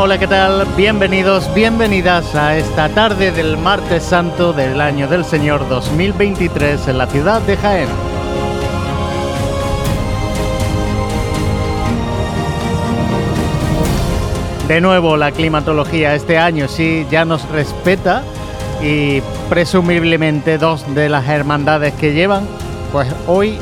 Hola, ¿qué tal? Bienvenidos, bienvenidas a esta tarde del martes santo del año del Señor 2023 en la ciudad de Jaén. De nuevo, la climatología este año sí ya nos respeta y presumiblemente dos de las hermandades que llevan, pues hoy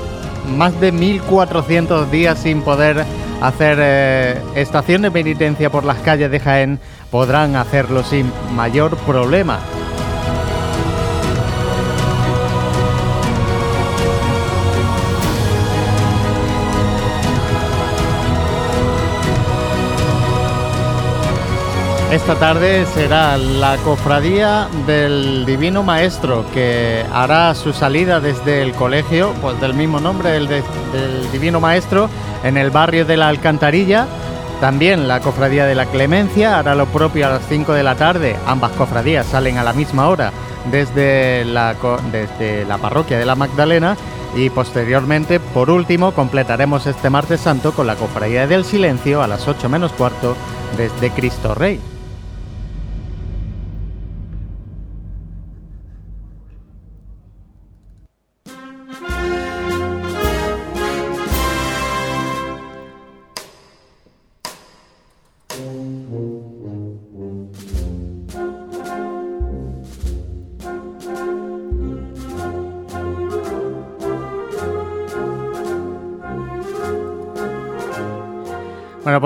más de 1400 días sin poder hacer eh, estación de penitencia por las calles de Jaén, podrán hacerlo sin mayor problema. Esta tarde será la cofradía del Divino Maestro que hará su salida desde el colegio, pues del mismo nombre, el del Divino Maestro, en el barrio de la Alcantarilla. También la cofradía de la Clemencia hará lo propio a las 5 de la tarde. Ambas cofradías salen a la misma hora desde la, desde la parroquia de la Magdalena y posteriormente, por último, completaremos este martes santo con la cofradía del silencio a las 8 menos cuarto desde Cristo Rey.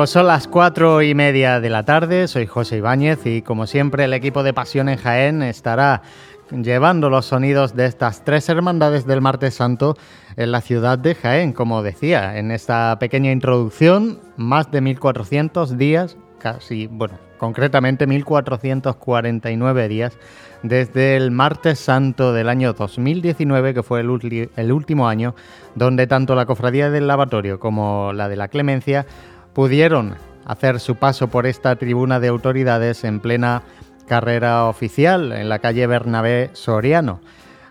Pues son las cuatro y media de la tarde, soy José Ibáñez y como siempre el equipo de Pasión en Jaén estará llevando los sonidos de estas tres hermandades del Martes Santo en la ciudad de Jaén, como decía en esta pequeña introducción, más de 1400 días, casi, bueno, concretamente 1449 días desde el Martes Santo del año 2019, que fue el, el último año donde tanto la Cofradía del Lavatorio como la de la Clemencia pudieron hacer su paso por esta tribuna de autoridades en plena carrera oficial en la calle Bernabé Soriano.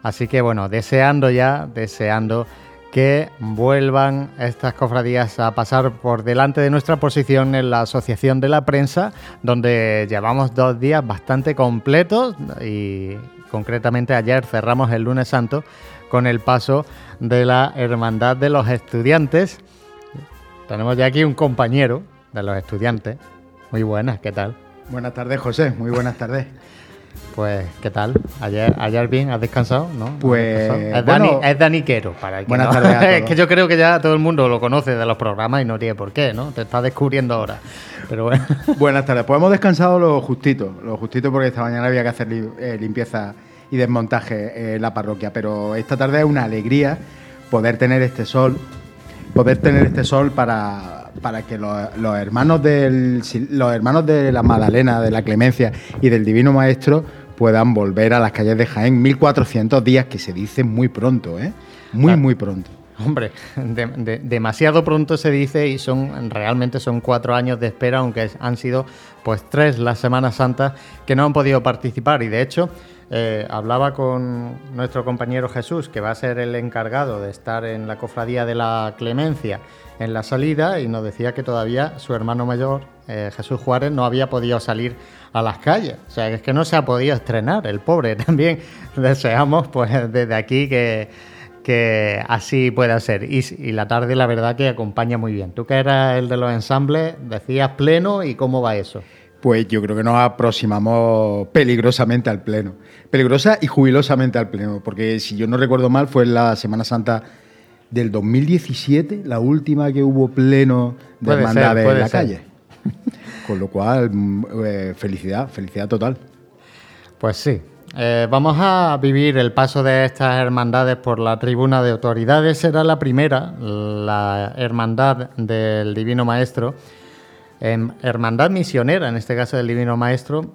Así que bueno, deseando ya, deseando que vuelvan estas cofradías a pasar por delante de nuestra posición en la Asociación de la Prensa, donde llevamos dos días bastante completos y concretamente ayer cerramos el lunes santo con el paso de la Hermandad de los Estudiantes tenemos ya aquí un compañero de los estudiantes. Muy buenas, ¿qué tal? Buenas tardes, José. Muy buenas tardes. Pues, ¿qué tal? ¿Ayer, ayer bien? ¿Has descansado? ¿No? Pues. Es, Dani, es Daniquero, para Buenas tardes. es que yo creo que ya todo el mundo lo conoce de los programas y no tiene por qué, ¿no? Te está descubriendo ahora. Pero bueno. Buenas tardes. Pues hemos descansado lo justito. Lo justito porque esta mañana había que hacer eh, limpieza y desmontaje en la parroquia. Pero esta tarde es una alegría poder tener este sol poder tener este sol para, para que los, hermanos del, los hermanos de la Magdalena, de la Clemencia y del Divino Maestro puedan volver a las calles de Jaén. 1400 días, que se dice muy pronto, ¿eh? Muy, muy pronto. Hombre, demasiado pronto se dice y son realmente son cuatro años de espera, aunque han sido pues tres las Semanas Santas que no han podido participar y de hecho eh, hablaba con nuestro compañero Jesús, que va a ser el encargado de estar en la cofradía de la Clemencia en la salida, y nos decía que todavía su hermano mayor, eh, Jesús Juárez, no había podido salir a las calles. O sea, es que no se ha podido estrenar, el pobre. También deseamos, pues, desde aquí que, que así pueda ser. Y, y, la tarde, la verdad, que acompaña muy bien. Tú que eras el de los ensambles, decías pleno, ¿y cómo va eso? Pues yo creo que nos aproximamos peligrosamente al pleno. Peligrosa y jubilosamente al pleno, porque si yo no recuerdo mal, fue en la Semana Santa del 2017, la última que hubo pleno de hermandades en la calle. Con lo cual, mm, eh, felicidad, felicidad total. Pues sí. Eh, vamos a vivir el paso de estas hermandades por la tribuna de autoridades. Será la primera, la hermandad del Divino Maestro Hermandad Misionera, en este caso del Divino Maestro,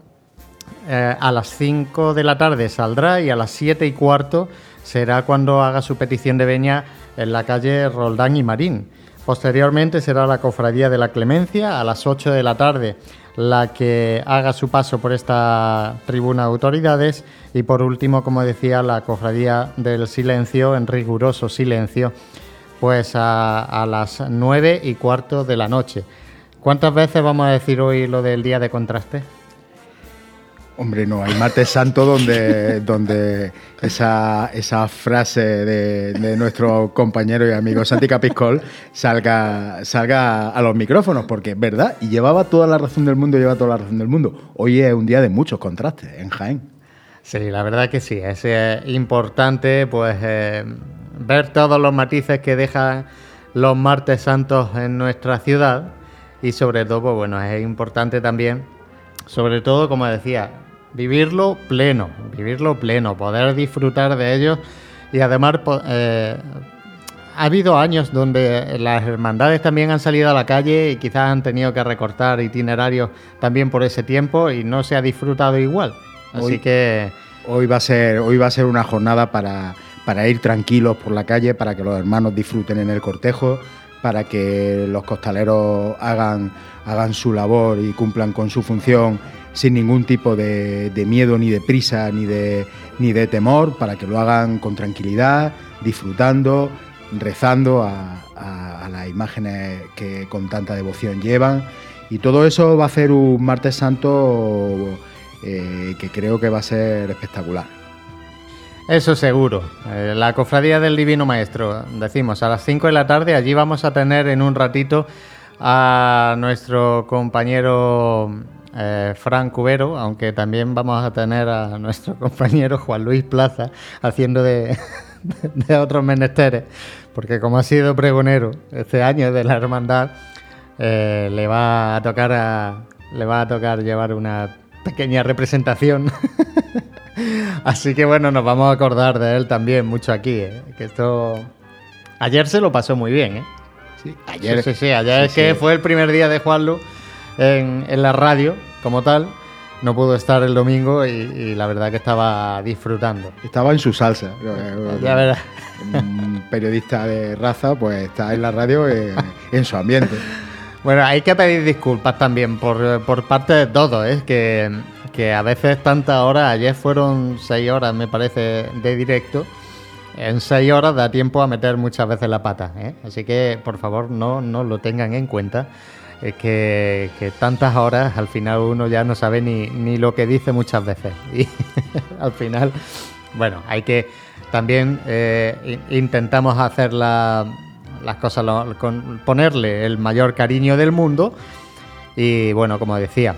eh, a las 5 de la tarde saldrá y a las 7 y cuarto será cuando haga su petición de veña en la calle Roldán y Marín. Posteriormente será la Cofradía de la Clemencia a las 8 de la tarde la que haga su paso por esta tribuna de autoridades y por último, como decía, la Cofradía del Silencio en riguroso silencio, pues a, las 9 y cuarto de la noche ¿Cuántas veces vamos a decir hoy lo del día de contraste? Hombre, no, hay martes santo donde, donde esa, esa frase de, nuestro compañero y amigo Santi Capiscol salga, salga a los micrófonos, porque es verdad, y llevaba toda la razón del mundo, lleva toda la razón del mundo. Hoy es un día de muchos contrastes en Jaén. Sí, la verdad que sí, es importante pues eh, ver todos los matices que dejan los martes santos en nuestra ciudad y sobre todo, pues, bueno, es importante también, sobre todo, como decía, vivirlo pleno, vivirlo pleno, poder disfrutar de ellos y además eh, ha habido años donde las hermandades también han salido a la calle y quizás han tenido que recortar itinerarios también por ese tiempo y no se ha disfrutado igual. Así que hoy va a ser hoy va a ser una jornada para, para ir tranquilos por la calle, para que los hermanos disfruten en el cortejo, para que los costaleros hagan hagan su labor y cumplan con su función sin ningún tipo de, miedo, ni de prisa, ni de, ni de temor, para que lo hagan con tranquilidad, disfrutando, rezando a, las imágenes que con tanta devoción llevan. Y todo eso va a ser un martes santo eh, que creo que va a ser espectacular. Eso seguro. Eh, la cofradía del Divino Maestro, decimos, a las 5 de la tarde, allí vamos a tener en un ratito a nuestro compañero eh, Fran Cubero, aunque también vamos a tener a nuestro compañero Juan Luis Plaza haciendo de, otros menesteres, porque como ha sido pregonero este año de la hermandad, eh, le va a tocar le va a tocar llevar una pequeña representación. Así que bueno, nos vamos a acordar de él también mucho aquí, ¿eh? que esto ayer se lo pasó muy bien, ¿eh? Sí, ayer. Sí, sí, ayer es que fue el primer día de Juanlu en, la radio como tal. No pudo estar el domingo y, la verdad que estaba disfrutando. Estaba en su salsa. Ya verás. Un periodista de raza, pues está en la radio en, su ambiente. Bueno, hay que pedir disculpas también por, parte de todos, ¿eh? que, que a veces tantas horas, ayer fueron seis horas me parece de directo, en seis horas da tiempo a meter muchas veces la pata, ¿eh? así que por favor no, no lo tengan en cuenta es que, tantas horas al final uno ya no sabe ni, lo que dice muchas veces. Y al final, bueno, hay que también eh, intentamos hacer las cosas, con, ponerle el mayor cariño del mundo. Y bueno, como decía,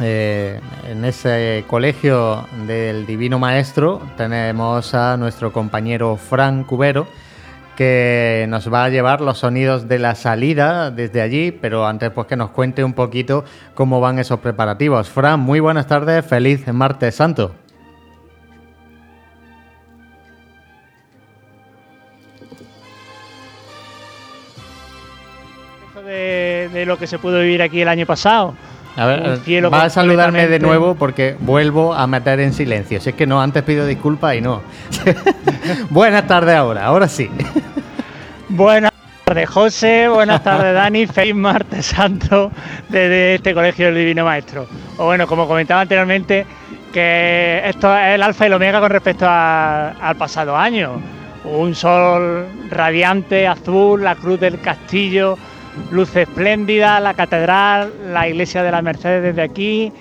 eh, en ese colegio del Divino Maestro tenemos a nuestro compañero Fran Cubero que nos va a llevar los sonidos de la salida desde allí, pero antes pues que nos cuente un poquito cómo van esos preparativos. Fran, muy buenas tardes, feliz martes santo. De, lo que se pudo vivir aquí el año pasado. A ver, va a saludarme de nuevo porque vuelvo a meter en silencio. Si es que no, antes pido disculpas y no. Buenas tardes ahora, ahora sí. Buenas tardes, José. Buenas tardes, Dani. Feliz martes santo desde este colegio del Divino Maestro. O bueno, como comentaba anteriormente, que esto es el alfa y el omega con respecto al pasado año. Un sol radiante, azul, la cruz del castillo, luz espléndida, la catedral, la iglesia de la Mercedes desde aquí,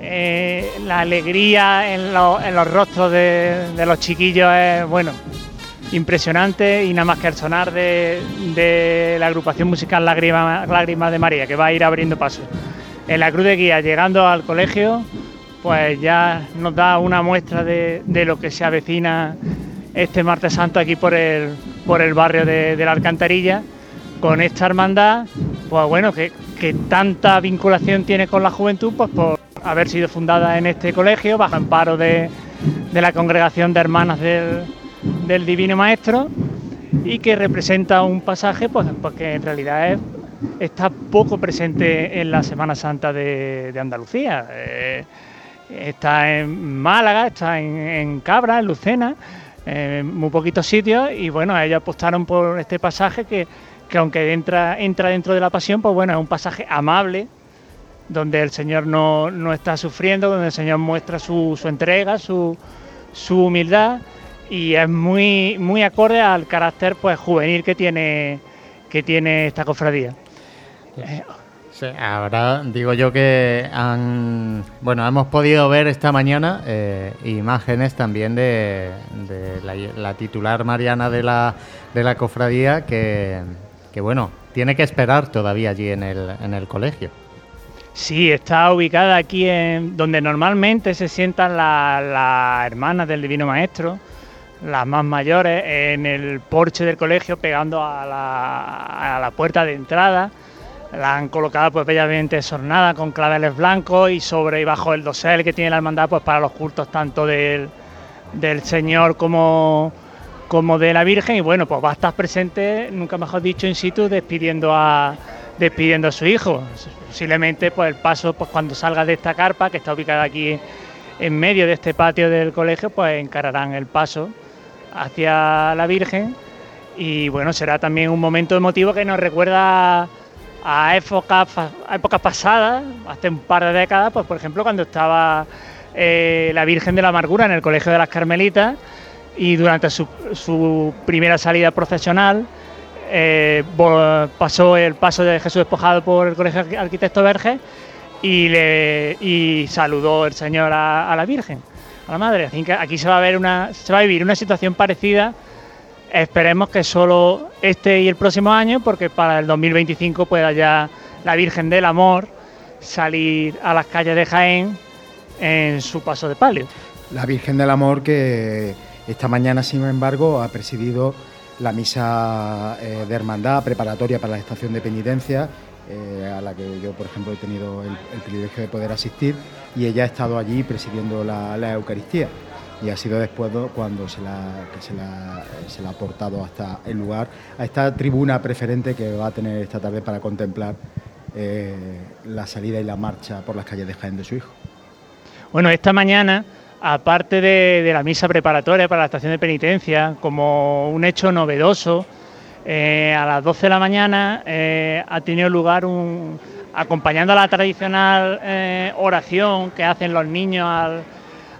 eh, la alegría en, los rostros de, los chiquillos es, bueno, impresionante y nada más que el sonar de, la agrupación musical Lágrimas de María, que va a ir abriendo paso. En la Cruz de Guía, llegando al colegio, pues ya nos da una muestra de, lo que se avecina este martes santo aquí por el, por el barrio de, la Alcantarilla, con esta hermandad, pues bueno, que, tanta vinculación tiene con la juventud, pues por haber sido fundada en este colegio, bajo amparo de, de la congregación de hermanas del, del Divino Maestro y que representa un pasaje pues, pues que en realidad está poco presente en la Semana Santa de, Andalucía. Eh, está en Málaga, está en, Cabra, en Lucena, en muy poquitos sitios y bueno, ellos apostaron por este pasaje que, aunque entra, entra dentro de la pasión, pues bueno, es un pasaje amable, donde el Señor no, está sufriendo, donde el Señor muestra su, su entrega, su, su humildad y es muy, muy acorde al carácter pues juvenil que tiene, que tiene esta cofradía. Eh, Sí, ahora digo yo que han, bueno, hemos podido ver esta mañana eh, imágenes también de, la, titular Mariana de la, de la cofradía que, bueno, tiene que esperar todavía allí en el, en el colegio. Sí, está ubicada aquí en donde normalmente se sientan las hermanas del Divino Maestro, las más mayores, en el porche del colegio pegando a la, a la puerta de entrada la han colocado pues bellamente sornada con claveles blancos y sobre y bajo el dosel que tiene la hermandad pues para los cultos tanto del, Señor como, como de la Virgen y bueno pues va a estar presente, nunca mejor dicho, in situ despidiendo a despidiendo a su hijo. Posiblemente pues el paso pues cuando salga de esta carpa que está ubicada aquí en medio de este patio del colegio pues encararán el paso hacia la Virgen y bueno será también un momento emotivo que nos recuerda a épocas, épocas pasadas, hace un par de décadas, pues por ejemplo cuando estaba eh, la Virgen de la Amargura en el Colegio de las Carmelitas y durante su, primera salida procesional eh, pasó el paso de Jesús despojado por el Colegio Arquitecto Verge y, le, y saludó el Señor a, la Virgen, a la Madre. Así que aquí se va a ver una, se va a vivir una situación parecida Esperemos que solo este y el próximo año, porque para el 2025 pueda ya la Virgen del Amor salir a las calles de Jaén en su paso de palio. La Virgen del Amor que esta mañana, sin embargo, ha presidido la misa eh, de hermandad preparatoria para la estación de penitencia, eh, a la que yo, por ejemplo, he tenido el, privilegio de poder asistir, y ella ha estado allí presidiendo la Eucaristía y ha sido después cuando se la, ha portado hasta el lugar, a esta tribuna preferente que va a tener esta tarde para contemplar eh, la salida y la marcha por las calles de Jaén de su hijo. Bueno, esta mañana, aparte de, la misa preparatoria para la estación de penitencia, como un hecho novedoso, eh, a las 12 de la mañana eh, ha tenido lugar un, acompañando a la tradicional oración que hacen los niños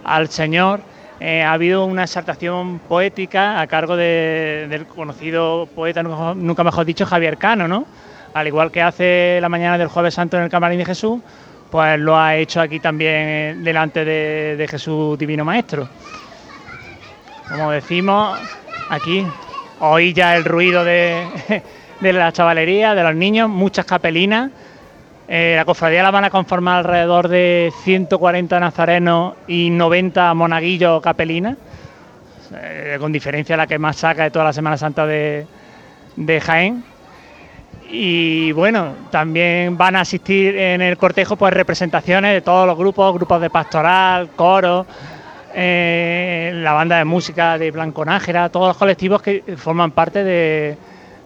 al, Señor, eh, ha habido una exaltación poética a cargo del conocido poeta, nunca mejor dicho, Javier Cano, ¿no? Al igual que hace la mañana del Jueves Santo en el Camarín de Jesús, pues lo ha hecho aquí también eh, delante de, Jesús Divino Maestro. Como decimos, aquí oí ya el ruido de, de la chavalería, de los niños, muchas capelinas eh, la cofradía la van a conformar alrededor de 140 nazarenos y 90 monaguillos capelinas, eh, con diferencia la que más saca de toda la Semana Santa de, Jaén. Y bueno, también van a asistir en el cortejo pues representaciones de todos los grupos, grupos de pastoral, coro, eh, la banda de música de Blanco Nájera, todos los colectivos que forman parte de,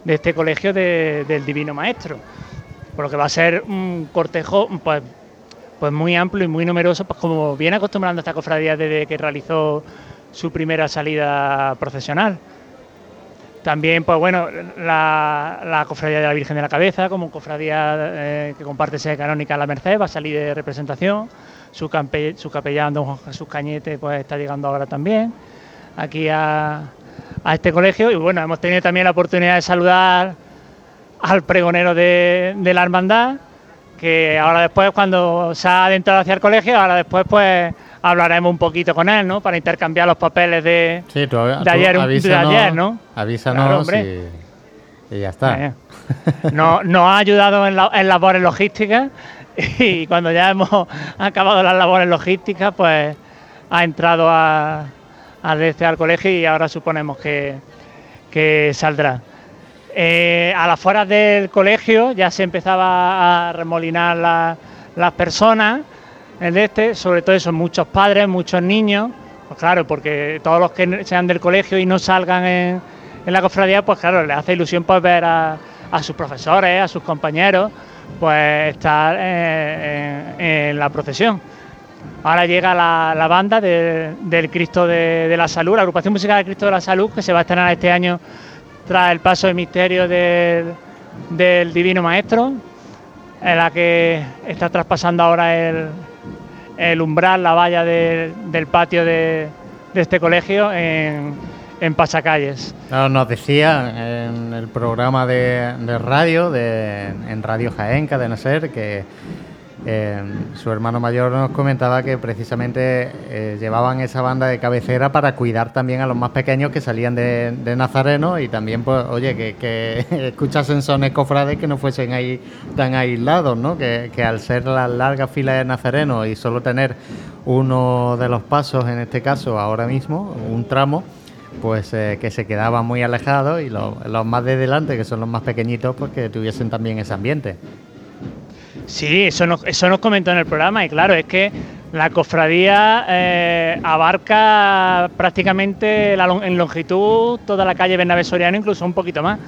este colegio del Divino Maestro por lo que va a ser un cortejo pues, pues muy amplio y muy numeroso, pues como viene acostumbrando esta cofradía desde que realizó su primera salida procesional. También, pues bueno, la, cofradía de la Virgen de la Cabeza, como cofradía eh, que comparte sede canónica La Merced, va a salir de representación. Su, su capellán, don Juan Jesús Cañete, pues está llegando ahora también aquí a, a este colegio. Y bueno, hemos tenido también la oportunidad de saludar al pregonero de, la hermandad, que ahora después cuando se ha adentrado hacia el colegio, ahora después pues hablaremos un poquito con él, ¿no? Para intercambiar los papeles de, de ayer, avísanos, de ayer, ¿no? Avísanos y, ya está. Eh, no, nos ha ayudado en, en labores logísticas y cuando ya hemos acabado las labores logísticas, pues ha entrado a, a desde al colegio y ahora suponemos que, que saldrá. Eh, a las afueras del colegio ya se empezaba a remolinar las personas, el este, sobre todo eso, muchos padres, muchos niños, pues claro, porque todos los que sean del colegio y no salgan en, la cofradía, pues claro, les hace ilusión pues ver a, sus profesores, a sus compañeros, pues estar eh, en, la procesión. Ahora llega la, banda del Cristo de, de, la Salud, la agrupación musical del Cristo de la Salud, que se va a estrenar este año tras el paso de misterio del, Divino Maestro, en la que está traspasando ahora el, umbral, la valla del patio de, este colegio en, en pasacalles. nos decía en el programa de, radio, de, en Radio Jaén, de ser, que eh, su hermano mayor nos comentaba que precisamente eh, llevaban esa banda de cabecera para cuidar también a los más pequeños que salían de, Nazareno y también, pues, oye, que, escuchasen sones cofrades que no fuesen ahí tan aislados, ¿no? Que, al ser la larga fila de Nazareno y solo tener uno de los pasos, en este caso, ahora mismo, un tramo, pues eh, que se quedaban muy alejados y los, los más de delante, que son los más pequeñitos, pues que tuviesen también ese ambiente. Sí, eso nos, eso nos comentó en el programa y claro, es que la cofradía eh, abarca prácticamente en longitud toda la calle Bernabé Soriano, incluso un poquito más.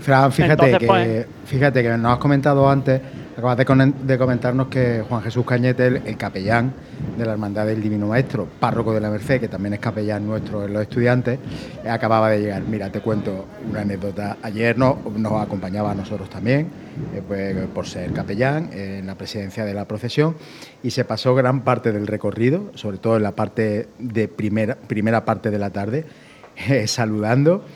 Fran, fíjate, que, pues, fíjate que nos has comentado antes Acabas de, comentarnos que Juan Jesús Cañete, el, capellán de la Hermandad del Divino Maestro, párroco de la Merced, que también es capellán nuestro en los estudiantes, acababa de llegar. Mira, te cuento una anécdota. Ayer nos acompañaba a nosotros también, eh, pues, por ser capellán en la presidencia de la procesión, y se pasó gran parte del recorrido, sobre todo en la parte de primera, primera parte de la tarde, eh, saludando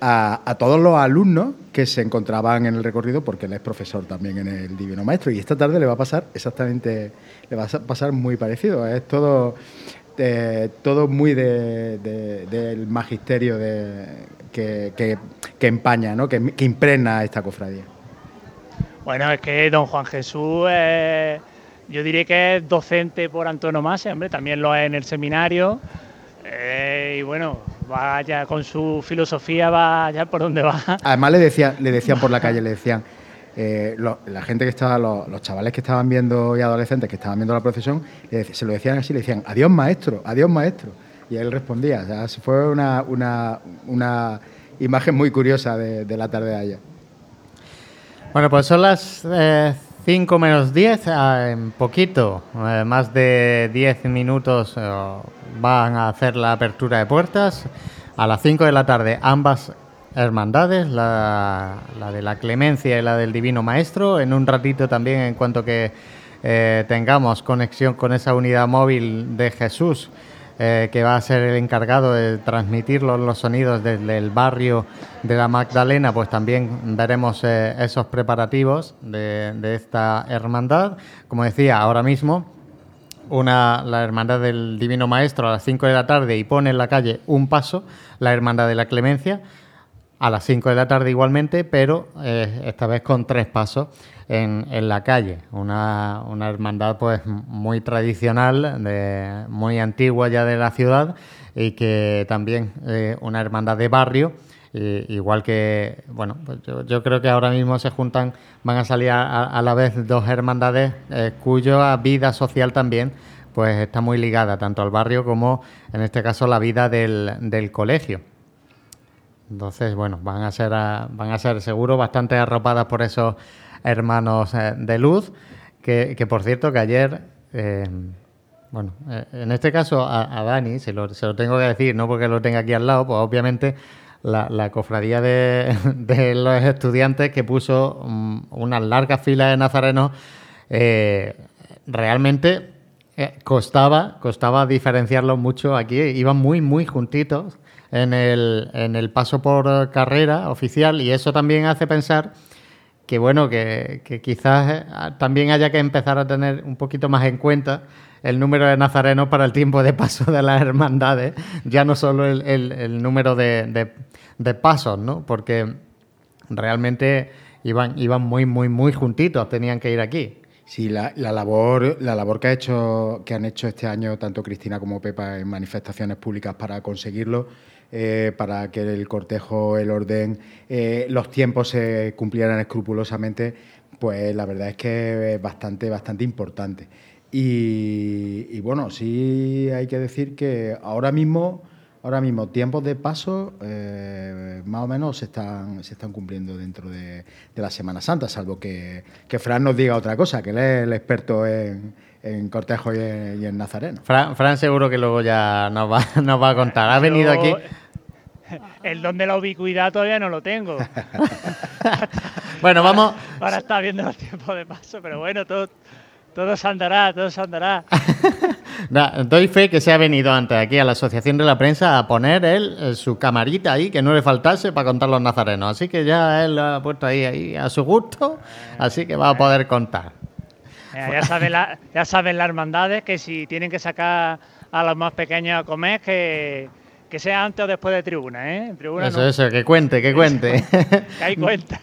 a, todos los alumnos que se encontraban en el recorrido, porque él es profesor también en el Divino Maestro. Y esta tarde le va a pasar exactamente, le va a pasar muy parecido. Es todo, eh, todo muy del magisterio de, que, empaña, ¿no? que, impregna esta cofradía. Bueno, es que don Juan Jesús, yo diría que es docente por antonomasia, hombre, también lo es en el seminario. Eh, y bueno, vaya con su filosofía, vaya por donde va. Además le decían, le decían por la calle, le decían, eh, la gente que estaba, los, chavales que estaban viendo y adolescentes que estaban viendo la procesión, se lo decían así, le decían, adiós maestro, adiós maestro. Y él respondía, o sea, fue una, una, imagen muy curiosa de, la tarde de ayer. Bueno, pues son las 5 eh, menos 10, ah, en poquito, eh, más de 10 minutos van a hacer la apertura de puertas a las 5 de la tarde. Ambas hermandades, la, de la Clemencia y la del Divino Maestro. En un ratito también, en cuanto que eh, tengamos conexión con esa unidad móvil de Jesús, eh, que va a ser el encargado de transmitir los, sonidos desde el barrio de la Magdalena, pues también veremos eh, esos preparativos de, esta hermandad. Como decía, ahora mismo una, la Hermandad del Divino Maestro a las 5 de la tarde y pone en la calle un paso, la Hermandad de la Clemencia a las 5 de la tarde igualmente, pero eh, esta vez con tres pasos en, la calle. Una, una, hermandad pues muy tradicional, muy antigua ya de la ciudad y que también eh, una hermandad de barrio igual que, bueno, pues yo, creo que ahora mismo se juntan, van a salir a, la vez dos hermandades eh, cuya vida social también pues está muy ligada tanto al barrio como en este caso la vida del, colegio. Entonces, bueno, van a ser van a ser seguro bastante arropadas por esos hermanos eh, de luz, que, por cierto que ayer eh, bueno, en este caso a, Dani, se lo, se lo, tengo que decir, no porque lo tenga aquí al lado, pues obviamente la, cofradía de, los estudiantes que puso mm, unas largas filas de nazarenos, eh, realmente eh, costaba, costaba diferenciarlos mucho aquí, iban muy, muy juntitos en el, en el paso por carrera oficial y eso también hace pensar que bueno, que, quizás eh, también haya que empezar a tener un poquito más en cuenta el número de nazarenos para el tiempo de paso de las hermandades, ya no solo el, número de, de, pasos, ¿no? Porque realmente iban, iban muy, muy, muy juntitos, tenían que ir aquí. Sí, la, labor, la labor que, ha hecho, que han hecho este año tanto Cristina como Pepa en manifestaciones públicas para conseguirlo, eh, para que el cortejo, el orden, eh, los tiempos se cumplieran escrupulosamente, pues la verdad es que es bastante, bastante importante. Y, bueno, sí hay que decir que ahora mismo, ahora mismo tiempos de paso eh, más o menos se están, se están cumpliendo dentro de, la Semana Santa, salvo que, que, Fran nos diga otra cosa, que él es el experto en, en cortejo y en, nazareno. Fran, seguro que luego ya nos va, nos va a contar. Ha venido aquí... El don de la ubicuidad todavía no lo tengo. bueno, vamos... Ahora, ahora está viendo los tiempos de paso, pero bueno, todo todo se andará, todo se andará. doy fe que se ha venido antes aquí a la Asociación de la Prensa a poner él eh, su camarita ahí, que no le faltase para contar los nazarenos. Así que ya él lo ha puesto ahí, ahí a su gusto, así que va a poder contar. Ya, saben la, ya saben las hermandades que si tienen que sacar a los más pequeños a comer, que, que sea antes o después de tribuna, ¿eh? eso, eso, que cuente, que cuente. que hay cuenta.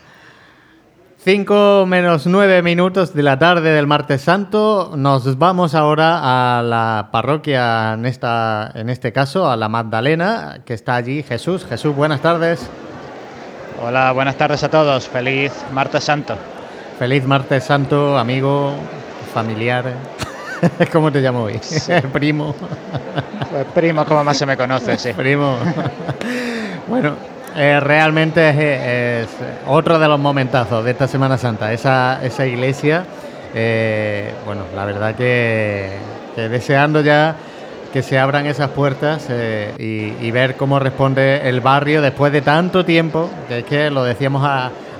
5 menos 9 minutos de la tarde del martes santo. Nos vamos ahora a la parroquia, en, esta, en este caso, a la Magdalena, que está allí Jesús. Jesús, buenas tardes. Hola, buenas tardes a todos. Feliz martes santo. Feliz martes santo, amigo, familiar. ¿Cómo te llamo hoy? Primo. Pues primo, como más se me conoce, sí. Primo. bueno, eh, realmente es, otro de los momentazos de esta Semana Santa, esa, esa iglesia. Eh, bueno, la verdad que, deseando ya que se abran esas puertas eh, y, ver cómo responde el barrio después de tanto tiempo, que es que lo decíamos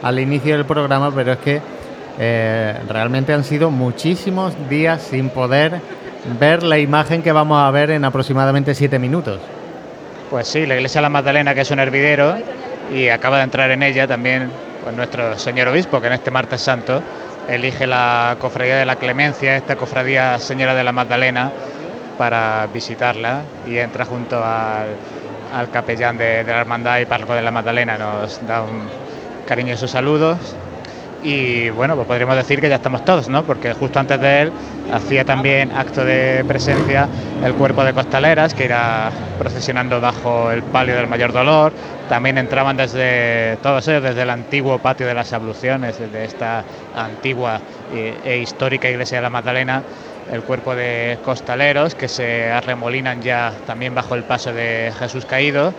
al inicio del programa, pero es que realmente han sido muchísimos días sin poder ver la imagen que vamos a ver en aproximadamente siete minutos. Pues sí, la iglesia de la Magdalena, que es un hervidero, y acaba de entrar en ella también pues, nuestro señor obispo, que en este martes santo elige la cofradía de la Clemencia, esta cofradía Señora de la Magdalena, para visitarla y entra junto al, capellán de, de, la Hermandad y párroco de la Magdalena. Nos da un cariñoso saludos y bueno, pues podríamos decir que ya estamos todos, ¿no? Porque justo antes de él hacía también acto de presencia el cuerpo de costaleras que irá procesionando bajo el palio del mayor dolor. También entraban desde todos ellos desde el antiguo patio de las abluciones, desde esta antigua e histórica iglesia de la Magdalena, el cuerpo de costaleros que se arremolinan ya también bajo el paso de Jesús caído.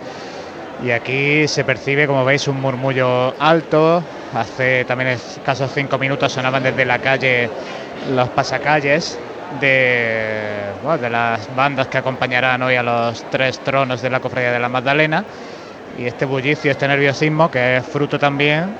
Y aquí se percibe, como veis, un murmullo alto, Hace también escasos cinco minutos sonaban desde la calle los pasacalles de, de las bandas que acompañarán hoy a los tres tronos de la Cofradía de la Magdalena. Y este bullicio, este nerviosismo, que es fruto también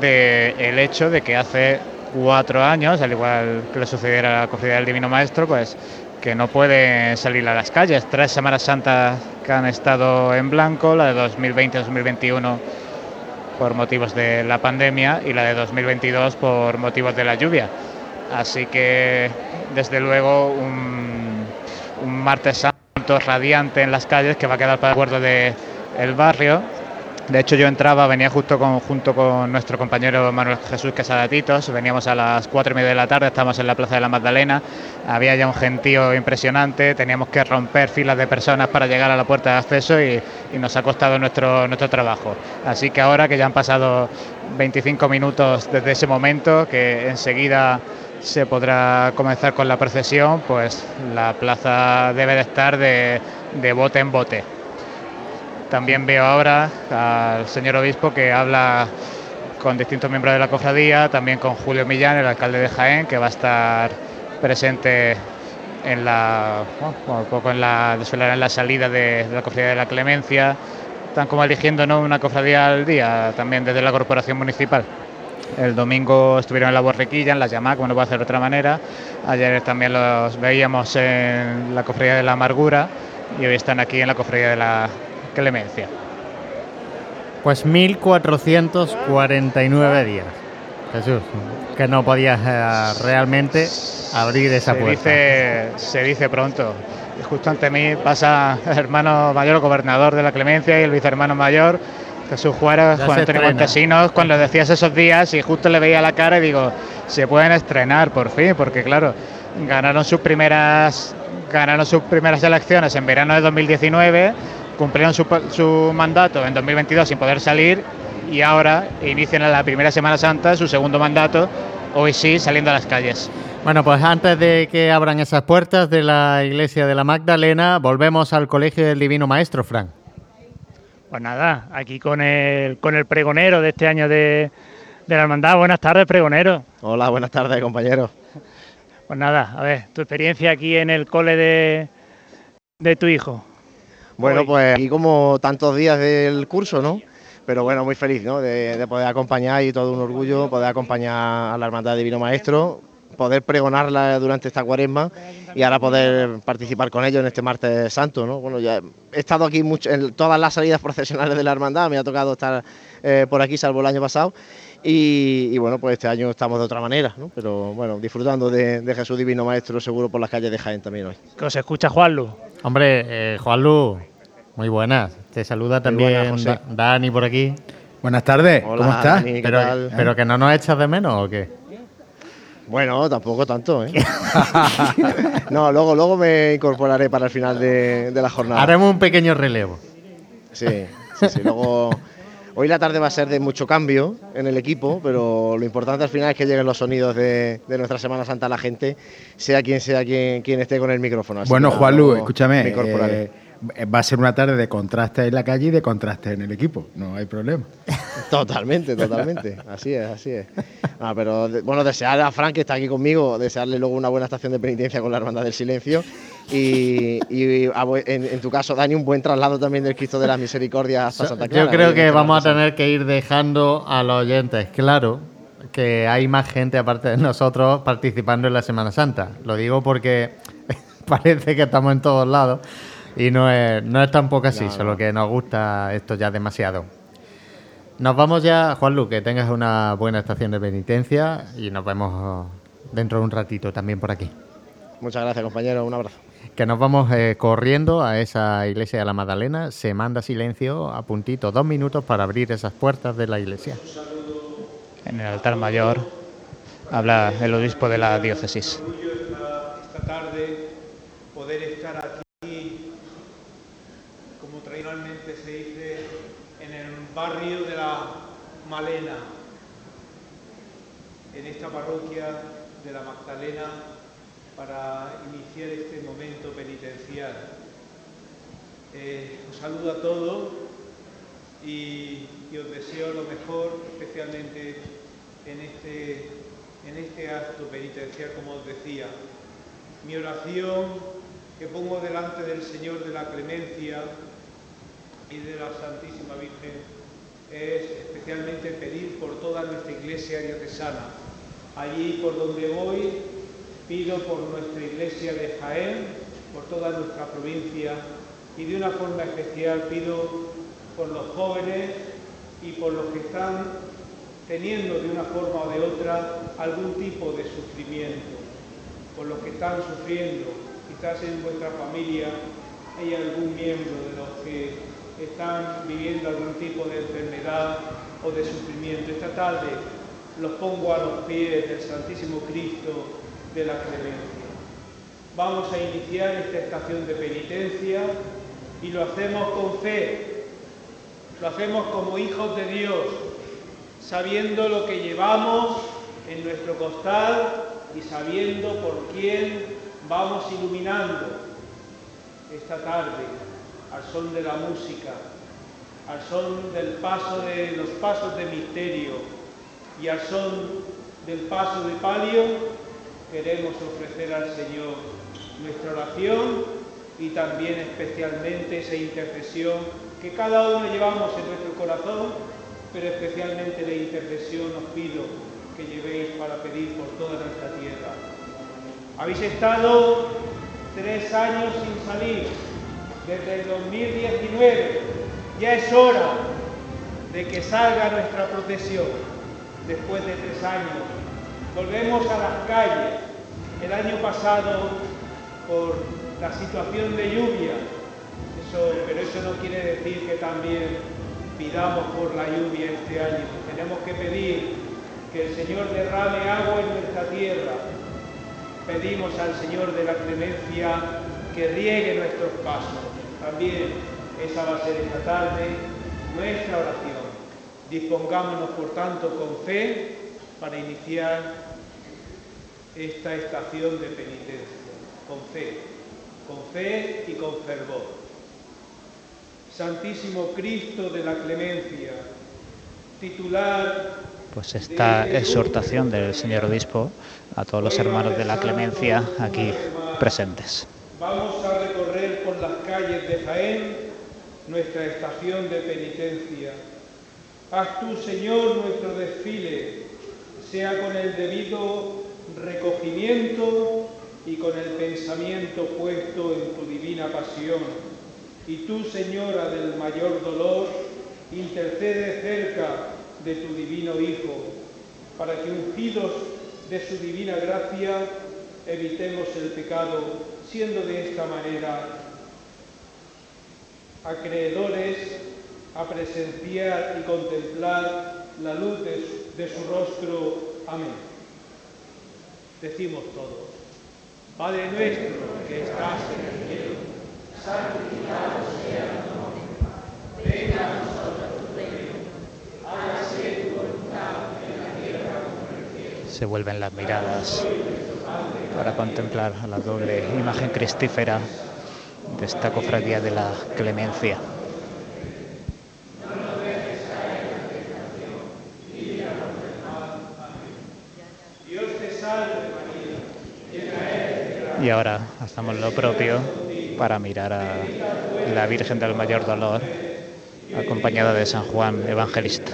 del hecho de que hace cuatro años, al igual que le sucediera a la Cofradía del Divino Maestro, pues que no pueden salir a las calles. Tres Semanas Santas que han estado en blanco, la de 2020-2021 por motivos de la pandemia y la de 2022 por motivos de la lluvia. Así que desde luego un, martes santo radiante en las calles que va a quedar para el acuerdo del el barrio de hecho, yo entraba, venía justo junto con nuestro compañero Manuel Jesús Quesadatitos, veníamos a las cuatro y media de la tarde, estábamos en la Plaza de la Magdalena, había ya un gentío impresionante, teníamos que romper filas de personas para llegar a la puerta de acceso y, nos ha costado nuestro, nuestro trabajo. Así que ahora que ya han pasado 25 minutos desde ese momento, que enseguida se podrá comenzar con la procesión, pues la plaza debe de estar de bote en bote. También veo ahora al señor obispo que habla con distintos miembros de la cofradía, también con Julio Millán, el alcalde de Jaén, que va a estar presente en la, un poco en la, en la salida de, la cofradía de la Clemencia, están como eligiendo ¿no? una cofradía al día, también desde la corporación municipal. El domingo estuvieron en la borriquilla, en la llamada, como no puede hacer de otra manera. Ayer también los veíamos en la cofradía de la amargura y hoy están aquí en la cofradía de la Clemencia. Pues 1449 días. Jesús, que no podías eh, realmente abrir esa se puerta. Dice, se dice pronto. Justo ante mí pasa el hermano mayor, gobernador de la Clemencia, y el vicehermano mayor, Jesús Juárez, Juan Antonio Montesinos, cuando decías esos días y justo le veía la cara y digo, se pueden estrenar por fin, porque claro, ganaron sus primeras ganaron sus primeras elecciones en verano de 2019 cumplieron su, mandato en 2022 sin poder salir y ahora inician la primera Semana Santa su segundo mandato, hoy sí, saliendo a las calles. Bueno, pues antes de que abran esas puertas de la iglesia de la Magdalena, volvemos al Colegio del Divino Maestro, Frank. Pues nada, aquí con el, con el pregonero de este año de, de la Hermandad. Buenas tardes, pregonero. Hola, buenas tardes, compañero. Pues nada, a ver, tu experiencia aquí en el cole de, de tu hijo. Bueno, pues aquí como tantos días del curso, ¿no? Pero bueno, muy feliz, ¿no? De, poder acompañar y todo un orgullo poder acompañar a la Hermandad Divino Maestro, poder pregonarla durante esta cuaresma y ahora poder participar con ellos en este martes santo. ¿no? Bueno, ya he estado aquí mucho, en todas las salidas procesionales de la hermandad, me ha tocado estar eh, por aquí, salvo el año pasado. Y, bueno, pues este año estamos de otra manera, ¿no? pero bueno, disfrutando de, Jesús Divino Maestro, seguro por las calles de Jaén también hoy. ¿Qué os escucha Juanlu? Hombre, eh, Juanlu, muy buenas. Te saluda también Dani por aquí. Buenas tardes, ¿cómo estás? pero, pero que no nos echas de menos o qué? Bueno, tampoco tanto, ¿eh? no, luego, luego me incorporaré para el final de, la jornada. Haremos un pequeño relevo. Sí, sí, sí. Luego, hoy la tarde va a ser de mucho cambio en el equipo, pero lo importante al final es que lleguen los sonidos de, nuestra Semana Santa a la gente, sea quien sea quien, quien esté con el micrófono. bueno, Juanlu, escúchame. Eh, va a ser una tarde de contraste en la calle y de contraste en el equipo, no hay problema. Totalmente, totalmente, así es, así es. Ah, pero bueno, desear a Frank que está aquí conmigo, desearle luego una buena estación de penitencia con la Hermandad del Silencio y, en, tu caso, Dani, un buen traslado también del Cristo de la Misericordia hasta Santa Clara. Yo creo que vamos a tener que ir dejando a los oyentes claro que hay más gente aparte de nosotros participando en la Semana Santa. Lo digo porque parece que estamos en todos lados. Y no es, no es tampoco así, solo que nos gusta esto ya demasiado. Nos vamos ya, Juanlu, que tengas una buena estación de penitencia y nos vemos dentro de un ratito también por aquí. Muchas gracias, compañero. Un abrazo. Que nos vamos eh, corriendo a esa iglesia de la Magdalena. Se manda silencio a puntito, dos minutos para abrir esas puertas de la iglesia. En el altar mayor habla el obispo de la diócesis. Esta tarde poder estar aquí se dice en el barrio de la Malena, en esta parroquia de la Magdalena, para iniciar este momento penitencial. Eh, os saludo a todos y, os deseo lo mejor, especialmente en este, en este acto penitencial, como os decía. Mi oración que pongo delante del Señor de la Clemencia y de la Santísima Virgen es especialmente pedir por toda nuestra iglesia diocesana. Allí por donde voy pido por nuestra iglesia de Jaén, por toda nuestra provincia y de una forma especial pido por los jóvenes y por los que están teniendo de una forma o de otra algún tipo de sufrimiento, por los que están sufriendo, quizás en vuestra familia hay algún miembro de los que están viviendo algún tipo de enfermedad o de sufrimiento. Esta tarde los pongo a los pies del Santísimo Cristo de la clemencia. Vamos a iniciar esta estación de penitencia y lo hacemos con fe, lo hacemos como hijos de Dios, sabiendo lo que llevamos en nuestro costal y sabiendo por quién vamos iluminando esta tarde al son de la música, al son del paso de los pasos de misterio y al son del paso de palio, queremos ofrecer al Señor nuestra oración y también especialmente esa intercesión que cada uno llevamos en nuestro corazón, pero especialmente la intercesión os pido que llevéis para pedir por toda nuestra tierra. Habéis estado tres años sin salir, desde el 2019. Ya es hora de que salga nuestra procesión después de tres años. Volvemos a las calles. El año pasado, por la situación de lluvia, pero eso no quiere decir que también pidamos por la lluvia este año. Tenemos que pedir que el Señor derrame agua en nuestra tierra. Pedimos al Señor de la clemencia que riegue nuestros pasos. También esa va a ser esta tarde nuestra oración. Dispongámonos, por tanto, con fe para iniciar esta estación de penitencia. Con fe, con fe y con fervor. Santísimo Cristo de la Clemencia, titular pues esta exhortación del señor obispo a todos los hermanos de la clemencia aquí presentes. Vamos a recorrer por las calles de Jaén nuestra estación de penitencia. Haz tú, Señor, nuestro desfile, sea con el debido recogimiento y con el pensamiento puesto en tu divina pasión. Y tú, Señora del mayor dolor, intercede cerca de tu divino Hijo, para que ungidos de su divina gracia evitemos el pecado, siendo de esta manera acreedores a presenciar y contemplar la luz de su, rostro. Amén. Decimos todos, Padre nuestro que estás en el cielo, santificado sea tu nombre. Venga a nosotros tu reino. Hágase tu voluntad en la tierra como en el cielo. Se vuelven las miradas para contemplar la doble imagen cristífera de esta cofradía de la clemencia. Y ahora hacemos lo propio para mirar a la Virgen del Mayor Dolor, acompañada de San Juan Evangelista.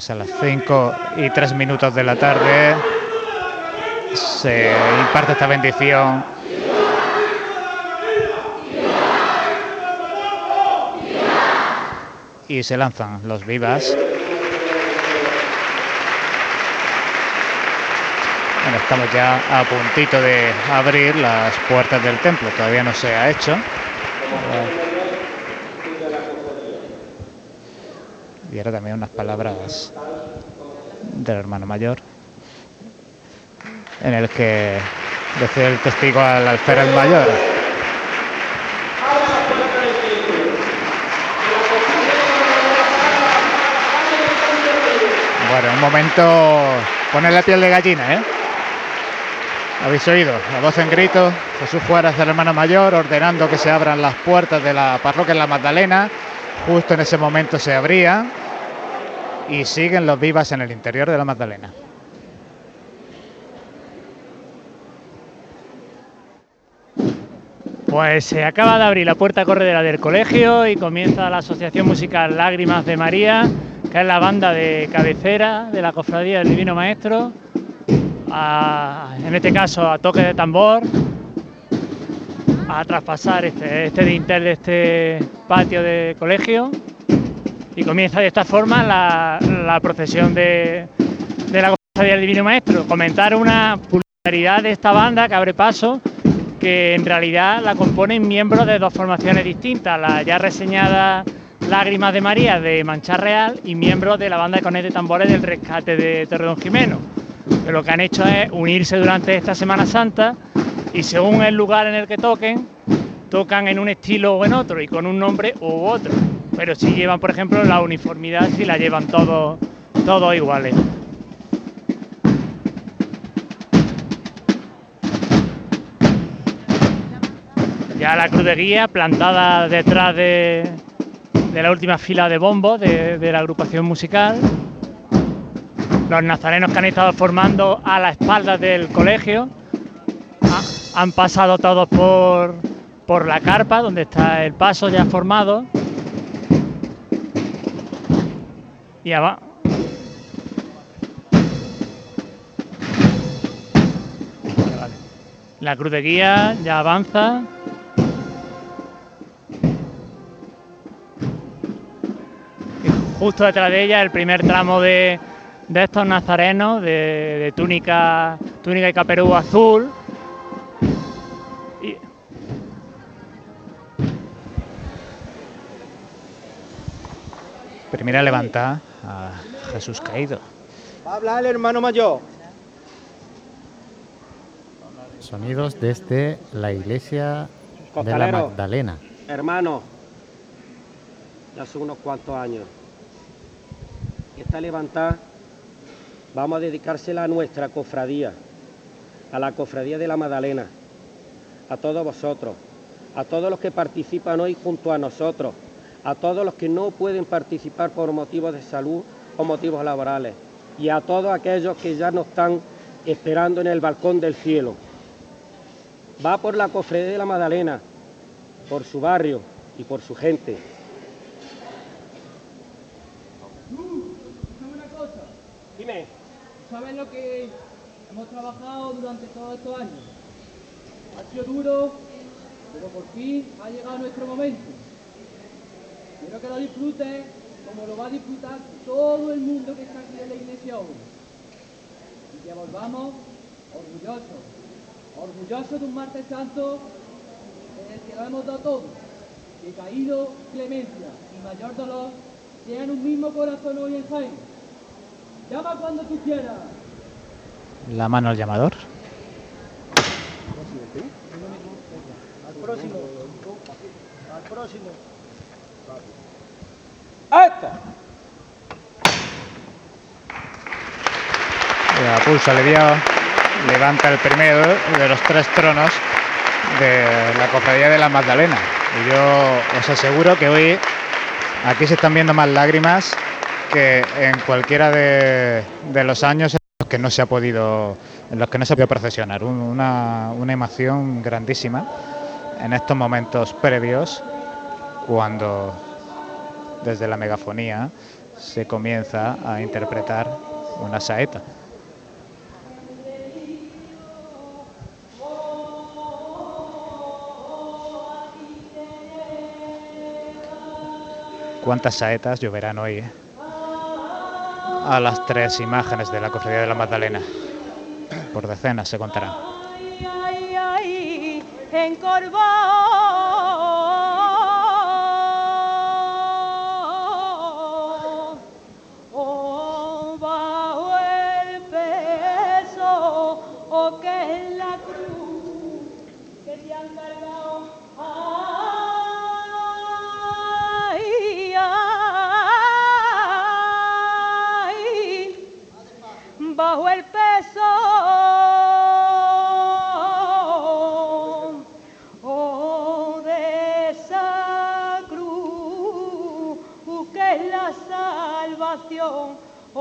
Pues a las 5 y 3 minutos de la tarde se imparte esta bendición. Y se lanzan los vivas. Bueno, estamos ya a puntito de abrir las puertas del templo, todavía no se ha hecho. Y ahora también unas palabras del hermano mayor en el que decía el testigo al alférez mayor. Bueno, un momento, poner la piel de gallina, ¿eh? Habéis oído la voz en grito, Jesús Juárez, el hermano mayor, ordenando que se abran las puertas de la parroquia en la Magdalena. Justo en ese momento se abría y siguen los vivas en el interior de la Magdalena. Pues se acaba de abrir la puerta corredera del colegio y comienza la asociación musical Lágrimas de María, que es la banda de cabecera de la Cofradía del Divino Maestro, en este caso a toque de tambor, a traspasar este, este dintel de este patio de colegio y comienza de esta forma la, procesión de, la Cofradía del Divino Maestro. Comentar una popularidad de esta banda que abre paso, que en realidad la componen miembros de dos formaciones distintas, la ya reseñada Lágrimas de María de Manchar Real y miembros de la banda de cornetas de tambores del Rescate de Torredón Jimeno. Que lo que han hecho es unirse durante esta Semana Santa y según el lugar en el que toquen, tocan en un estilo o en otro y con un nombre u otro pero si llevan, por ejemplo, la uniformidad, si la llevan todos todo iguales. Ya la cruz de guía plantada detrás de, la última fila de bombos de, la agrupación musical. Los nazarenos que han estado formando a la espalda del colegio han pasado todos por, por la carpa donde está el paso ya formado Ya va. La cruz de guía ya avanza. Y justo detrás de ella el primer tramo de, estos nazarenos de, túnica, túnica y caperú azul. Primera levantada a Jesús caído. Va a hablar el hermano mayor. Sonidos desde la iglesia de la Magdalena. Hermano, ya hace unos cuantos años. esta levantada vamos a dedicársela a nuestra cofradía, a la cofradía de la Magdalena, a todos vosotros, a todos los que participan hoy junto a nosotros, a todos los que no pueden participar por motivos de salud o motivos laborales y a todos aquellos que ya nos están esperando en el balcón del cielo. Va por la cofradía de la Magdalena, por su barrio y por su gente. una cosa. Dime. ¿Sabes lo que hemos trabajado durante todos estos años? Ha sido duro, pero por fin ha llegado nuestro momento. Quiero que lo disfrutes como lo va a disfrutar todo el mundo que está aquí en la iglesia hoy. Y que volvamos orgullosos, orgullosos de un martes santo en el que lo hemos dado todo. Que caído, clemencia y mayor dolor sean un mismo corazón hoy en Jaén. Llama cuando tú quieras. La mano al llamador. Al próximo. Al próximo. ¡Esta! La pulso aliviado levanta el primero de los tres tronos de la cofradía de la Magdalena. Y yo os aseguro que hoy aquí se están viendo más lágrimas que en cualquiera de, de los años en los que no se ha podido en los que no se ha podido procesionar. Un- Una, una emoción grandísima en estos momentos previos cuando desde la megafonía se comienza a interpretar una saeta. ¿Cuántas saetas lloverán hoy a las tres imágenes de la cofradía de la Magdalena? Por decenas se contarán. Ay, ay, ay,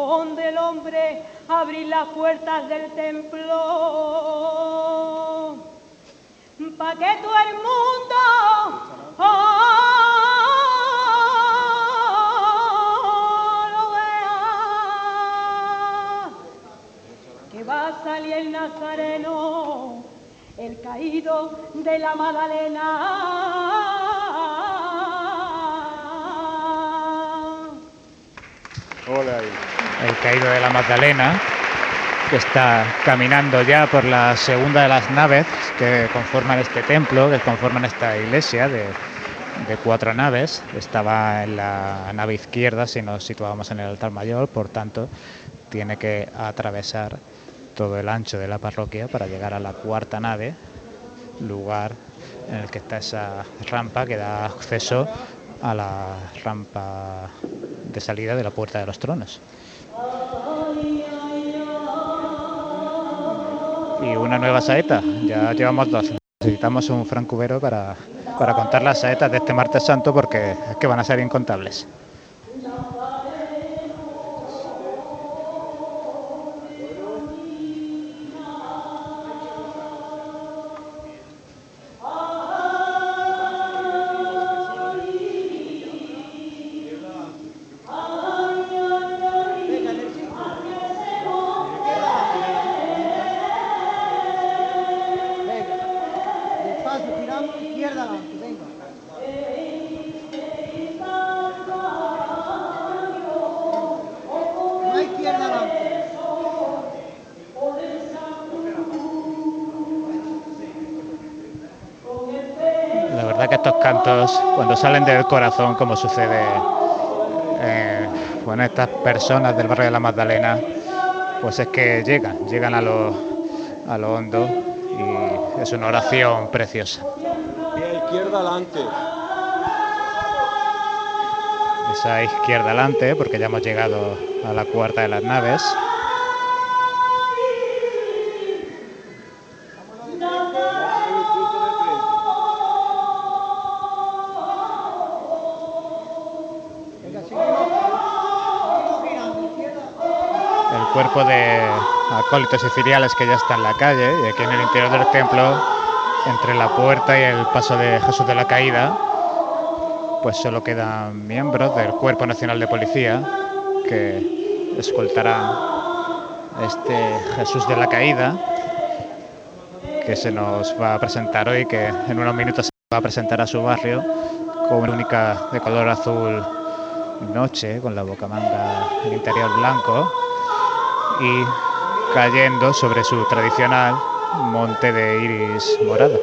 donde el hombre abrir las puertas del templo. Pa' que todo el mundo oh, va a salir el nazareno, el caído de la Magdalena. El caído de la Magdalena, que está caminando ya por la segunda de las naves que conforman este templo, que conforman esta iglesia de, cuatro naves. Estaba en la nave izquierda si nos situábamos en el altar mayor, por tanto tiene que atravesar todo el ancho de la parroquia para llegar a la cuarta nave, lugar en el que está esa rampa que da acceso a la rampa de salida de la puerta de los tronos. Y una nueva saeta, ya llevamos dos. Necesitamos un francubero para, para contar las saetas de este martes santo porque es que van a ser incontables. Salen del corazón, como sucede eh, con estas personas del barrio de la Magdalena, pues es que llegan, llegan a lo, a lo hondo y es una oración preciosa. Pie izquierda adelante. esa izquierda adelante, porque ya hemos llegado a la cuarta de las naves. Cuerpo de acólitos y ciriales que ya está en la calle y aquí en el interior del templo, entre la puerta y el paso de Jesús de la Caída, pues solo quedan miembros del Cuerpo Nacional de Policía que escoltará este Jesús de la Caída que se nos va a presentar hoy, que en unos minutos se va a presentar a su barrio con una única de color azul noche, con la bocamanga en interior blanco y cayendo sobre su tradicional monte de iris morado.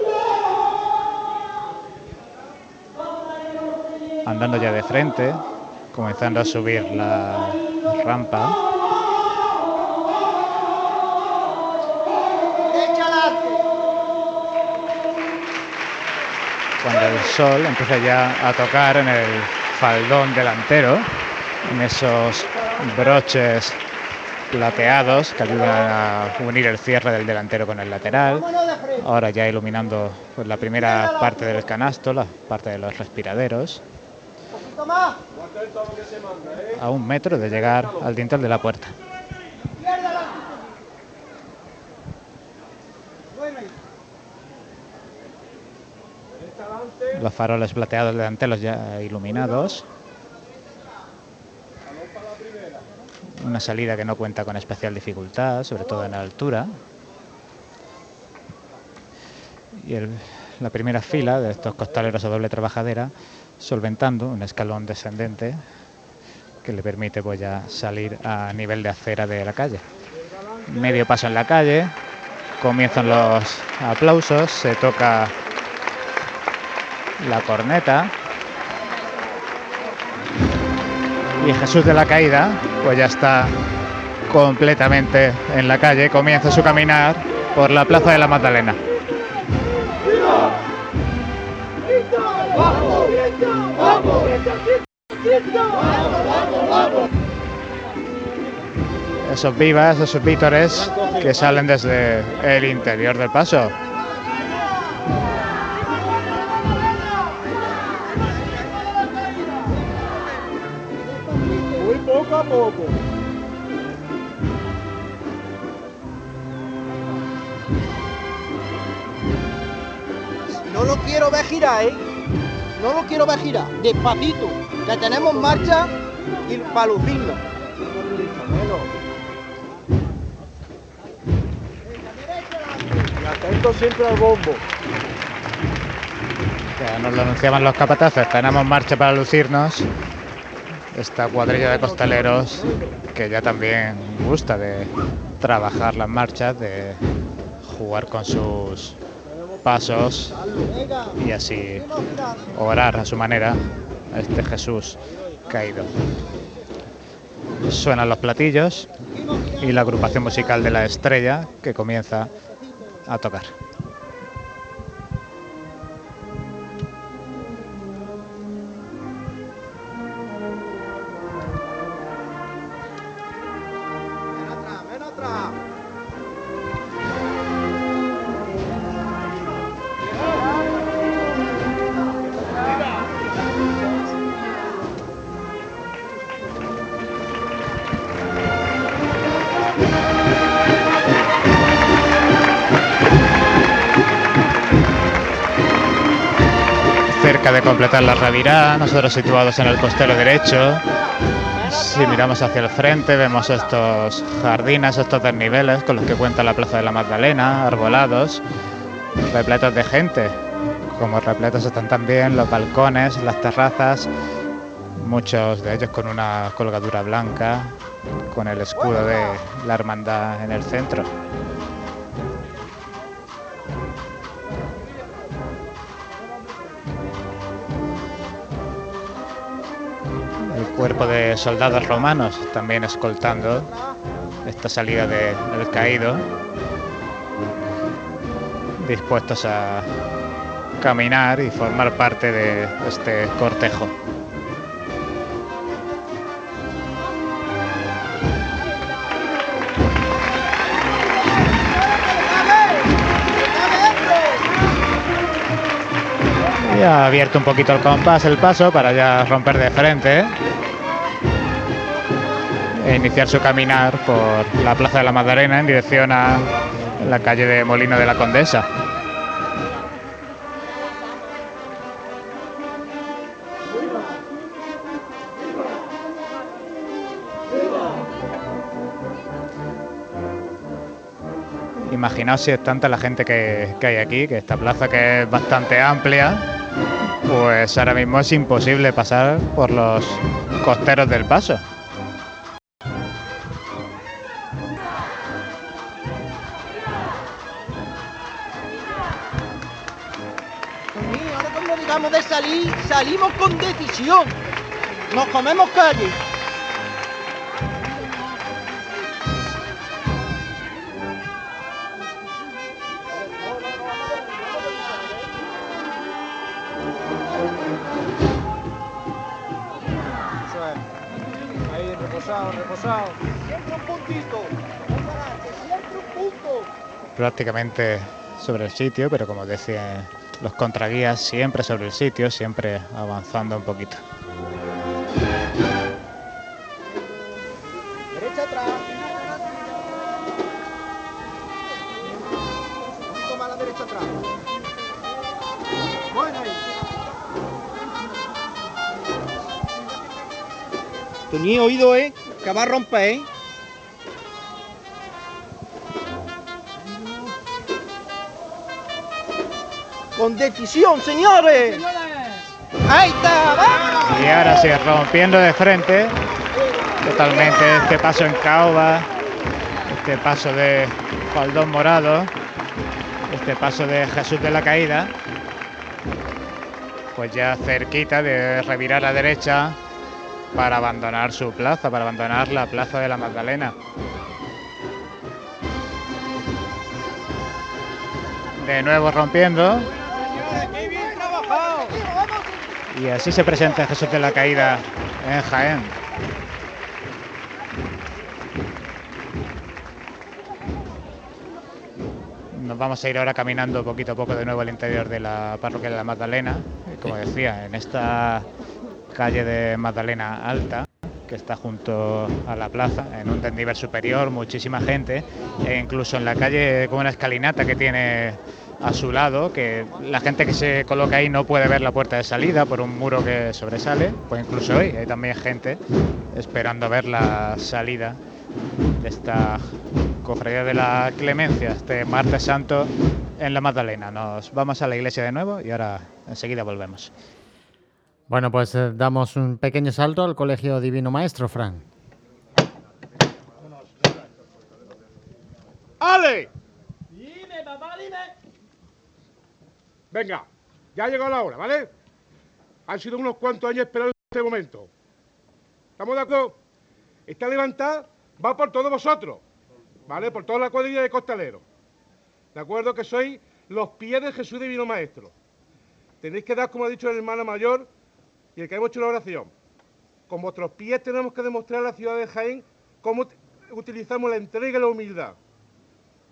andando ya de frente, comenzando a subir la rampa. Cuando el sol empieza ya a tocar en el faldón delantero, en esos broches plateados que ayudan a unir el cierre del delantero con el lateral. Ahora ya iluminando pues, la primera parte del canasto, la parte de los respiraderos a un metro de llegar al dintel de la puerta. Los faroles plateados delanteros ya iluminados. Una salida que no cuenta con especial dificultad, sobre todo en la altura. Y la primera fila de estos costaleros a doble trabajadera solventando un escalón descendente que le permite pues ya salir a nivel de acera de la calle. Medio paso en la calle, comienzan los aplausos, se toca la corneta y Jesús de la Caída pues ya está completamente en la calle, comienza su caminar por la Plaza de la Magdalena. Esos vivas, esos vítores que salen desde el interior del paso. Poco. No lo quiero ver girar, ¿eh? No lo quiero ver girar. Despacito. Que tenemos marcha y para lucirlo. Atento siempre al bombo. Ya nos lo anunciaban los capataces, tenemos marcha para lucirnos. Esta cuadrilla de costaleros que ya también gusta de trabajar las marchas, de jugar con sus pasos y así orar a su manera a este Jesús caído. Suenan los platillos y la agrupación musical de la estrella que comienza a tocar. La revirá, nosotros situados en el costero derecho. Si miramos hacia el frente vemos estos jardines, estos desniveles con los que cuenta la Plaza de la Magdalena, arbolados, repletos de gente. Como repletos están también los balcones, las terrazas, muchos de ellos con una colgadura blanca, con el escudo de la hermandad en el centro. cuerpo de soldados romanos también escoltando esta salida del caído, dispuestos a caminar y formar parte de este cortejo. ha abierto un poquito el compás, el paso, para ya romper de frente e iniciar su caminar por la Plaza de la Magdalena en dirección a la calle de Molino de la Condesa. Imaginaos si es tanta la gente que, que hay aquí, que esta plaza que es bastante amplia, pues ahora mismo es imposible pasar por los costeros del paso. Con decisión. Nos comemos calle. Eso es. Ahí, reposado, reposado. Siempre un puntito. Siempre un punto. prácticamente sobre el sitio, pero como decían los contraguías, siempre sobre el sitio, siempre avanzando un poquito. Derecha atrás. Un la derecha atrás. Bueno ni oído, ¿eh? Que va a romper, ¿eh? Con decisión, señores. Ahí está. Y ahora sí, rompiendo de frente, totalmente este paso en caoba, este paso de faldón morado, este paso de Jesús de la Caída, pues ya cerquita de revirar a derecha para abandonar su plaza, para abandonar la plaza de la Magdalena. De nuevo rompiendo. Y así se presenta Jesús de la Caída en Jaén. Nos vamos a ir ahora caminando poquito a poco de nuevo al interior de la parroquia de la Magdalena. Como decía, en esta calle de Magdalena Alta, que está junto a la plaza, en un desnivel superior, muchísima gente, e incluso en la calle con una escalinata que tiene a su lado, que la gente que se coloca ahí no puede ver la puerta de salida por un muro que sobresale, pues incluso hoy hay también gente esperando ver la salida de esta cofradía de la Clemencia, este martes santo en la Magdalena. Nos vamos a la iglesia de nuevo y ahora enseguida volvemos. Bueno, pues eh, damos un pequeño salto al Colegio Divino Maestro, Fran. ¡Ale! Dime, papá, dime. Venga, ya ha llegado la hora, ¿vale? Han sido unos cuantos años esperando este momento. ¿Estamos de acuerdo? Esta levantada va por todos vosotros, ¿vale? Por toda la cuadrilla de costaleros. ¿De acuerdo? Que sois los pies de Jesús Divino Maestro. Tenéis que dar, como ha dicho el hermano mayor y el que hemos hecho la oración. Con vuestros pies tenemos que demostrar a la ciudad de Jaén cómo utilizamos la entrega y la humildad.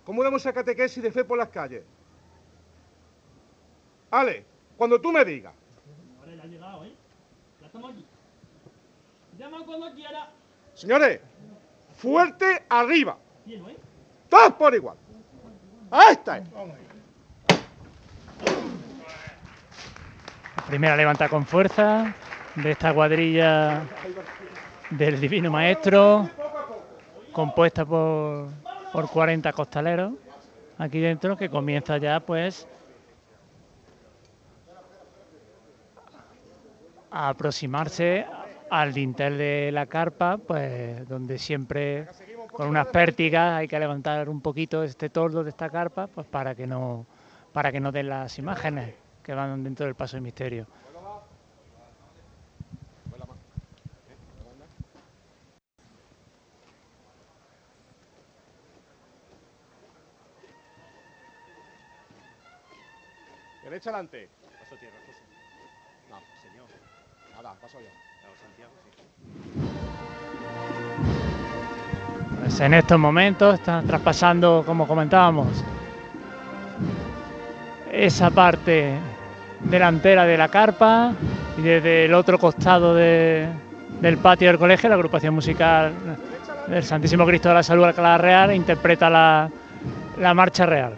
Cómo damos esa catequesis de fe por las calles. Ale, cuando tú me digas. Vale, ha llegado, ¿eh? Ya estamos aquí. Llama cuando quiera. Señores, fuerte arriba. Bien, ¿eh? Todos por igual. Ahí está. Primera levanta con fuerza de esta cuadrilla del Divino Maestro, compuesta por, por 40 costaleros aquí dentro, que comienza ya pues a aproximarse al dintel de la carpa, pues donde siempre con unas pértigas hay que levantar un poquito este tordo de esta carpa, pues para que no para que no den las imágenes que van dentro del paso del misterio. Derecha adelante. Paso tierra, José. No, señor. Nada, paso yo. Claro, Santiago, sí. Pues en estos momentos están traspasando, como comentábamos, esa parte delantera de la carpa y desde el otro costado de- del patio del colegio la agrupación musical del Santísimo Cristo de la Salud Alcalá Real interpreta la, la marcha real.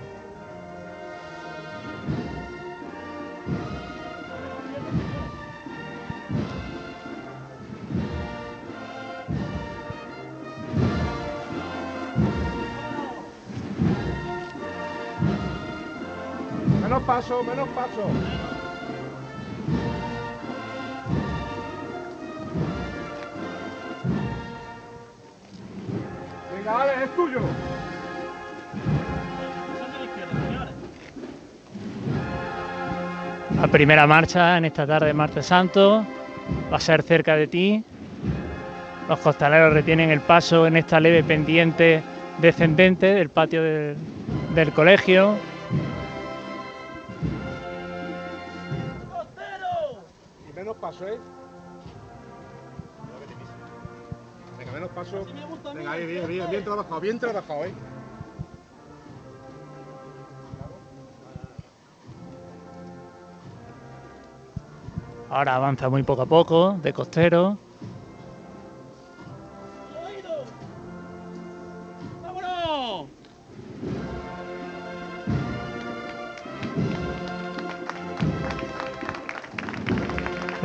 Paso, menos paso. Venga, Alex, es tuyo. La primera marcha en esta tarde de Martes Santo va a ser cerca de ti. Los costaleros retienen el paso en esta leve pendiente descendente del patio del, del colegio. Paso, ¿eh? Venga, menos paso. Venga, ahí, bien, bien, bien trabajado, bien trabajado, ¿eh? Ahora avanza muy poco a poco, de costero.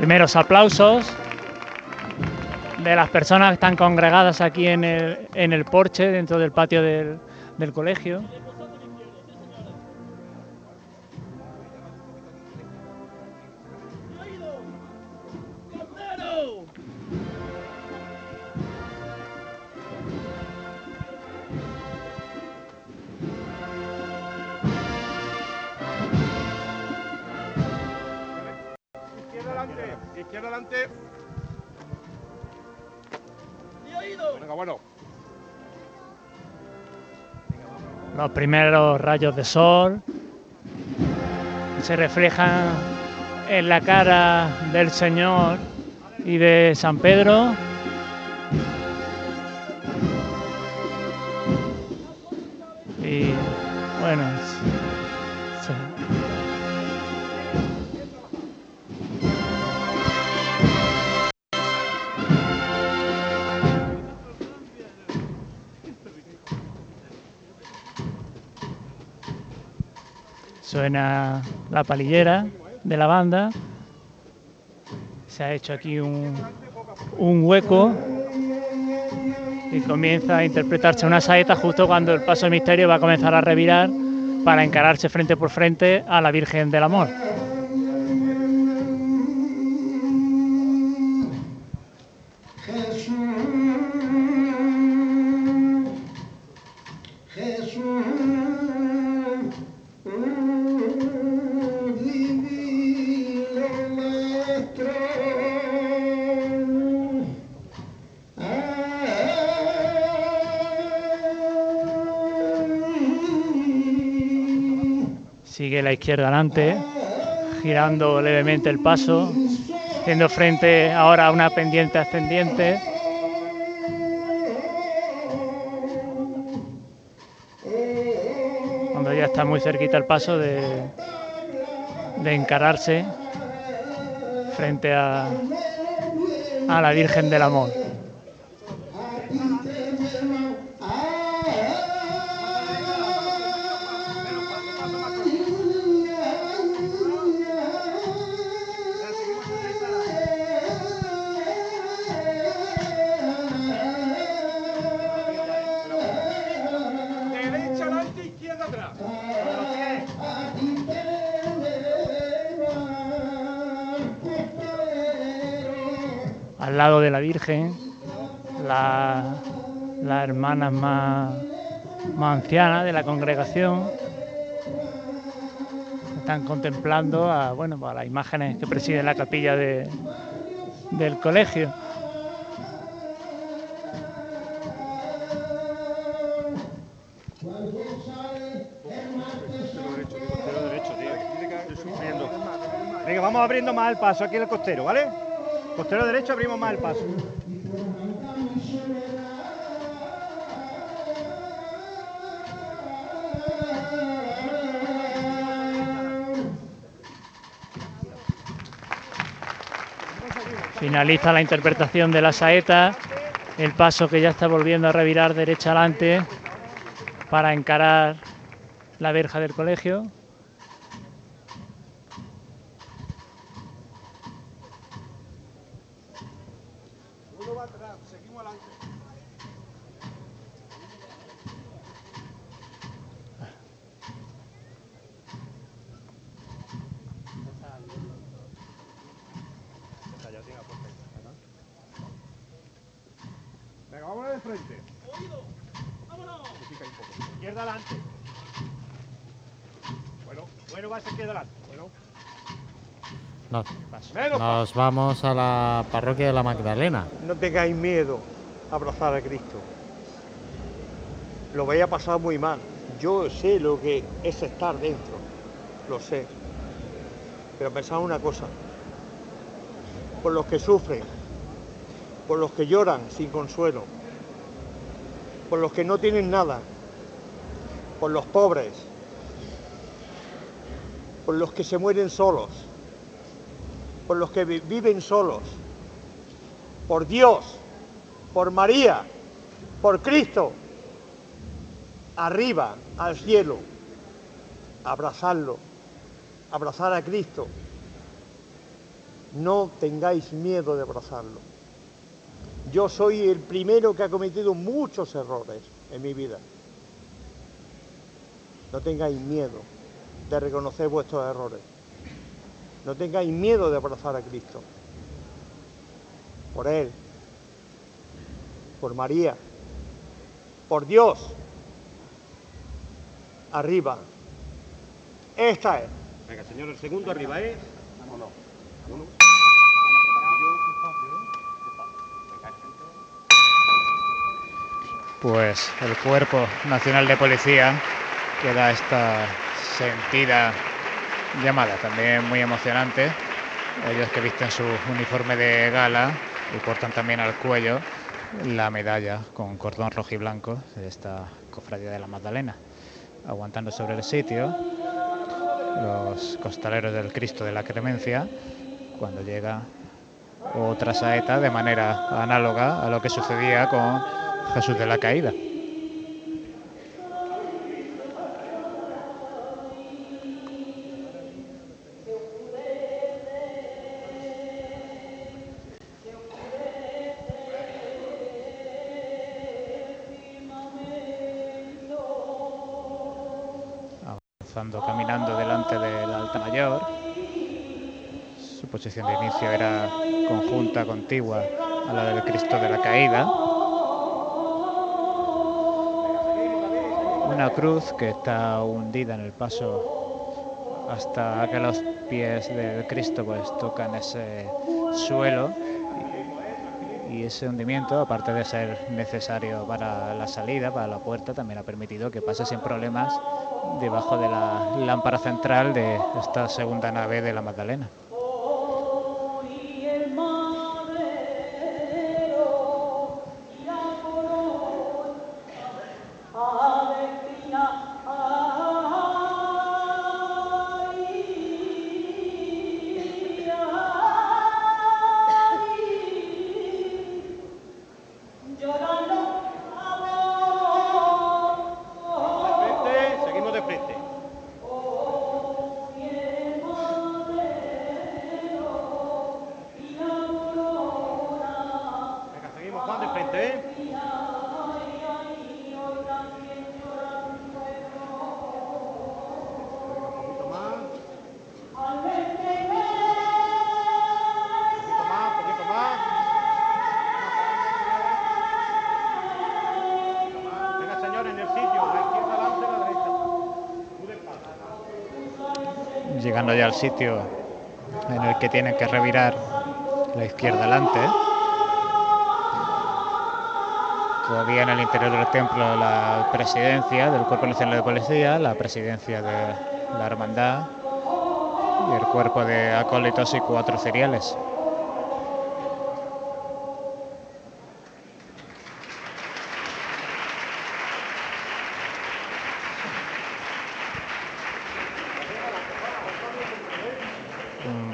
Primeros aplausos de las personas que están congregadas aquí en el, en el porche, dentro del patio del, del colegio. Venga, bueno. Los primeros rayos de sol se reflejan en la cara del Señor y de San Pedro. Y bueno, suena la palillera de la banda. Se ha hecho aquí un, hueco y comienza a interpretarse una saeta justo cuando el paso de misterio va a comenzar a revirar para encararse frente por frente a la Virgen del Amor. Izquierda adelante, girando levemente el paso, haciendo frente ahora a una pendiente ascendiente. Cuando ya está muy cerquita el paso de, de encararse frente a, a la Virgen del Amor. Lado de la Virgen, la, las hermanas más, más ancianas de la congregación están contemplando a, bueno, pues a las imágenes que presiden la capilla de- del colegio. Venga, vamos abriendo más el paso aquí en el costero, ¿vale? Costero derecho abrimos más el paso. Finaliza la interpretación de la saeta. El paso que ya está volviendo a revirar derecha adelante para encarar la verja del colegio. Vamos a la parroquia de la Magdalena. No tengáis miedo a abrazar a Cristo. Lo vais a pasar muy mal. Yo sé lo que es estar dentro. Lo sé. Pero pensad una cosa. Por los que sufren, por los que lloran sin consuelo, por los que no tienen nada, por los pobres, por los que se mueren solos, por los que vi- viven solos, por Dios, por María, por Cristo, arriba, al cielo, abrazarlo, abrazar a Cristo. No tengáis miedo de abrazarlo. Yo soy el primero que ha cometido muchos errores en mi vida. No tengáis miedo de reconocer vuestros errores. No tengáis miedo de abrazar a Cristo. Por Él, por María, por Dios. Arriba. Esta es. Venga, señor, el segundo arriba, ¿eh? Vámonos. Uno. Pues el Cuerpo Nacional de Policía que da esta sentida llamada, también muy emocionante. Ellos que visten su uniforme de gala y portan también al cuello la medalla con cordón rojo y blanco de esta cofradía de la Magdalena. Aguantando sobre el sitio los costaleros del Cristo de la Clemencia cuando llega otra saeta de manera análoga a lo que sucedía con Jesús de la Caída. Caminando delante del alta mayor. Su posición de inicio era conjunta, contigua a la del Cristo de la Caída. Una cruz que está hundida en el paso hasta que los pies del Cristo pues tocan ese suelo y ese hundimiento, aparte de ser necesario para la salida, para la puerta, también ha permitido que pase sin problemas debajo de la lámpara central de esta segunda nave de la Magdalena. Llegando ya al sitio en el que tienen que revirar la izquierda adelante. Todavía en el interior del templo la presidencia del Cuerpo Nacional de Policía, la presidencia de la Hermandad y el cuerpo de acólitos y cuatro cereales.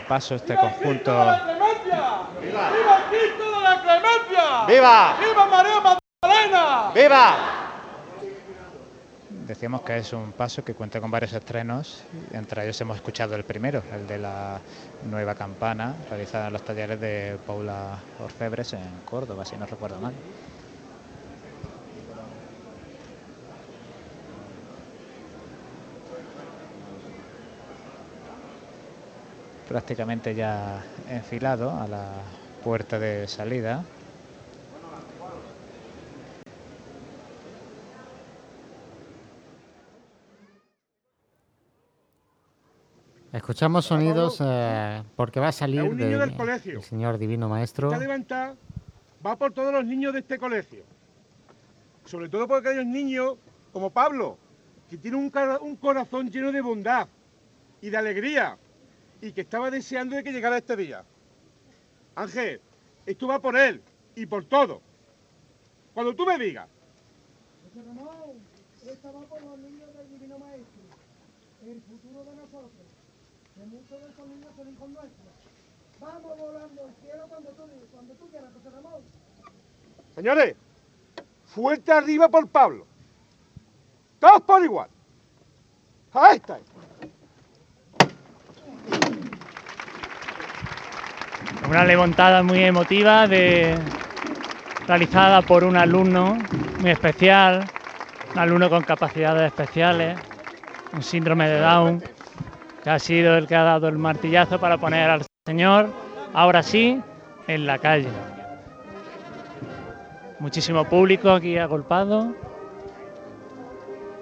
Paso este conjunto ¡Viva! ¡Viva el Cristo de la Clemencia! ¡Viva! ¡Viva María Magdalena! ¡Viva! Decíamos que es un paso que cuenta con varios estrenos, entre ellos hemos escuchado el primero, el de la nueva campana, realizada en los talleres de Paula Orfebres en Córdoba, si no recuerdo mal. Prácticamente ya enfilado a la puerta de salida. Escuchamos sonidos eh, porque va a salir un niño de- del colegio. el señor Divino Maestro. Esta va por todos los niños de este colegio. Sobre todo por aquellos niños como Pablo, que tiene un corazón lleno de bondad y de alegría y que estaba deseando de que llegara este día. Ángel, esto va por él y por todo. Cuando tú me digas, José Ramón, esta va por los niños del Divino Maestro, el futuro de nosotros, que muchos de esos niños son hijos nuestros. Vamos volando al cielo cuando tú, cuando tú quieras, José Ramón. señores, fuerte arriba por Pablo. Todos por igual. Ahí está. Una levantada muy emotiva realizada por un alumno muy especial, un alumno con capacidades especiales, un síndrome de Down, que ha sido el que ha dado el martillazo para poner al señor, ahora sí, en la calle. Muchísimo público aquí agolpado,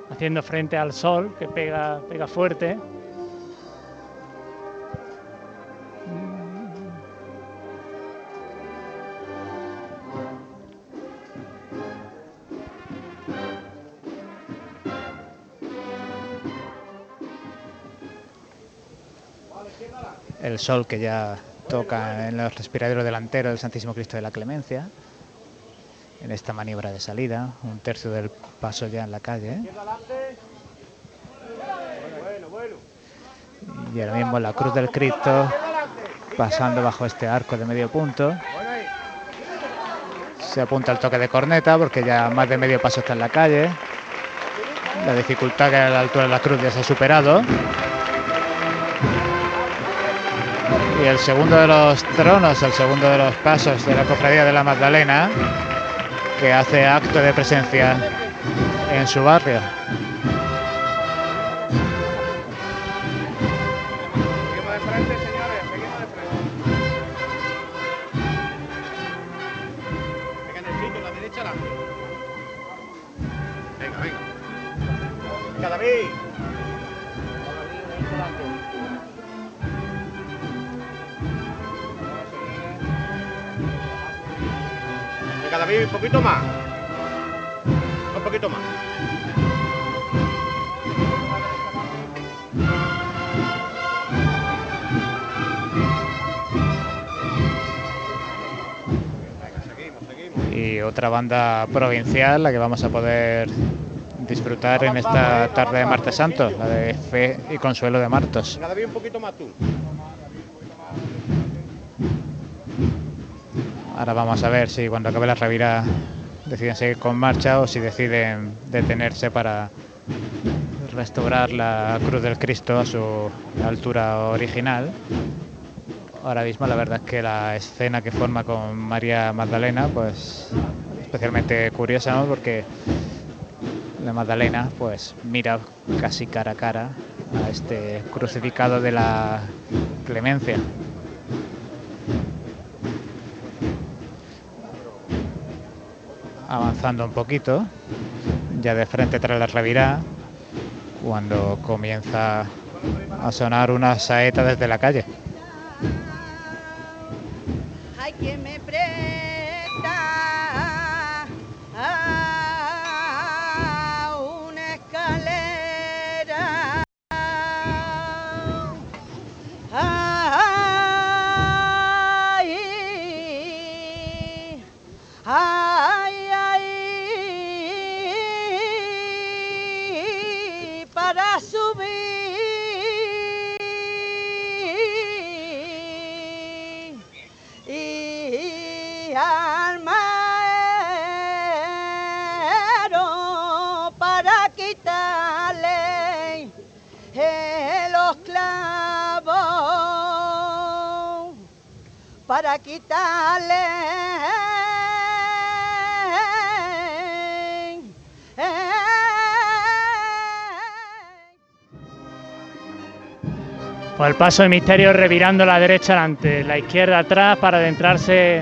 haciendo frente al sol que pega, pega fuerte. El sol que ya toca en los respiraderos delanteros del Santísimo Cristo de la Clemencia. En esta maniobra de salida, un tercio del paso ya en la calle. Y ahora mismo la cruz del Cristo pasando bajo este arco de medio punto. Se apunta el toque de corneta porque ya más de medio paso está en la calle. La dificultad que a la altura de la cruz ya se ha superado. Y el segundo de los tronos, el segundo de los pasos de la Cofradía de la Magdalena, que hace acto de presencia en su barrio. Poquito más. Un poquito más. y otra banda provincial, la que vamos a poder disfrutar en esta tarde de Martes Santo, la de Fe y Consuelo de Martos. Venga, David, un poquito más tú. Ahora vamos a ver si cuando acabe la revira deciden seguir con marcha o si deciden detenerse para restaurar la Cruz del Cristo a su altura original. Ahora mismo la verdad es que la escena que forma con María Magdalena, pues especialmente curiosa, ¿no? porque la Magdalena pues mira casi cara a cara a este crucificado de la clemencia. Avanzando un poquito, ya de frente tras la revirá, cuando comienza a sonar una saeta desde la calle. Paso de misterio revirando la derecha adelante, la izquierda atrás para adentrarse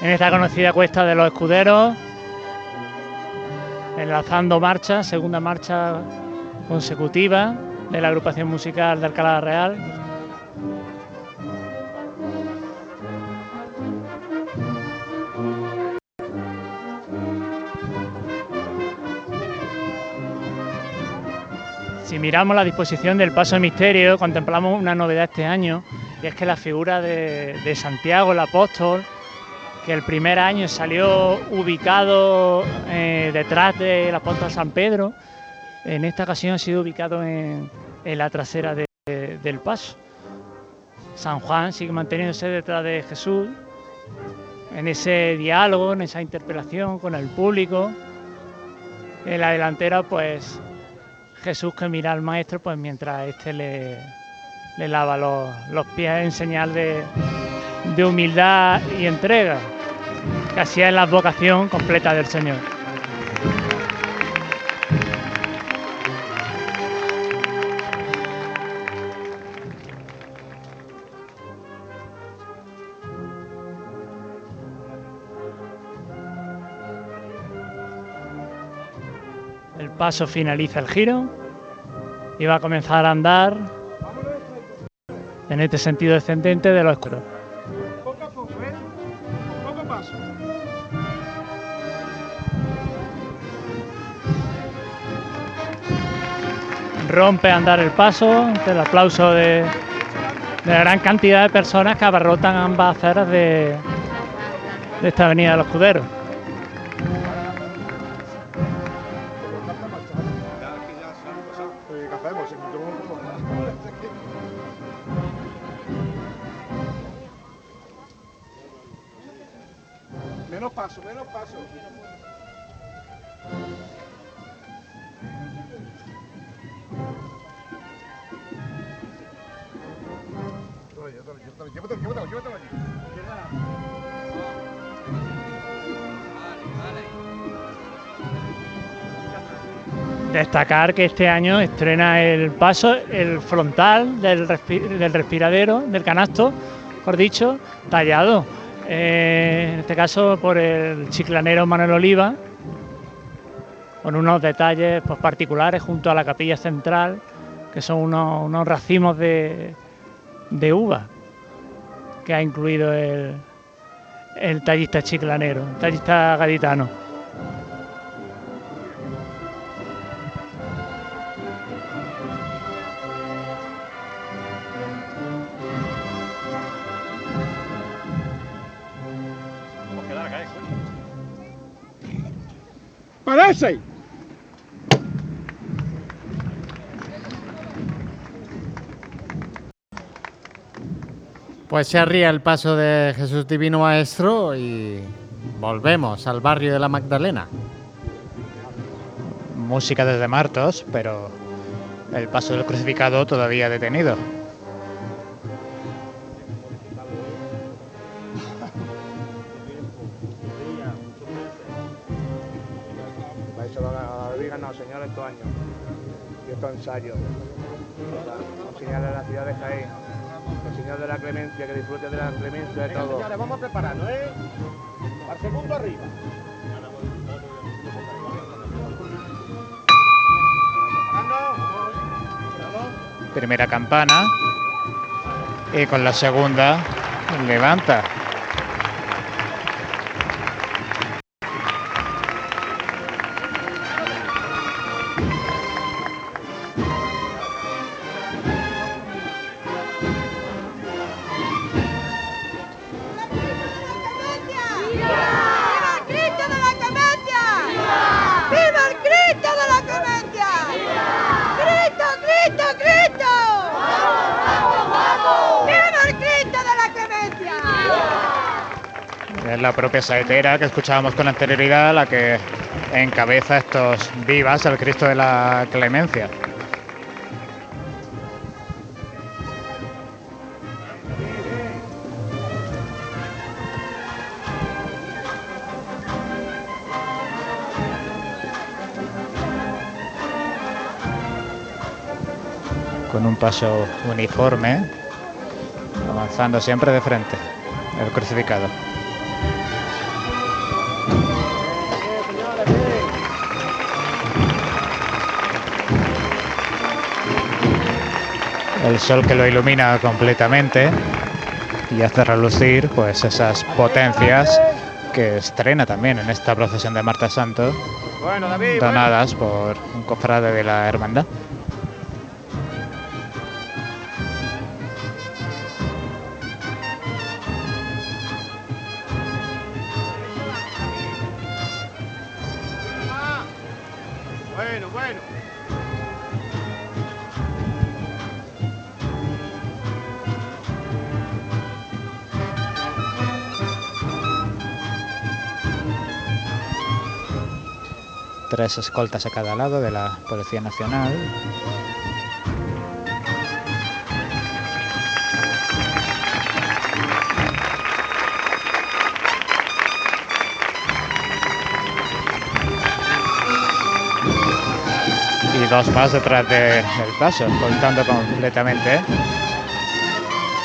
en esta conocida cuesta de los escuderos. Enlazando marcha, segunda marcha consecutiva de la agrupación musical de Alcalá Real. Miramos la disposición del paso de misterio, contemplamos una novedad este año, y es que la figura de, Santiago, el apóstol, que el primer año salió ubicado eh, detrás del apóstol San Pedro, en esta ocasión ha sido ubicado en, la trasera de- del paso. San Juan sigue manteniéndose detrás de Jesús, en ese diálogo, en esa interpelación con el público. En la delantera, pues Jesús que mira al maestro, pues mientras éste le, le lava los, los pies en señal de, de humildad y entrega, que así es la vocación completa del Señor. Paso finaliza el giro y va a comenzar a andar en este sentido descendente de lo oscuro. Poco a poco, ¿eh? Poco paso. Rompe a andar el paso el aplauso de, de la gran cantidad de personas que abarrotan ambas aceras de, de esta avenida de los Escuderos. Paso, menos paso. Llévatelo, llévatelo, llévatelo, llévatelo allí. Destacar que este año estrena el paso, el frontal del, respi- del respiradero, del canasto, mejor dicho, tallado. Eh, en este caso por el chiclanero Manuel Oliva, con unos detalles pues, particulares junto a la capilla central, que son unos, racimos de, de uva que ha incluido el, el tallista chiclanero, el tallista gaditano. ¡Parece! Pues se arría el paso de Jesús Divino Maestro y volvemos al barrio de la Magdalena. Música desde Martos, pero el paso del crucificado todavía detenido. Señores de la ciudad de Jaén. El señor de la clemencia, que disfrute de la clemencia de Venga, todo. señores, vamos preparando, ¿eh? Al segundo arriba. Primera campana. Y con la segunda levanta. Propia saetera que escuchábamos con anterioridad la que encabeza estos vivas al Cristo de la Clemencia. Con un paso uniforme, avanzando siempre de frente, el crucificado. El sol que lo ilumina completamente y hace relucir pues esas potencias que estrena también en esta procesión de Marta Santo, donadas por un cofrade de la hermandad. Tres escoltas a cada lado de la Policía Nacional. Y dos más detrás del paso, escoltando completamente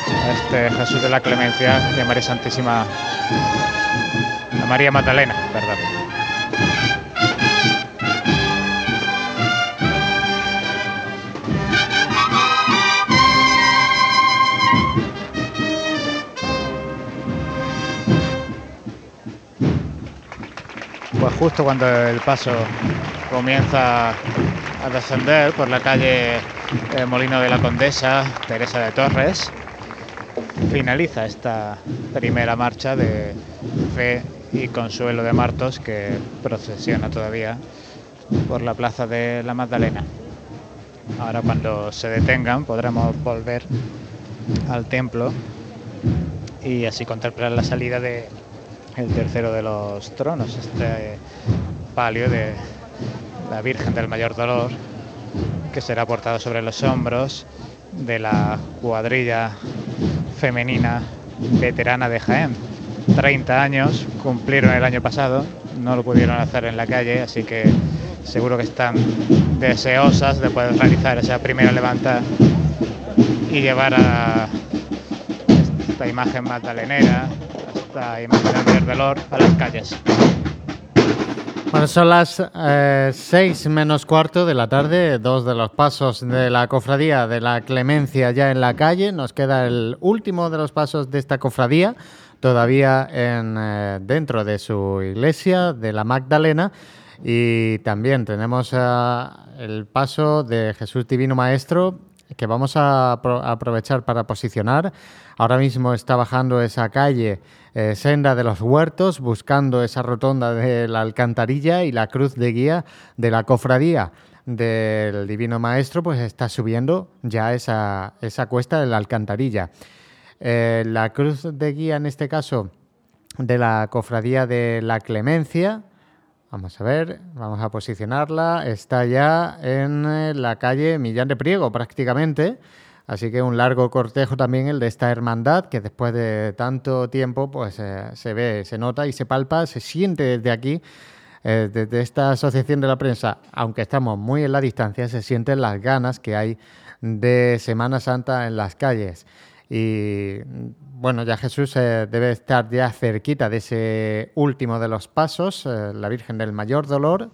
a este Jesús de la Clemencia y a María Santísima, a María Magdalena, perdón. Justo cuando el paso comienza a descender por la calle eh, Molino de la Condesa, Teresa de Torres, finaliza esta primera marcha de fe y consuelo de Martos que procesiona todavía por la plaza de la Magdalena. Ahora cuando se detengan podremos volver al templo y así contemplar la salida de el tercero de los tronos, este palio de la Virgen del Mayor Dolor, que será portado sobre los hombros de la cuadrilla femenina veterana de Jaén. 30 años cumplieron el año pasado, no lo pudieron hacer en la calle, así que seguro que están deseosas de poder realizar esa primera levanta y llevar a esta imagen magdalenera, esta imagen del Dolor a las calles. Son las eh, seis menos cuarto de la tarde, dos de los pasos de la cofradía de la Clemencia ya en la calle. Nos queda el último de los pasos de esta cofradía, todavía en, eh, dentro de su iglesia de la Magdalena. Y también tenemos eh, el paso de Jesús Divino Maestro que vamos a, apro- a aprovechar para posicionar. Ahora mismo está bajando esa calle eh, Senda de los Huertos, buscando esa rotonda de la alcantarilla y la cruz de guía de la cofradía del Divino Maestro, pues está subiendo ya esa, esa cuesta de la alcantarilla. Eh, la cruz de guía, en este caso, de la cofradía de la Clemencia, Vamos a ver, vamos a posicionarla. Está ya en eh, la calle Millán de Priego prácticamente. Así que un largo cortejo también el de esta hermandad que después de tanto tiempo pues eh, se ve, se nota y se palpa, se siente desde aquí, eh, desde esta asociación de la prensa, aunque estamos muy en la distancia, se sienten las ganas que hay de Semana Santa en las calles. Y bueno, ya Jesús eh, debe estar ya cerquita de ese último de los pasos, eh, la Virgen del Mayor Dolor.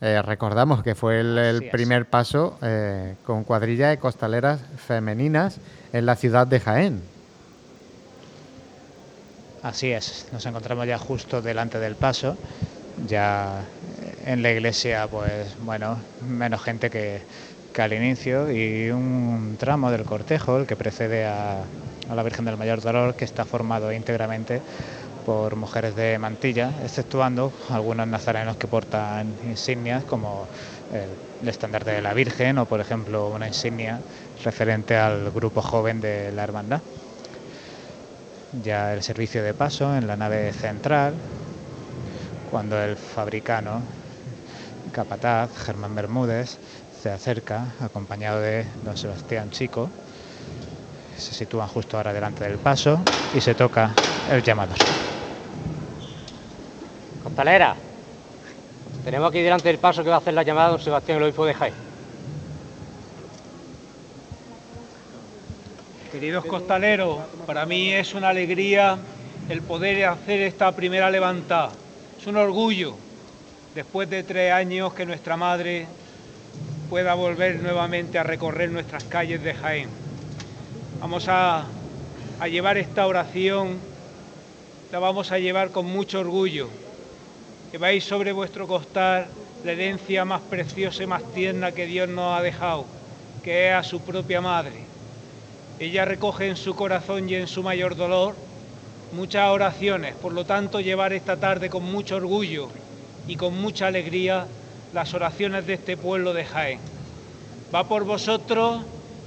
Eh, recordamos que fue el, el primer paso con cuadrilla de costaleras femeninas en la ciudad de Jaén. Así es, nos encontramos ya justo delante del paso, ya en la iglesia, pues bueno, menos gente que, al inicio y un tramo del cortejo, el que precede a, la Virgen del Mayor Dolor, que está formado íntegramente por mujeres de mantilla, exceptuando algunos nazarenos que portan insignias como el estandarte de la Virgen o, por ejemplo, una insignia referente al grupo joven de la hermandad. ya el servicio de paso en la nave central, cuando el fabricano capataz, Germán Bermúdez, se acerca acompañado de don Sebastián Chico. Se sitúan justo ahora delante del paso y se toca el llamador. Costalera, tenemos aquí delante del paso que va a hacer la llamada don Sebastián, el obispo de Jaén. Queridos costaleros, para mí es una alegría el poder hacer esta primera levantada. Es un orgullo, después de tres años, que nuestra madre pueda volver nuevamente a recorrer nuestras calles de Jaén. Vamos a, llevar esta oración, la vamos a llevar con mucho orgullo. Lleváis sobre vuestro costal la herencia más preciosa y más tierna que Dios nos ha dejado, que es a su propia madre. Ella recoge en su corazón y en su mayor dolor muchas oraciones, por lo tanto llevar esta tarde con mucho orgullo y con mucha alegría las oraciones de este pueblo de Jaén. Va por vosotros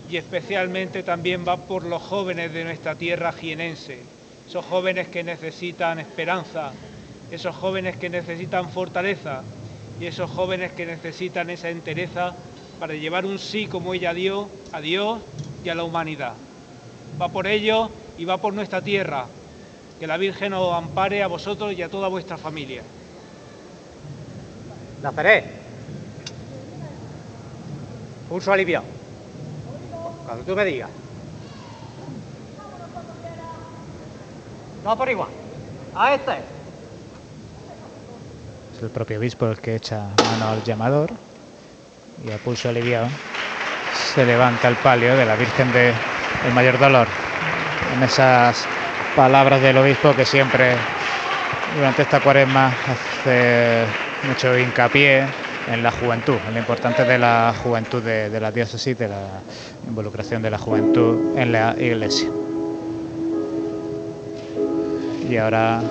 y especialmente también va por los jóvenes de nuestra tierra jienense, esos jóvenes que necesitan esperanza, esos jóvenes que necesitan fortaleza y esos jóvenes que necesitan esa entereza para llevar un sí como ella dio a Dios y a la humanidad. Va por ello y va por nuestra tierra. Que la Virgen os ampare a vosotros y a toda vuestra familia. Nazaret. Pulso aliviado. Cuando tú me digas. No por igual. A este. Es el propio obispo el que echa mano al llamador y a pulso aliviado se levanta el palio de la Virgen de el mayor dolor. En esas palabras del obispo que siempre durante esta cuaresma hace mucho hincapié en la juventud, en lo importante de la juventud de, de la diócesis, de la involucración de la juventud en la iglesia. Y ahora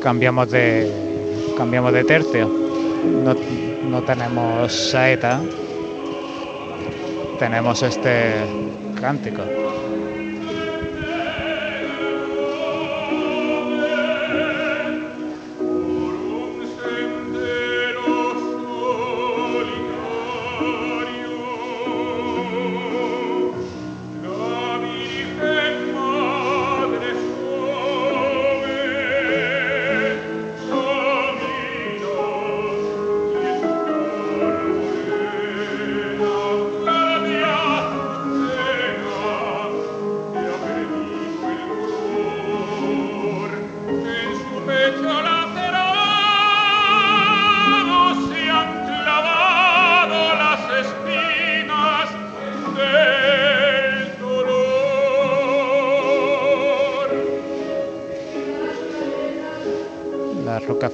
cambiamos de cambiamos de tercio. No, no tenemos saeta, tenemos este cántico.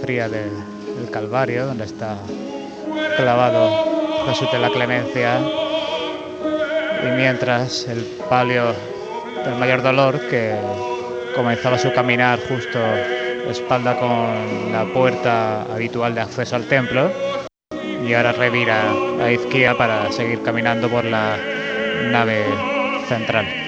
Del Calvario, donde está clavado Jesús de la Clemencia, y mientras el palio del mayor dolor, que comenzaba su caminar justo espalda con la puerta habitual de acceso al templo, y ahora revira a izquierda para seguir caminando por la nave central.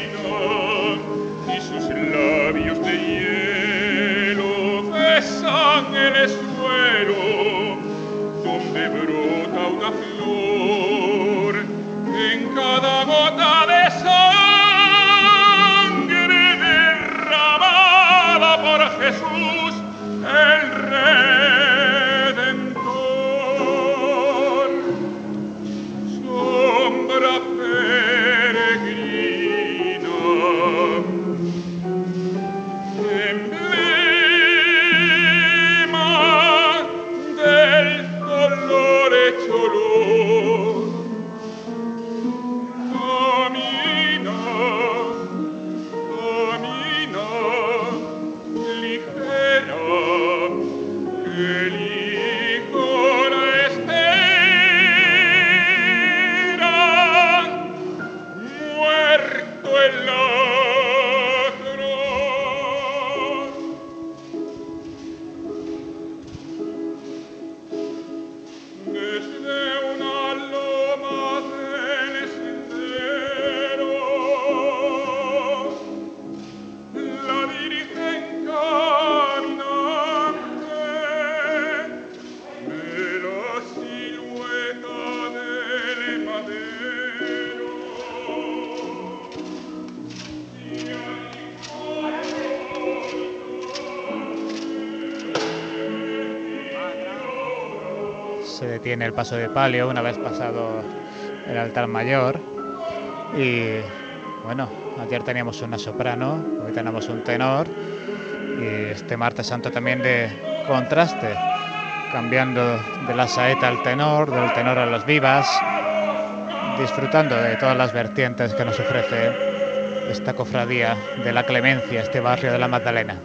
Paso de palio una vez pasado el altar mayor. Y bueno, ayer teníamos una soprano, hoy tenemos un tenor. Y este martes santo también de contraste, cambiando de la saeta al tenor, del tenor a las vivas, disfrutando de todas las vertientes que nos ofrece esta cofradía de la Clemencia, este barrio de la Magdalena.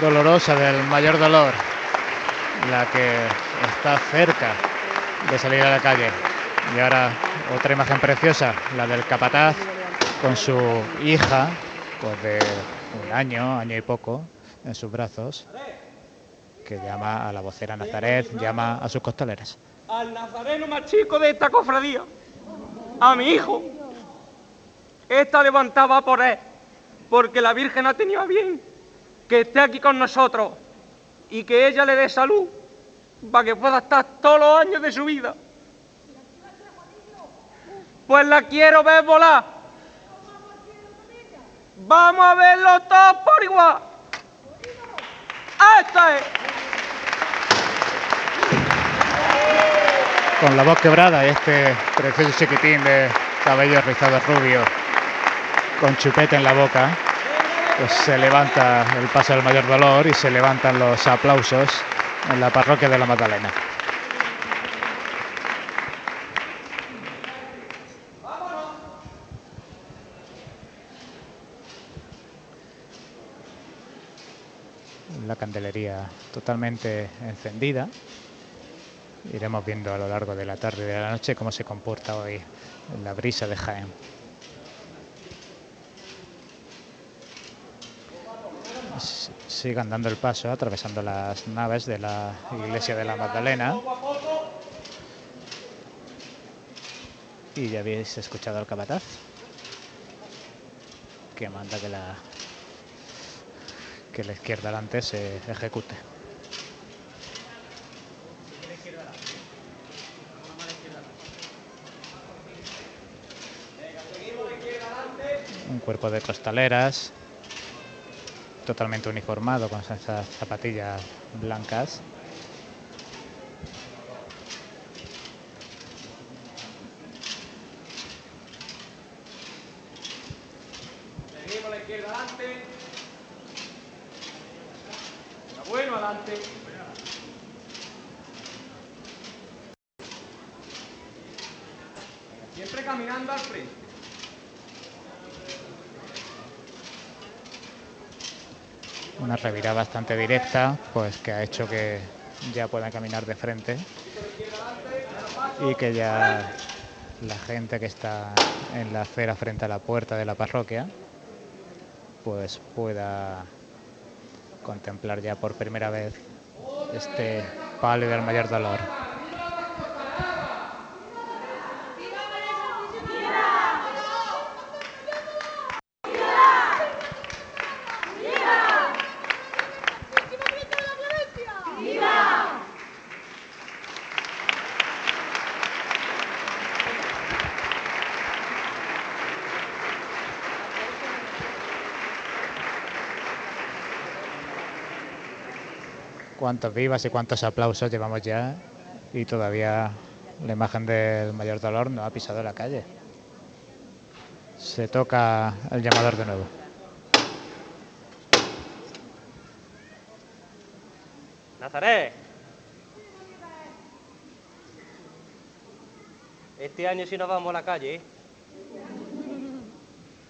Dolorosa del mayor dolor, la que está cerca de salir a la calle. Y ahora otra imagen preciosa, la del capataz con su hija, pues de un año, año y poco, en sus brazos, que llama a la vocera Nazaret, llama a sus costaleras. al nazareno más chico de esta cofradía, a mi hijo. Esta levantaba por él, porque la Virgen ha tenido bien que esté aquí con nosotros y que ella le dé salud para que pueda estar todos los años de su vida. Pues la quiero ver volar. Vamos a verlo todos por igual. ¡Esta es! Con la voz quebrada este precioso chiquitín de cabello rizado rubio, con chupete en la boca, pues se levanta el paso del mayor dolor y se levantan los aplausos en la parroquia de la Magdalena. La candelería totalmente encendida. Iremos viendo a lo largo de la tarde y de la noche cómo se comporta hoy la brisa de Jaén. Sigan dando el paso, atravesando las naves de la iglesia de la Magdalena. Y ya habéis escuchado al capataz que manda que la que la izquierda delante se ejecute. Un cuerpo de costaleras totalmente uniformado con esas zapatillas blancas. Seguimos a la izquierda adelante. Venga, Bueno, adelante. Venga, Siempre caminando al frente. Una revirada directa, pues que ha hecho que ya puedan caminar de frente y que ya la gente que está en la acera frente a la puerta de la parroquia pues pueda contemplar ya por primera vez este palio del mayor dolor. Cuántos vivas y cuántos aplausos llevamos ya y todavía la imagen del mayor dolor no ha pisado la calle. Se toca el llamador de nuevo. Nazaret. Este año sí nos vamos a la calle. ¿eh?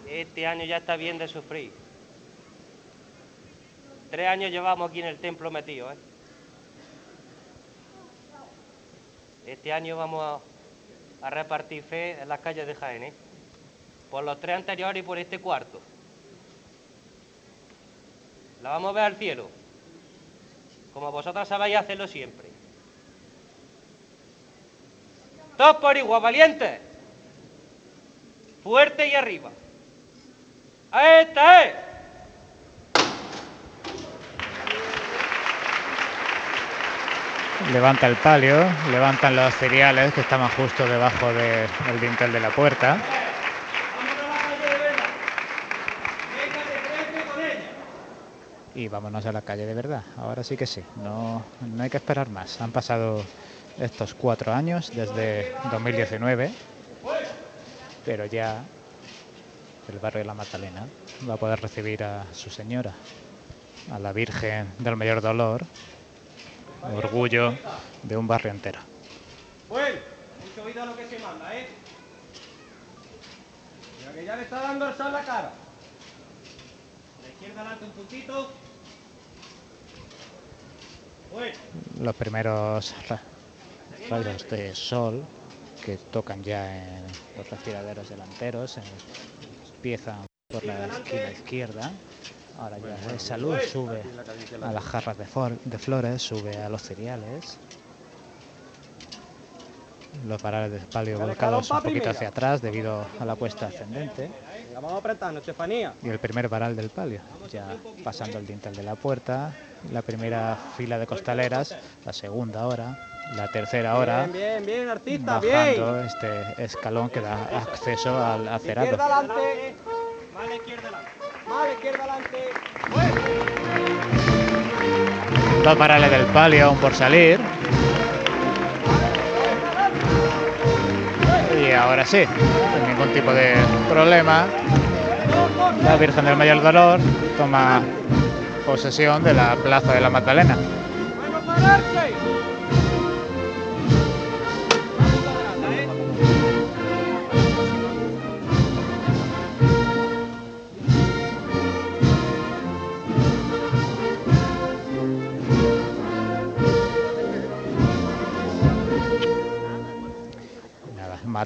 Este año ya está bien de sufrir. Tres años llevamos aquí en el templo metidos, ¿eh? Este año vamos a, repartir fe en las calles de Jaén, ¿eh? Por los tres anteriores y por este cuarto. La vamos a ver al cielo. Como vosotras sabéis hacerlo siempre. Todos por igual, valientes. Fuerte y arriba. ¡Esta es! Levanta el palio, levantan los cereales que estaban justo debajo de- del dintel de la puerta. Y vámonos a la calle de verdad. Ahora sí que sí, no, no hay que esperar más. Han pasado estos cuatro años desde 2019, pero ya el barrio de la Magdalena va a poder recibir a su señora, a la Virgen del Mayor Dolor, orgullo de un barrio entero. Bueno, mucho oído a lo que se manda, ¿eh? Mira que ya le está dando el sol la cara. La izquierda adelante un puntito. Bueno, Los primeros ra- rayos de sol que tocan ya en los respiraderos delanteros, empiezan por la esquina izquierda. Ahora ya esa luz sube a las jarras de, de flores, sube a los cereales. Los varales de palio volcados un poquito hacia atrás debido a la puesta ascendente. vamos apretando, Estefanía. Y el primer varal del palio, ya pasando el dintel de la puerta, la primera fila de costaleras, la segunda hora, la tercera hora, Bien, bien, bien, artista, bajando bien. este escalón que da acceso al acerado. Izquierda adelante. Más la izquierda adelante. Más la izquierda adelante. Dos varales del palio aún por salir. Y ahora sí, sin ningún tipo de problema, la Virgen del Mayor Dolor toma posesión de la Plaza de la Magdalena.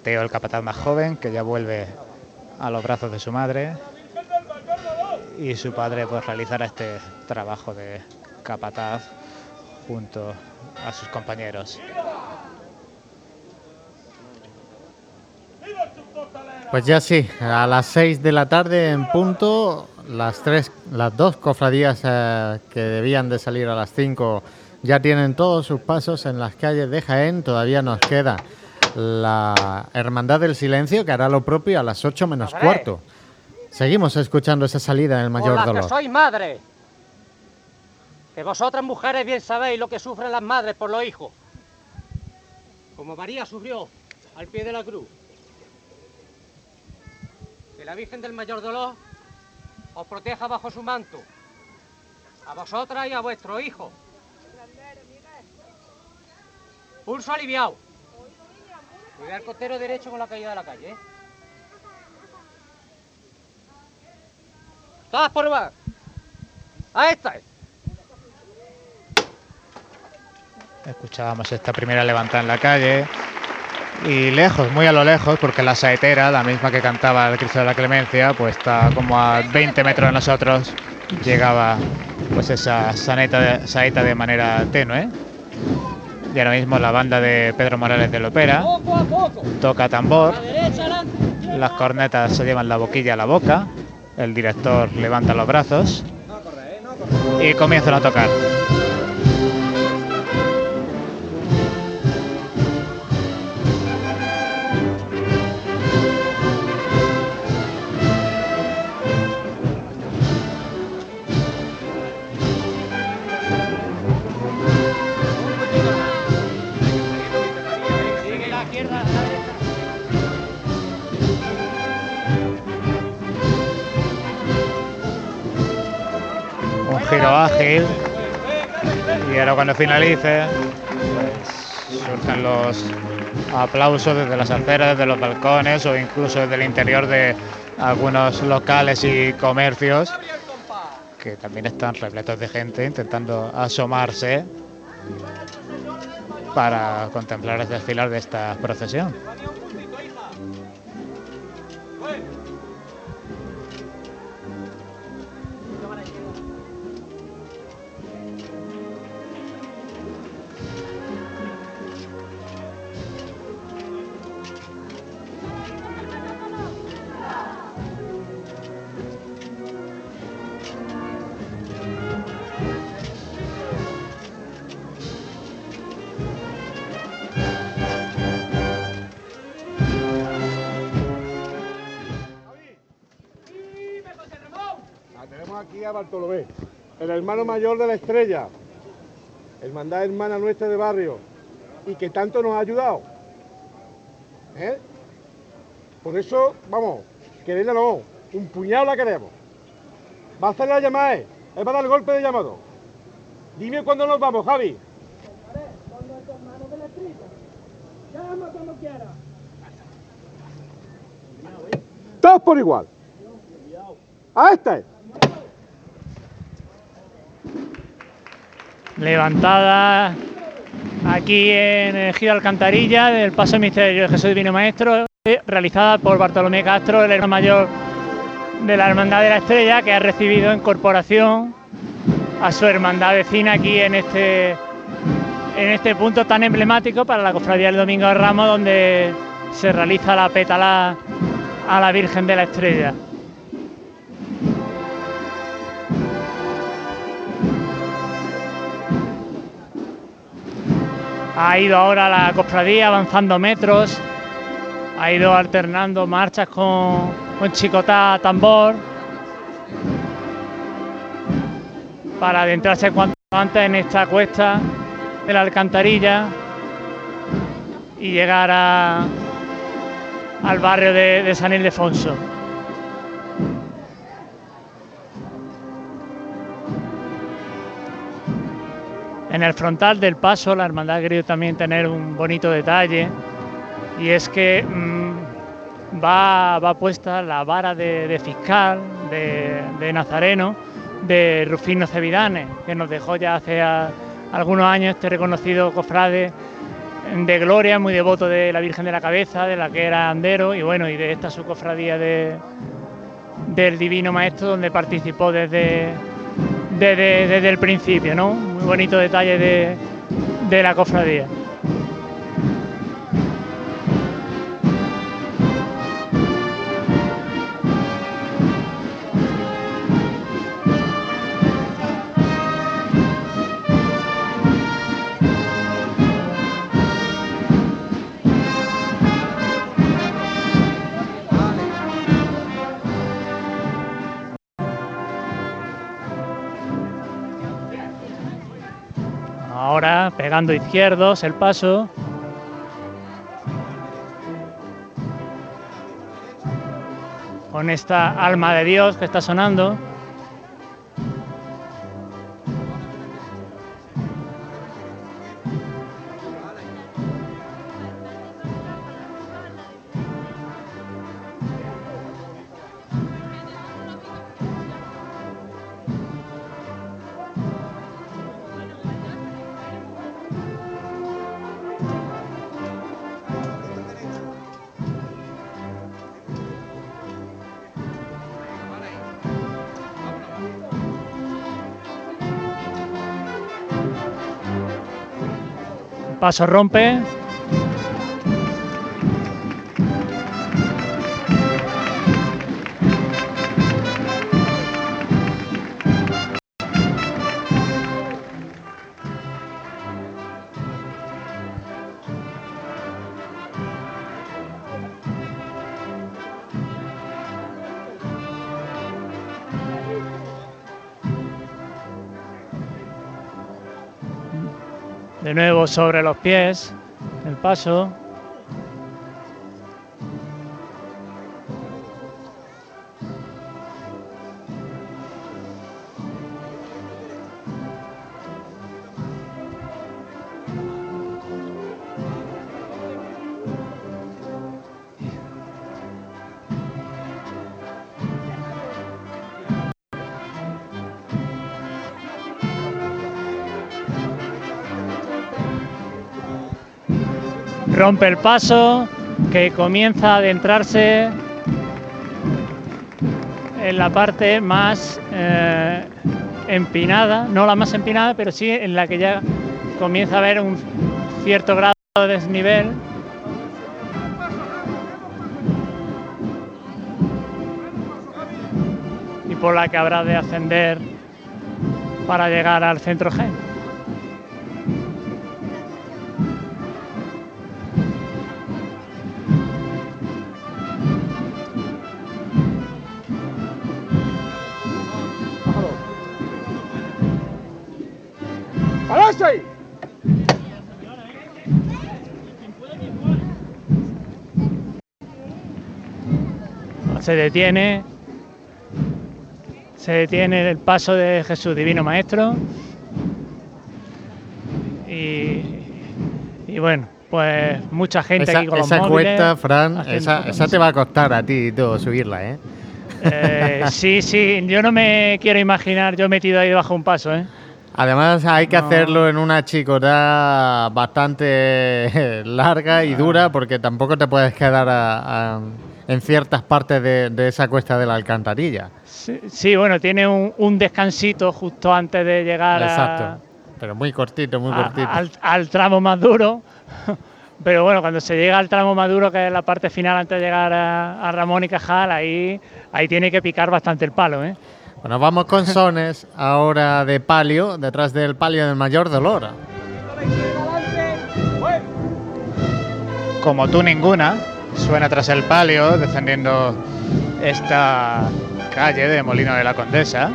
Mateo, el capataz más joven, que ya vuelve a los brazos de su madre. Y su padre pues realizará este trabajo de capataz junto a sus compañeros. Pues ya sí, a las 6 de la tarde en punto, las tres, las dos cofradías eh, que debían de salir a las 5 ya tienen todos sus pasos en las calles de Jaén. Todavía nos queda la Hermandad del Silencio que hará lo propio a las 8 menos cuarto. Seguimos escuchando esa salida en el mayor las que dolor. sois madres. Que vosotras mujeres bien sabéis lo que sufren las madres por los hijos. Como María sufrió al pie de la cruz. Que la Virgen del Mayor Dolor os proteja bajo su manto. A vosotras y a vuestros hijos. Pulso aliviado. Cuidar el costero derecho con la caída de la calle, ¿eh? Todas por igual. A esta. Escuchábamos esta primera levantada en la calle. Y lejos, muy a lo lejos, porque la saetera, la misma que cantaba el Cristo de la Clemencia, pues está como a 20 metros de nosotros, llegaba pues esa saneta de, saeta de manera tenue. Y ahora mismo la banda de Pedro Morales de Lopera toca tambor, las cornetas se llevan la boquilla a la boca, el director levanta los brazos y comienzan a tocar. Giro ágil y ahora cuando finalice pues, surgen los aplausos desde las aceras, desde los balcones o incluso desde el interior de algunos locales y comercios que también están repletos de gente intentando asomarse para contemplar el desfilar de esta procesión. Bartolomé, el hermano mayor de la estrella, hermandad hermana nuestra de barrio, y que tanto nos ha ayudado. ¿Eh? Por eso, vamos, quererla no, un puñado la queremos. Va a hacer la llamada. Él va a dar el golpe de llamado. Dime cuándo nos vamos, Javi. Cuando hermano de la estrella. Quiera. Todos por igual. A este. Levantada aquí en el Giro Alcantarilla del Paso Misterio de Jesús Divino Maestro, eh, realizada por Bartolomé Castro, el hermano mayor de la Hermandad de la Estrella, que ha recibido en corporación a su hermandad vecina aquí en este, en este punto tan emblemático para la Cofradía del Domingo de Ramos, donde se realiza la pétala a la Virgen de la Estrella. Ha ido ahora la cofradía avanzando metros, ha ido alternando marchas con, con chicotá tambor para adentrarse cuanto antes en esta cuesta de la alcantarilla y llegar a- al barrio de San Ildefonso. En el frontal del paso, la hermandad ha querido también tener un bonito detalle y es que mm, va, puesta la vara de, fiscal de, Nazareno de Rufino Cevidanes, que nos dejó ya hace a- algunos años este reconocido cofrade de gloria, muy devoto de la Virgen de la Cabeza, de la que era andero y bueno, y de esta su cofradía de, del Divino Maestro, donde participó desde, desde, el principio, ¿no? Muy bonito detalle de, de la cofradía. Pegando izquierdos el paso. Con esta alma de Dios que está sonando. Paso rompe. Sobre los pies. El paso. Rompe el paso, que comienza a adentrarse en la parte más eh, empinada, no la más empinada, pero sí en la que ya comienza a haber un cierto grado de desnivel. Y por la que habrá de ascender para llegar al centro G. Se detiene. Se detiene el paso de Jesús Divino Maestro. Y, y bueno, pues mucha gente Esa, aquí con los esa móviles, cuesta, Fran, esa, te va a costar a ti y todo subirla, ¿eh? Eh, sí, sí, yo no me quiero imaginar yo metido ahí debajo de un paso, ¿eh? Además hay que No. hacerlo en una chicota bastante larga y dura porque tampoco te puedes quedar a- a- en ciertas partes de, de esa cuesta de la alcantarilla. Sí, sí, bueno, tiene un, un descansito justo antes de llegar a- Exacto. Pero muy cortito, muy a- cortito. al, al tramo más duro. Pero bueno, cuando se llega al tramo más duro, que es la parte final antes de llegar a, a Ramón y Cajal, ahí, ahí tiene que picar bastante el palo, ¿eh? Bueno, vamos con sones ahora de palio, detrás del palio del mayor dolor. Como tú ninguna, suena tras el palio, descendiendo esta calle de Molino de la Condesa.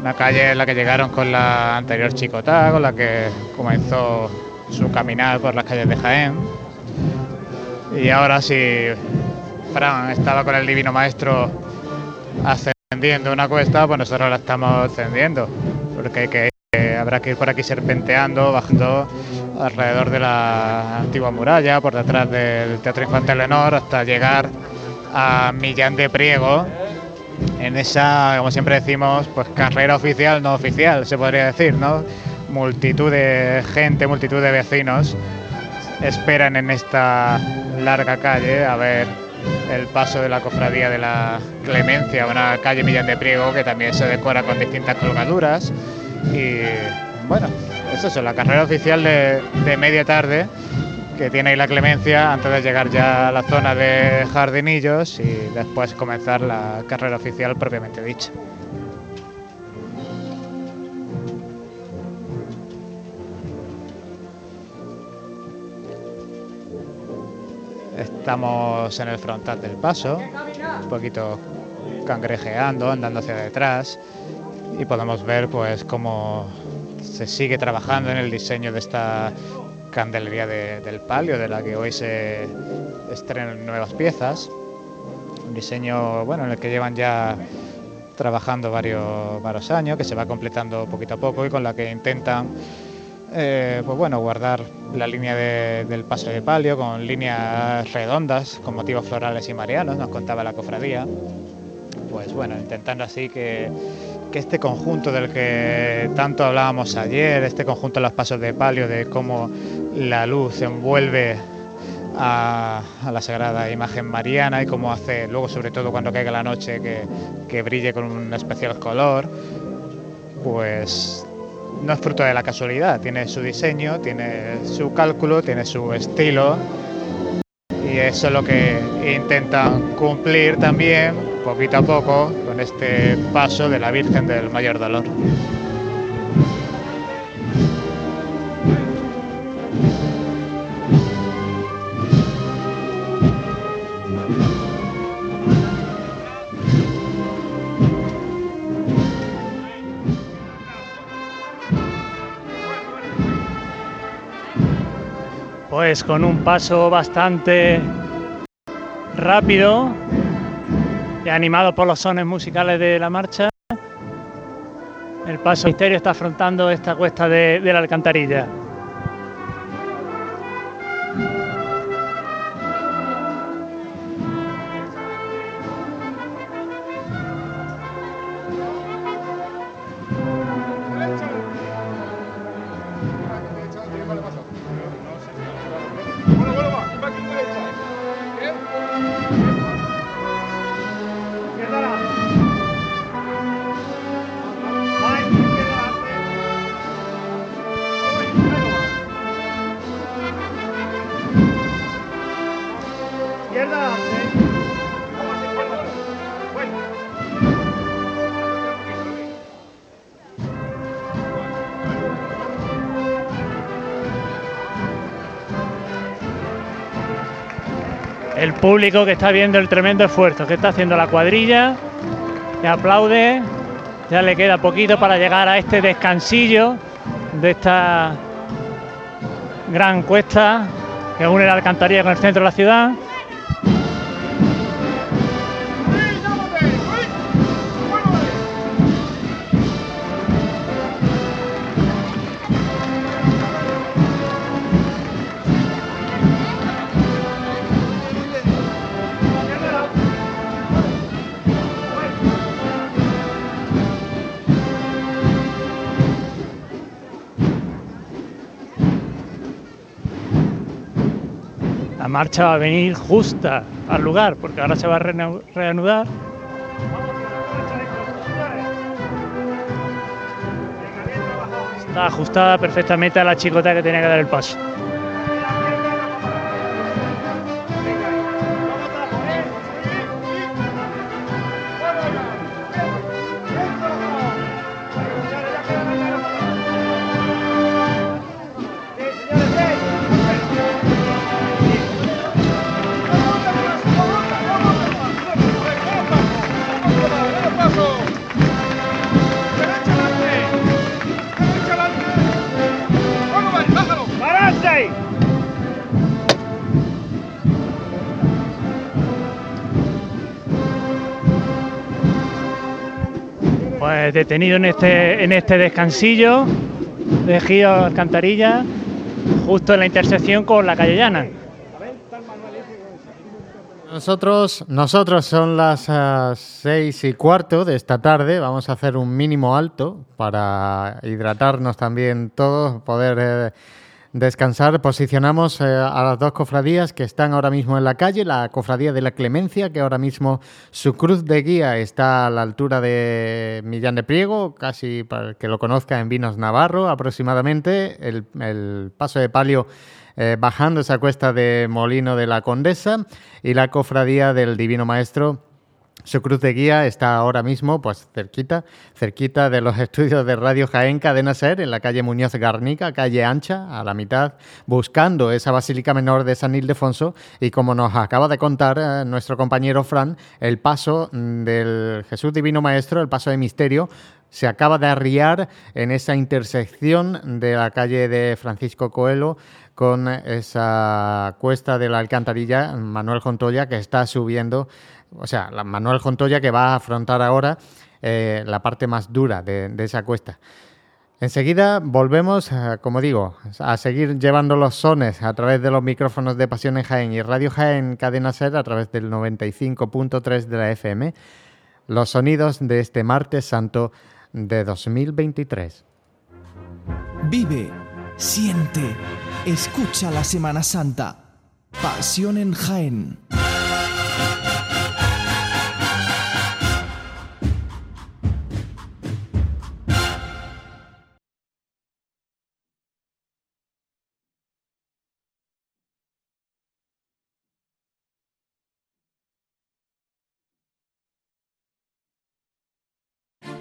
Una calle en la que llegaron con la anterior chicotá, con la que comenzó su caminar por las calles de Jaén. Y ahora si Fran estaba con el Divino Maestro ascendiendo una cuesta, pues nosotros la estamos ascendiendo. Porque hay que, habrá que ir por aquí serpenteando, bajando alrededor de la antigua muralla, por detrás del Teatro Infantil Lenor, hasta llegar a Millán de Priego, en esa, como siempre decimos, pues carrera oficial, no oficial, se podría decir, ¿no? Multitud de gente, multitud de vecinos esperan en esta larga calle a ver el paso de la cofradía de la Clemencia, una calle Millán de Priego que también se decora con distintas colgaduras. Y bueno, es eso, la carrera oficial de, de media tarde que tiene ahí la Clemencia antes de llegar ya a la zona de Jardinillos y después comenzar la carrera oficial propiamente dicha. Estamos en el frontal del paso, un poquito cangrejeando, andando hacia detrás y podemos ver pues cómo se sigue trabajando en el diseño de esta candelería de- del palio, de la que hoy se estrenan nuevas piezas. Un diseño bueno en el que llevan ya trabajando varios, varios años, que se va completando poquito a poco y con la que intentan eh, pues bueno, guardar la línea de- del paso de palio con líneas redondas, con motivos florales y marianos, nos contaba la cofradía. Pues bueno, intentando así que, que este conjunto del que tanto hablábamos ayer, este conjunto de los pasos de palio, de cómo la luz envuelve a, la sagrada imagen mariana y cómo hace luego, sobre todo cuando caiga la noche, que, que brille con un especial color, pues no es fruto de la casualidad, tiene su diseño, tiene su cálculo, tiene su estilo y eso es lo que intentan cumplir también poquito a poco con este paso de la Virgen del Mayor Dolor. Pues con un paso bastante rápido y animado por los sones musicales de la marcha. El paso misterio está afrontando esta cuesta de, de la alcantarilla. Público que está viendo el tremendo esfuerzo que está haciendo la cuadrilla, que aplaude, ya le queda poquito para llegar a este descansillo de esta gran cuesta que une la alcantarilla con el centro de la ciudad. Marcha va a venir justa al lugar, porque ahora se va a reanu- reanudar. Está ajustada perfectamente a la chicota que tenía que dar el paso. Detenido en este, en este descansillo de Gío Alcantarilla, justo en la intersección con la calle Llana. Nosotros, nosotros son las ah, seis y cuarto de esta tarde. Vamos a hacer un mínimo alto para hidratarnos también todos, poder eh, descansar. Posicionamos eh, a las dos cofradías que están ahora mismo en la calle. La cofradía de la Clemencia, que ahora mismo su cruz de guía está a la altura de Millán de Priego, casi para el que lo conozca en Vinos Navarro aproximadamente. El, paso de palio eh, bajando esa cuesta de Molino de la Condesa y la cofradía del Divino Maestro. Su cruz de guía está ahora mismo, pues cerquita, cerquita de los estudios de Radio Jaén Cadena Ser, en la calle Muñoz Garnica, calle ancha, a la mitad, buscando esa Basílica Menor de San Ildefonso. Y como nos acaba de contar eh, nuestro compañero Fran, el paso mm, del Jesús Divino Maestro, el paso de misterio, se acaba de arriar en esa intersección de la calle de Francisco Coelho con esa cuesta de la alcantarilla Manuel Jontoya que está subiendo, o sea, Manuel Jontoya que va a afrontar ahora eh, la parte más dura de, de esa cuesta. Enseguida volvemos, eh, como digo, a seguir llevando los sones a través de los micrófonos de Pasión en Jaén y Radio Jaén Cadena Ser a través del 95.3 de la FM. Los sonidos de este martes santo de 2023. Vive, siente, escucha la Semana Santa. Pasión en Jaén.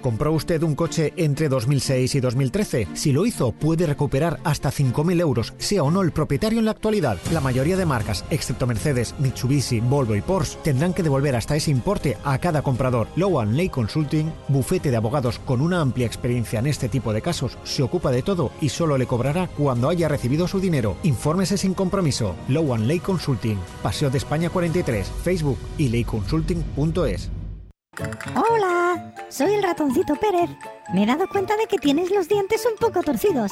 ¿Compró usted un coche entre 2006 y 2013? Si lo hizo, puede recuperar hasta 5.000 euros, sea o no el propietario en la actualidad. La mayoría de marcas, excepto Mercedes, Mitsubishi, Volvo y Porsche, tendrán que devolver hasta ese importe a cada comprador. Lowan Ley Consulting, bufete de abogados con una amplia experiencia en este tipo de casos, se ocupa de todo y solo le cobrará cuando haya recibido su dinero. Infórmese sin compromiso. Lowan Ley Consulting, Paseo de España 43, Facebook y leyconsulting.es. Hola, soy el ratoncito Pérez. Me he dado cuenta de que tienes los dientes un poco torcidos.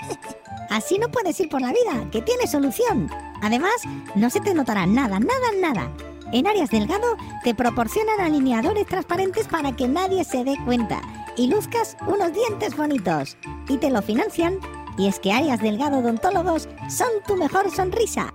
Así no puedes ir por la vida, que tiene solución. Además, no se te notará nada, nada, nada. En Arias Delgado te proporcionan alineadores transparentes para que nadie se dé cuenta y luzcas unos dientes bonitos. Y te lo financian. Y es que Arias Delgado Odontólogos son tu mejor sonrisa.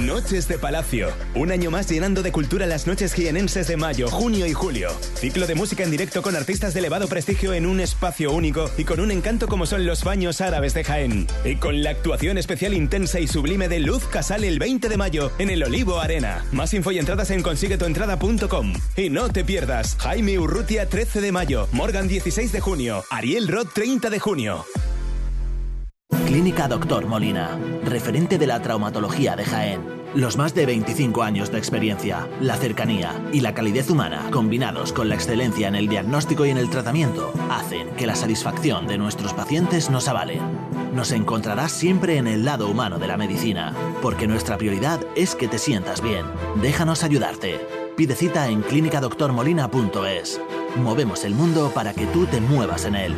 Noches de Palacio. Un año más llenando de cultura las noches jienenses de mayo, junio y julio. Ciclo de música en directo con artistas de elevado prestigio en un espacio único y con un encanto como son los baños árabes de Jaén. Y con la actuación especial intensa y sublime de Luz Casal el 20 de mayo en el Olivo Arena. Más info y entradas en consiguetuentrada.com. Y no te pierdas Jaime Urrutia 13 de mayo, Morgan 16 de junio, Ariel Roth 30 de junio. Clínica Doctor Molina, referente de la traumatología de Jaén. Los más de 25 años de experiencia, la cercanía y la calidez humana, combinados con la excelencia en el diagnóstico y en el tratamiento, hacen que la satisfacción de nuestros pacientes nos avale. Nos encontrarás siempre en el lado humano de la medicina, porque nuestra prioridad es que te sientas bien. Déjanos ayudarte. Pide cita en clínicadoctormolina.es. Movemos el mundo para que tú te muevas en él.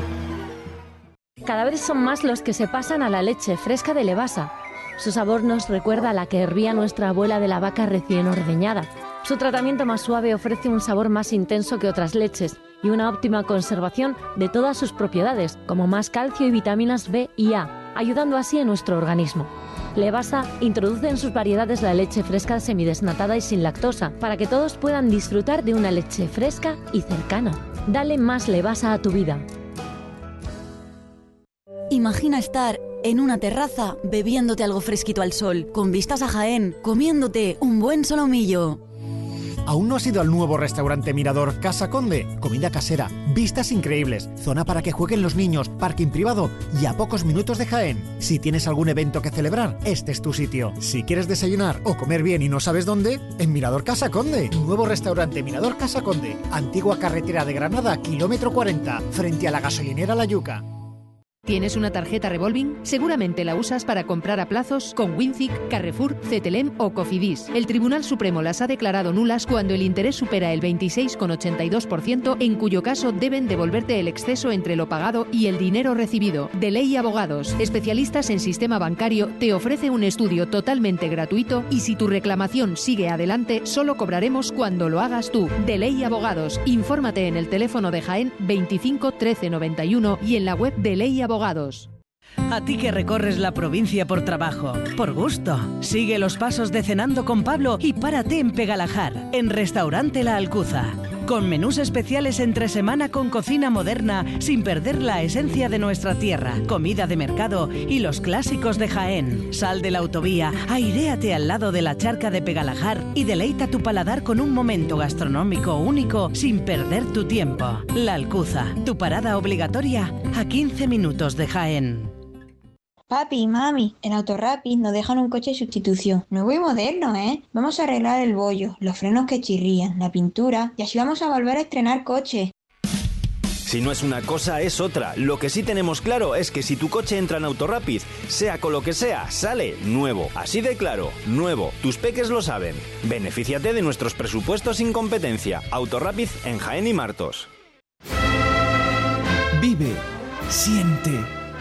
Cada vez son más los que se pasan a la leche fresca de Levasa. Su sabor nos recuerda a la que hervía nuestra abuela de la vaca recién ordeñada. Su tratamiento más suave ofrece un sabor más intenso que otras leches y una óptima conservación de todas sus propiedades, como más calcio y vitaminas B y A, ayudando así a nuestro organismo. Levasa introduce en sus variedades la leche fresca semidesnatada y sin lactosa, para que todos puedan disfrutar de una leche fresca y cercana. Dale más Levasa a tu vida. Imagina estar en una terraza bebiéndote algo fresquito al sol, con vistas a Jaén, comiéndote un buen solomillo. ¿Aún no has ido al nuevo restaurante Mirador Casa Conde? Comida casera, vistas increíbles, zona para que jueguen los niños, parking privado y a pocos minutos de Jaén. Si tienes algún evento que celebrar, este es tu sitio. Si quieres desayunar o comer bien y no sabes dónde, en Mirador Casa Conde. Nuevo restaurante Mirador Casa Conde. Antigua carretera de Granada, kilómetro 40, frente a la gasolinera La Yuca. ¿Tienes una tarjeta revolving? Seguramente la usas para comprar a plazos con Winzic, Carrefour, Cetelem o Cofidis. El Tribunal Supremo las ha declarado nulas cuando el interés supera el 26,82%, en cuyo caso deben devolverte el exceso entre lo pagado y el dinero recibido. De Ley Abogados, especialistas en sistema bancario, te ofrece un estudio totalmente gratuito y si tu reclamación sigue adelante, solo cobraremos cuando lo hagas tú. De Ley Abogados, infórmate en el teléfono de Jaén 25 13 91 y en la web de Ley Abogados. A ti que recorres la provincia por trabajo, por gusto, sigue los pasos de Cenando con Pablo y párate en Pegalajar, en Restaurante La Alcuza. Con menús especiales entre semana con cocina moderna, sin perder la esencia de nuestra tierra, comida de mercado y los clásicos de Jaén. Sal de la autovía, airéate al lado de la charca de Pegalajar y deleita tu paladar con un momento gastronómico único sin perder tu tiempo. La Alcuza, tu parada obligatoria a 15 minutos de Jaén. Papi, mami, en Autorapid nos dejan un coche de sustitución. Nuevo y moderno, ¿eh? Vamos a arreglar el bollo, los frenos que chirrían, la pintura y así vamos a volver a estrenar coche. Si no es una cosa, es otra. Lo que sí tenemos claro es que si tu coche entra en Autorapid, sea con lo que sea, sale nuevo. Así de claro, nuevo. Tus peques lo saben. Benefíciate de nuestros presupuestos sin competencia. Autorapid en Jaén y Martos. Vive, siente,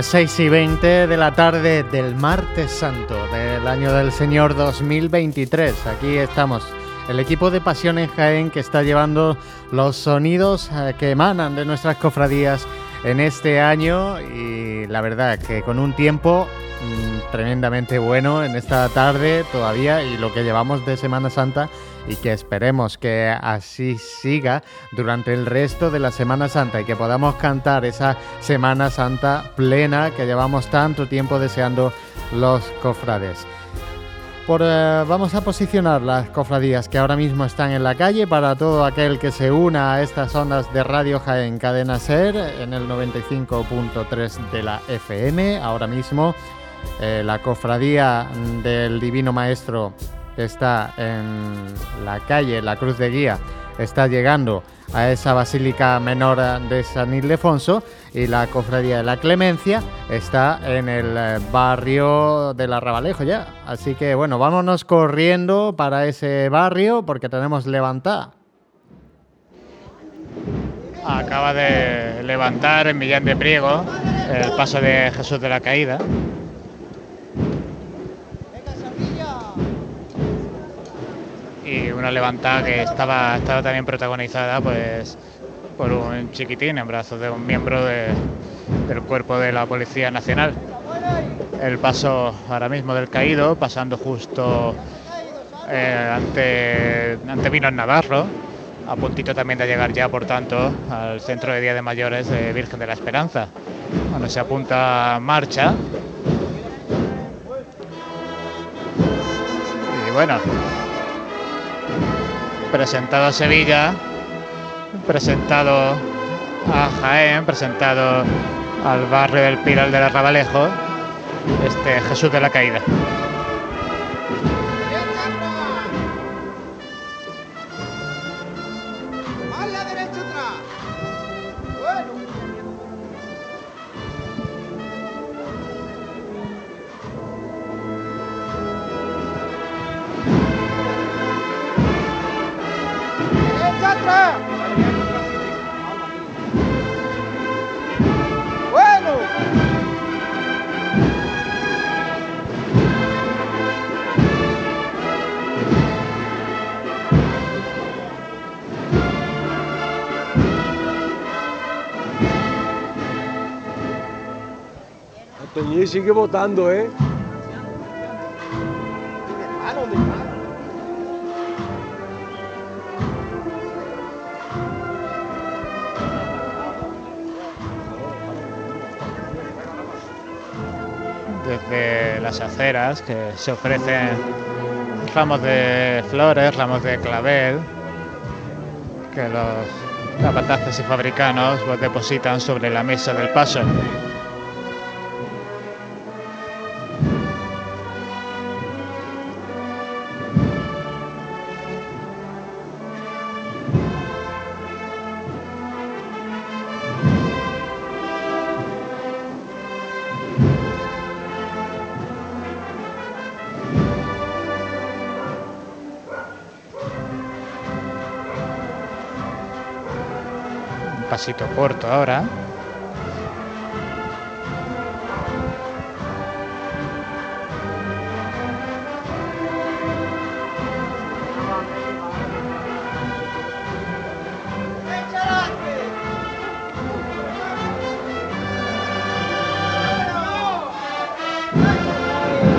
Pues 6 y 20 de la tarde del martes santo del año del Señor 2023. Aquí estamos, el equipo de Pasión en Jaén que está llevando los sonidos eh, que emanan de nuestras cofradías en este año y la verdad que con un tiempo mm, tremendamente bueno en esta tarde todavía y lo que llevamos de Semana Santa y que esperemos que así siga durante el resto de la Semana Santa y que podamos cantar esa Semana Santa plena que llevamos tanto tiempo deseando los cofrades. Por, eh, vamos a posicionar las cofradías que ahora mismo están en la calle para todo aquel que se una a estas ondas de Radio Jaén Cadena Ser en el 95.3 de la FM. Ahora mismo eh, la cofradía del Divino Maestro está en la calle La Cruz de Guía está llegando a esa Basílica Menor de San Ildefonso y la Cofradía de la Clemencia está en el eh, barrio del Arrabalejo ya. Así que bueno, vámonos corriendo para ese barrio porque tenemos levantada. Acaba de levantar en Millán de Priego el paso de Jesús de la Caída. Y una levantada que estaba, estaba también protagonizada pues por un chiquitín en brazos de un miembro de- del cuerpo de la Policía Nacional. El paso ahora mismo del caído, pasando justo eh, ante, ante Vinos Navarro, a puntito también de llegar ya, por tanto, al centro de Día de Mayores de Virgen de la Esperanza. Bueno, se apunta marcha. Y bueno, presentado a Sevilla, presentado a Jaén, presentado al barrio del Pilar del Arrabalejo, este Jesús de la Caída. Antoñí sigue votando, ¿eh? desde las aceras que se ofrecen ramos de flores, ramos de clavel, que los capataces y fabricanos los depositan sobre la mesa del paso. Pasito corto ahora.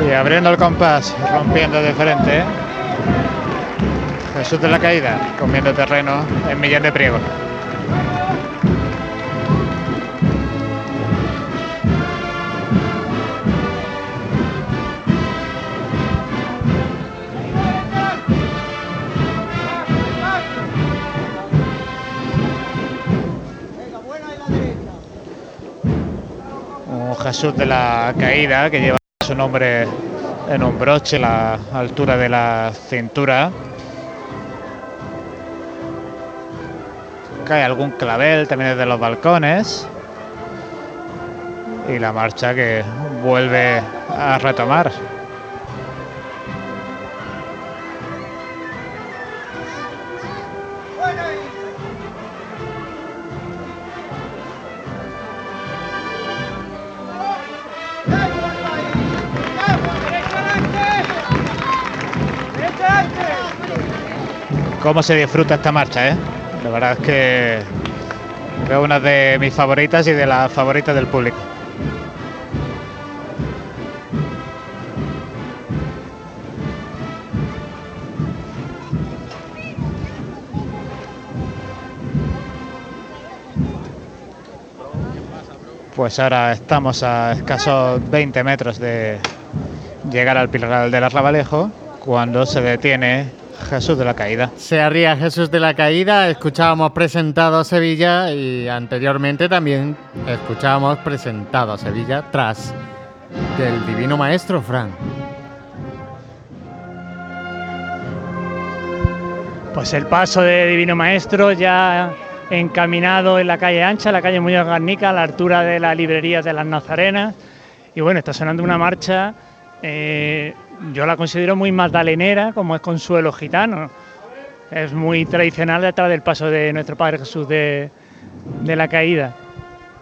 Y abriendo el compás, rompiendo de frente. Jesús de la Caída, comiendo terreno en Millán de Priego. De la Caída que lleva su nombre en un broche la altura de la cintura. Cae algún clavel también desde los balcones. Y la marcha que vuelve a retomar. Cómo se disfruta esta marcha, ¿eh? La verdad es que es una de mis favoritas y de las favoritas del público. Pues ahora estamos a escasos 20 metros de llegar al Pilar del Arrabalejo cuando se detiene Jesús de la Caída. Se arría Jesús de la Caída, escuchábamos presentado a Sevilla y anteriormente también escuchábamos presentado a Sevilla tras del Divino Maestro, Fran. Pues el paso de Divino Maestro ya encaminado en la calle ancha, la calle Muñoz Garnica, a la altura de la librería de las Nazarenas. Y bueno, está sonando una marcha, eh, yo la considero muy magdalenera, como es Consuelo Gitano. Es muy tradicional detrás del paso de nuestro Padre Jesús de, la caída.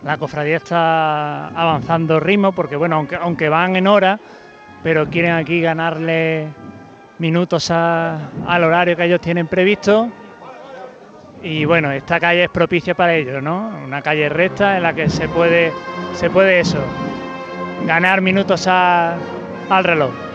La cofradía está avanzando ritmo porque, bueno, aunque, van en hora, pero quieren aquí ganarle minutos al horario que ellos tienen previsto. Y bueno, esta calle es propicia para ello, ¿no? Una calle recta en la que se puede, se puede eso, ganar minutos al reloj.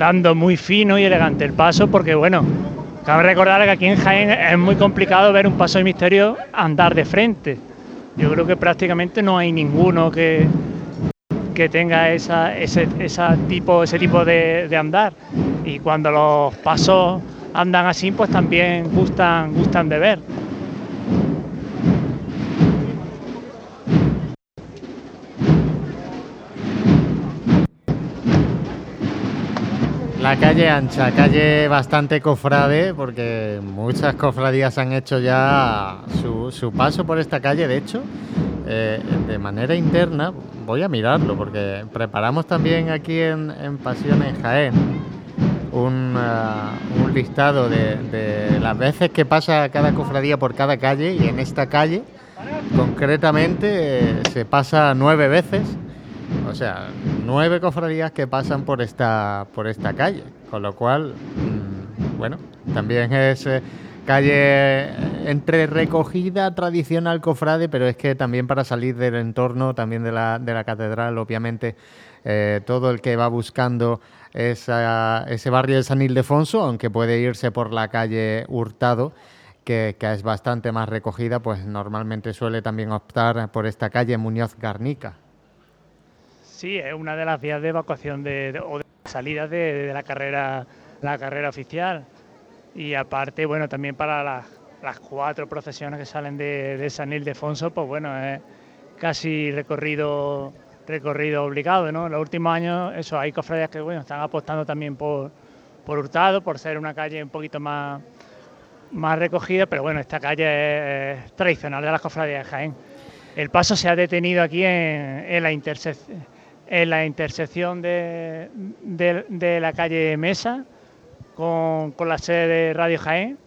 Andando muy fino y elegante el paso, porque bueno, cabe recordar que aquí en Jaén es muy complicado ver un paso de misterio andar de frente. Yo creo que prácticamente no hay ninguno que, que tenga esa, ese, tipo, ese tipo de, de andar. Y cuando los pasos andan así, pues también gustan, gustan de ver. La calle ancha, calle bastante cofrade, porque muchas cofradías han hecho ya su, su paso por esta calle. De hecho, eh, de manera interna, voy a mirarlo, porque preparamos también aquí en, en Pasión en Jaén un, ah, un listado de, de las veces que pasa cada cofradía por cada calle, y en esta calle, concretamente, eh, se pasa nueve veces. O sea, nueve cofradías que pasan por esta, por esta calle. Con lo cual, mm, bueno, también es eh, calle entre recogida tradicional cofrade, pero es que también para salir del entorno, también de la, de la catedral, obviamente, eh, todo el que va buscando esa- ese barrio de San Ildefonso, aunque puede irse por la calle Hurtado, que, que es bastante más recogida, pues normalmente suele también optar por esta calle Muñoz Garnica. Sí, es una de las vías de evacuación de, o de salida de, la carrera la carrera oficial. Y aparte, bueno, también para las, cuatro procesiones que salen de, de San Ildefonso, pues bueno, es casi recorrido obligado, ¿no? En los últimos años, eso, hay cofradías que bueno, están apostando también por, por Hurtado, por ser una calle un poquito más, más recogida, pero bueno, esta calle es, tradicional de las cofradías de Jaén. El paso se ha detenido aquí en, la, intersec- en la intersección de, de- de la calle Mesa con, con la sede de Radio Jaén.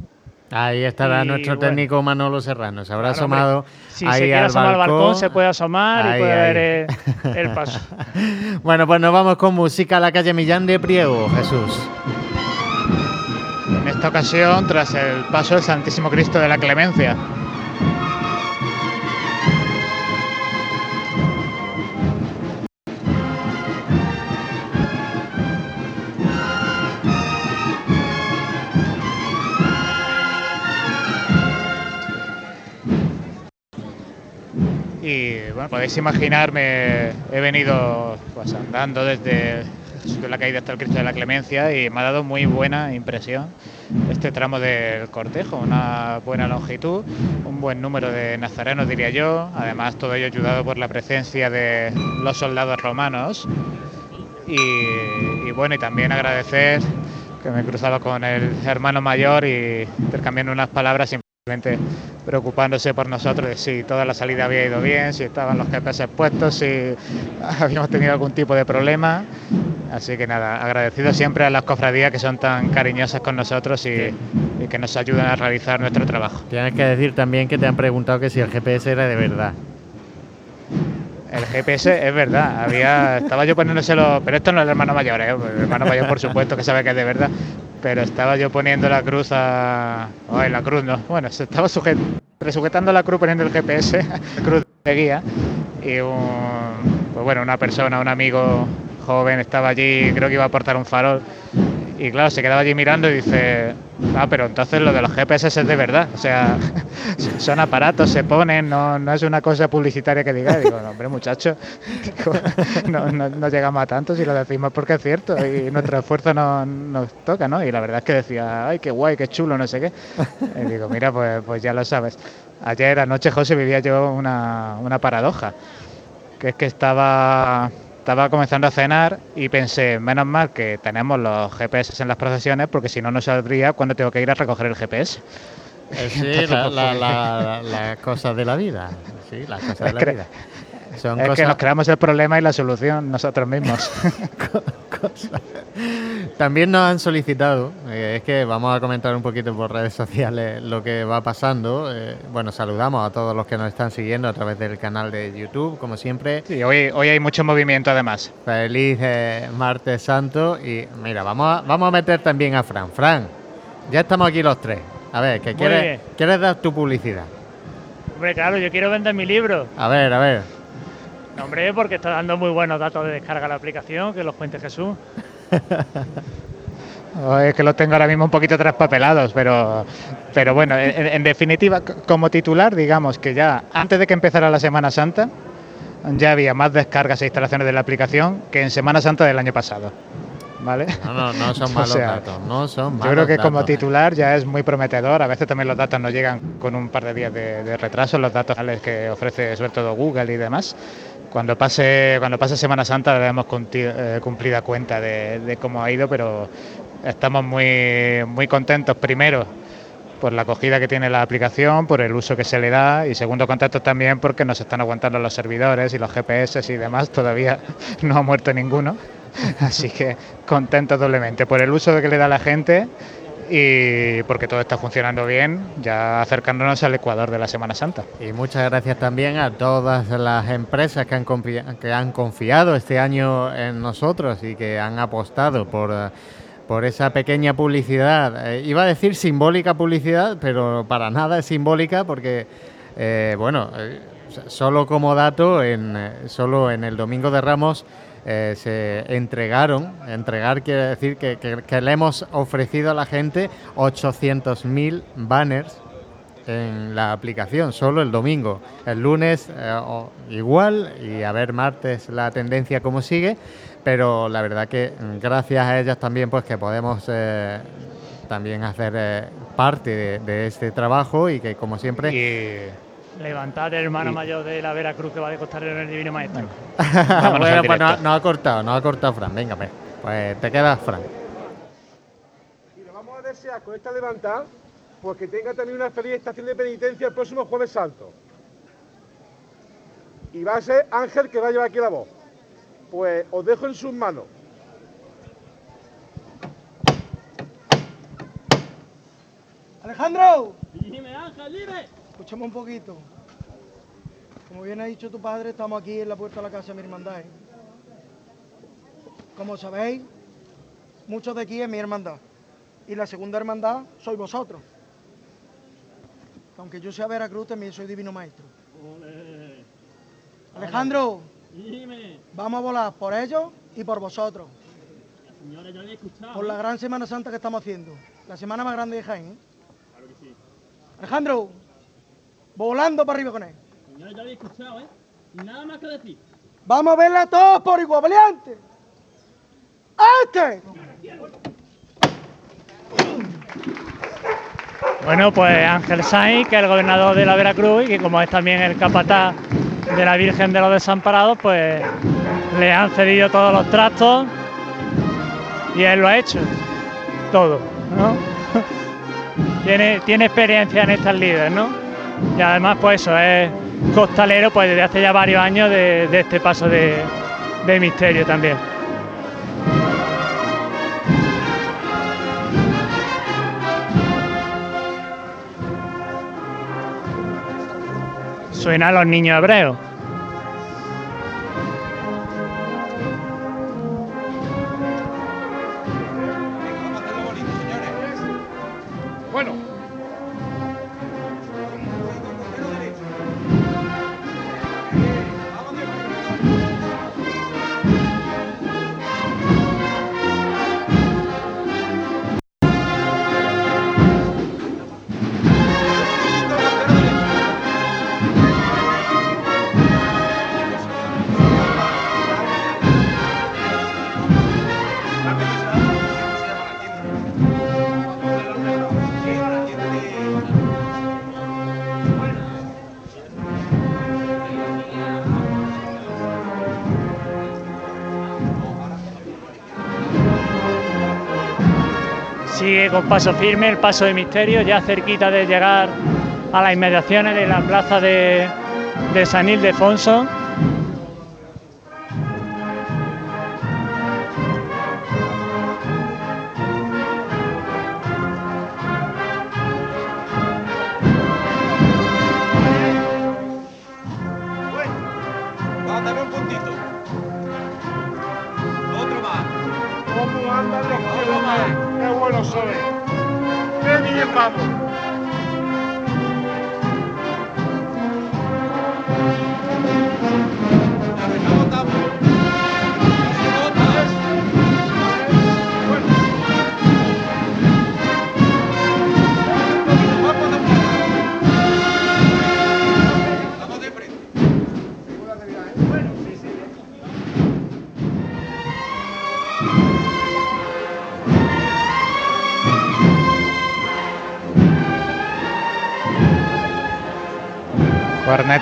Ahí estará Y, nuestro bueno. técnico Manolo Serrano. Se habrá Claro, hombre, asomado si ahí se quiere al asomar al balcón, balcón. se puede asomar Ahí, y puede ahí. ver el, el paso. Bueno, pues nos vamos con música a la calle Millán de Priego, Jesús. En esta ocasión, tras el paso del Santísimo Cristo de la Clemencia. Y bueno, podéis imaginarme, he venido pues, andando desde la Caída hasta el Cristo de la Clemencia y me ha dado muy buena impresión este tramo del cortejo, una buena longitud, un buen número de nazarenos diría yo, además todo ello ayudado por la presencia de los soldados romanos. Y, y bueno, y también agradecer que me he cruzado con el hermano mayor y intercambiando unas palabras simplemente preocupándose por nosotros de si toda la salida había ido bien, si estaban los GPS puestos, si habíamos tenido algún tipo de problema. Así que nada, agradecido siempre a las cofradías que son tan cariñosas con nosotros y, y que nos ayudan a realizar nuestro trabajo. Tienes que decir también que te han preguntado que si el GPS era de verdad. El GPS es verdad, había, estaba yo poniéndoselo, pero esto no es el hermano mayor, ¿eh? el hermano mayor por supuesto que sabe que es de verdad, pero estaba yo poniendo la cruz a... La cruz no, bueno, se estaba sujet- sujetando la cruz poniendo el GPS, cruz de guía y pues bueno, una persona, un amigo joven estaba allí, creo que iba a aportar un farol y claro, se quedaba allí mirando y dice, ah, pero entonces lo de los GPS es de verdad, o sea, son aparatos, se ponen, no, no es una cosa publicitaria que diga, digo, hombre muchacho, no, no, no llegamos a tanto si lo decimos porque es cierto y nuestro esfuerzo no, nos toca, ¿no? Y la verdad es que decía, ay, qué guay, qué chulo, no sé qué. Y digo, mira, pues, pues ya lo sabes. Ayer anoche, José, vivía yo una, una paradoja, que es que estaba estaba comenzando a cenar y pensé, menos mal que tenemos los GPS en las procesiones porque si no, no sabría cuándo tengo que ir a recoger el GPS. Eh, Sí, la, la, la, la cosa de la vida. Sí, las cosas de la que- vida. Son es que cosas- nos creamos el problema y la solución nosotros mismos. También nos han solicitado, eh, es que vamos a comentar un poquito por redes sociales lo que va pasando. eh, bueno, saludamos a todos los que nos están siguiendo a través del canal de YouTube, como siempre. Sí, hoy, hoy hay mucho movimiento además. Feliz eh, martes santo y mira, vamos a, vamos a meter también a Fran. Fran, ya estamos aquí los tres. A ver, ¿qué Muy quieres, quieres dar tu publicidad? Hombre, claro, yo quiero vender mi libro. A ver, a ver. No, hombre, porque está dando muy buenos datos de descarga la aplicación, que los cuente Jesús. Es que los tengo ahora mismo un poquito traspapelados, pero, pero bueno, en, en definitiva, como titular, digamos que ya antes de que empezara la Semana Santa, ya había más descargas e instalaciones de la aplicación que en Semana Santa del año pasado. ¿Vale? No, no, no son O malos sea, datos, no son Yo malos creo que como titular ya es muy prometedor. A veces también los datos nos llegan con un par de días de, de retraso, los datos que ofrece sobre todo Google y demás. Cuando pase, cuando pase Semana Santa daremos cumplida, eh, cumplida cuenta de, de cómo ha ido, pero estamos muy, muy contentos primero por la acogida que tiene la aplicación, por el uso que se le da y segundo contentos también porque nos están aguantando los servidores y los GPS y demás. Todavía no ha muerto ninguno. Así que contentos doblemente por el uso que le da la gente y porque todo está funcionando bien, ya acercándonos al Ecuador de la Semana Santa. Y muchas gracias también a todas las empresas que han, confi- que han confiado este año en nosotros y que han apostado por, por esa pequeña publicidad. Eh, iba a decir simbólica publicidad, pero para nada es simbólica porque, eh, bueno, eh, solo como dato, en, solo en el Domingo de Ramos eh, se entregaron, entregar quiere decir que, que- le hemos ofrecido a la gente 800.000 banners en la aplicación, solo el domingo. El lunes eh, igual y a ver martes la tendencia cómo sigue, pero la verdad que mm, gracias a ellas también pues que podemos eh, también hacer parte de este trabajo y que como siempre... Levantad el hermano mayor de la Veracruz que va de costalero en el Divino Maestro. bueno, pues no, no ha cortado, no ha cortado Fran. Venga, pues, pues te quedas Fran. Y le vamos a desear con esta levantada, pues que tenga también una feliz estación de penitencia el próximo Jueves Santo. Y va a ser Ángel que va a llevar aquí la voz. Pues os dejo en sus manos. Alejandro, Dime, Ángel, dime. Escúchame un poquito. Como bien ha dicho tu padre, estamos aquí en la puerta de la casa de mi hermandad. ¿eh? Como sabéis, muchos de aquí es mi hermandad. Y la segunda hermandad sois vosotros. Aunque yo sea Veracruz, también soy divino maestro. Alejandro, Dime. vamos a volar por ellos y por vosotros. Señores, yo había escuchado. Por la gran Semana Santa que estamos haciendo. La semana más grande de Jaén. ¿eh? Claro que sí. Alejandro, volando para arriba con él. Yo había escuchado, ¿eh? Nada más que decir. Vamos a verla todos por igual, valiente. ¡Este! Bueno, pues Ángel Sainz, que es el gobernador de la Veracruz y que como es también el capataz de la Virgen de los Desamparados, pues le han cedido todos los trastos y él lo ha hecho. Todo, ¿no? tiene, tiene experiencia en estas líderes, ¿no? Y además, pues eso, es costalero pues desde hace ya varios años de, este paso de, de misterio también. Suena a los niños hebreos. Paso firme el paso de misterio, ya cerquita de llegar a las inmediaciones de la plaza de, de San Ildefonso.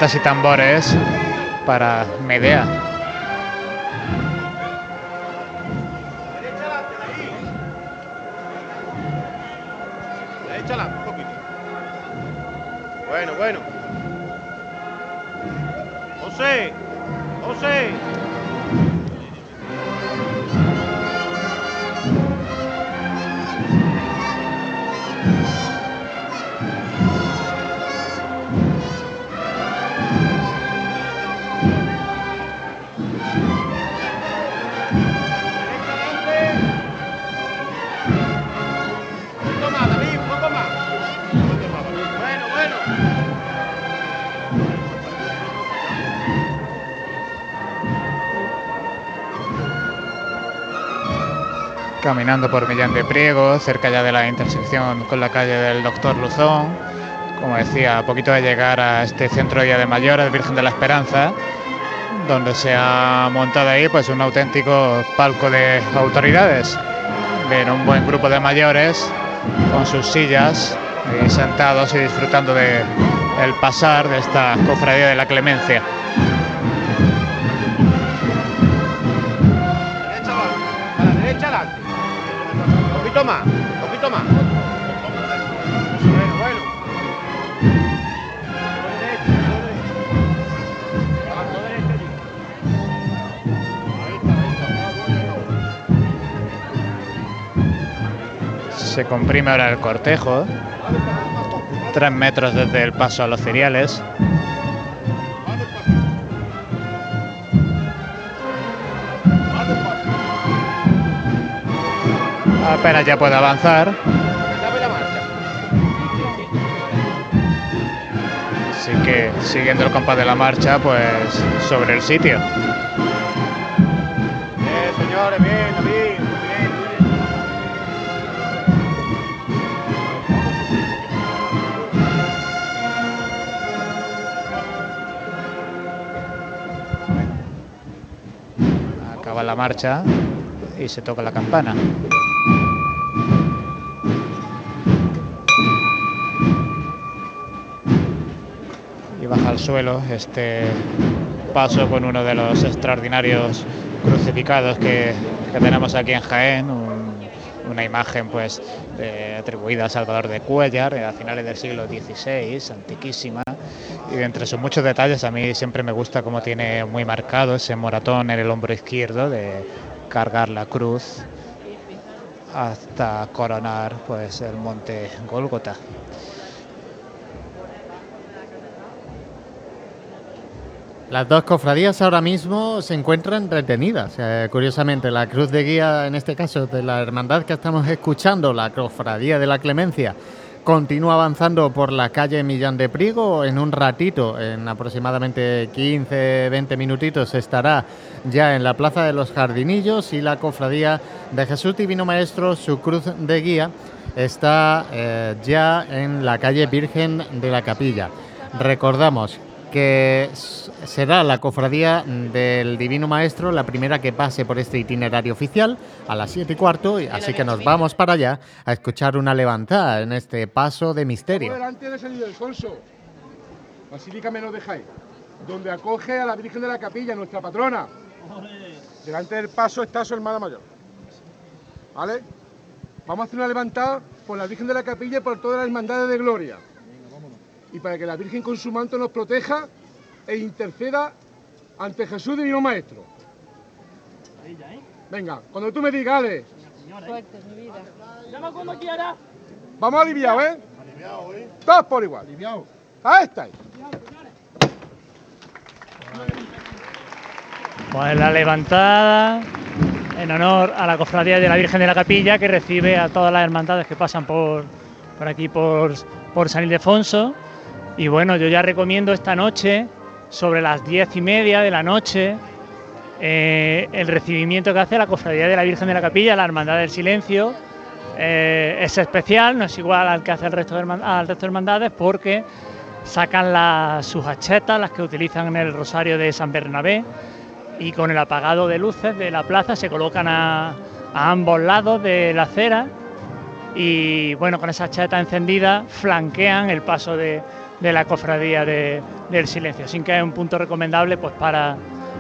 Y tambores para Medea. Caminando por Millán de Priego, cerca ya de la intersección con la calle del Doctor Luzón. Como decía, a poquito de llegar a este centro día de mayores, Virgen de la Esperanza, donde se ha montado ahí pues un auténtico palco de autoridades. Ven un buen grupo de mayores con sus sillas ahí sentados y disfrutando de pasar de esta cofradía de la Clemencia. Comprime ahora el cortejo. Tres metros desde el paso a los cereales. Apenas ya puede avanzar. Así que siguiendo el compás de la marcha, pues sobre el sitio. Acaba la marcha y se toca la campana. Y baja al suelo este paso con uno de los extraordinarios crucificados que, que tenemos aquí en Jaén, un- una imagen pues atribuida a Salvador de Cuellar eh, a finales del siglo XVI, antiquísima. Y entre sus muchos detalles a mí siempre me gusta cómo tiene muy marcado ese moratón en el hombro izquierdo de cargar la cruz hasta coronar pues el monte Gólgota. Las dos cofradías ahora mismo se encuentran retenidas. Eh, curiosamente, la cruz de guía, en este caso de la hermandad que estamos escuchando, la cofradía de la Clemencia, continúa avanzando por la calle Millán de Priego. En un ratito, en aproximadamente 15-20 minutitos, estará ya en la Plaza de los Jardinillos y la cofradía de Jesús Divino Maestro, su cruz de guía, está eh, ya en la calle Virgen de la Capilla. Recordamos que será la cofradía del Divino Maestro la primera que pase por este itinerario oficial a las 7 y cuarto, y así que nos vamos para allá a escuchar una levantada en este paso de misterio. delante de San Ildefonso, Basílica Menor de Jaén, donde acoge a la Virgen de la Capilla, nuestra patrona. Delante del paso está su hermana mayor. ¿Vale? Vamos a hacer una levantada por la Virgen de la Capilla y por todas las hermandades de gloria. Y para que la Virgen con su manto nos proteja e interceda ante Jesús Divino Maestro. Venga, cuando tú me digas, Ale, Suerte, mi vida. Llama cuando quiera. vamos aliviados, ¿eh? Todos por igual. Ahí estáis. Pues la levantada en honor a la cofradía de la Virgen de la Capilla que recibe a todas las hermandades que pasan por, por aquí, por, por San Ildefonso. Y bueno, yo ya recomiendo esta noche, sobre las diez y media de la noche, eh, el recibimiento que hace la cofradía de la Virgen de la Capilla, la Hermandad del Silencio. Eh, es especial, no es igual al que hace el resto de, resto de hermandades porque sacan las, sus hachetas, las que utilizan en el Rosario de San Bernabé, y con el apagado de luces de la plaza se colocan a, ambos lados de la acera y bueno, con esa cheta encendida flanquean el paso de, de la cofradía de- del silencio. Así que es un punto recomendable pues para,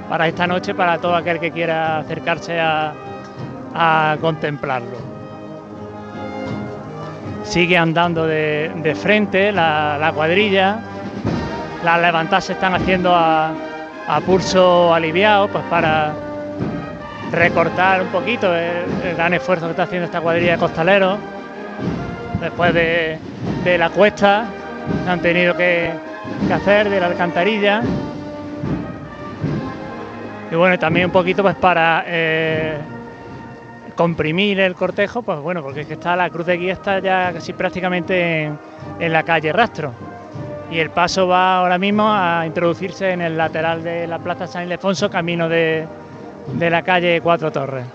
para esta noche, para todo aquel que quiera acercarse a, a contemplarlo. Sigue andando de, de frente la, la cuadrilla, las levantadas se están haciendo a, a pulso aliviado, pues para recortar un poquito el, el gran esfuerzo que está haciendo esta cuadrilla de costaleros después de, de la cuesta han tenido que, hacer de la alcantarilla. Y bueno también un poquito pues para eh, comprimir el cortejo pues bueno porque es que está la cruz de guía está ya casi prácticamente en, en la calle rastro. Y el paso va ahora mismo a introducirse en el lateral de la plaza San Ildefonso camino de, de la calle Cuatro Torres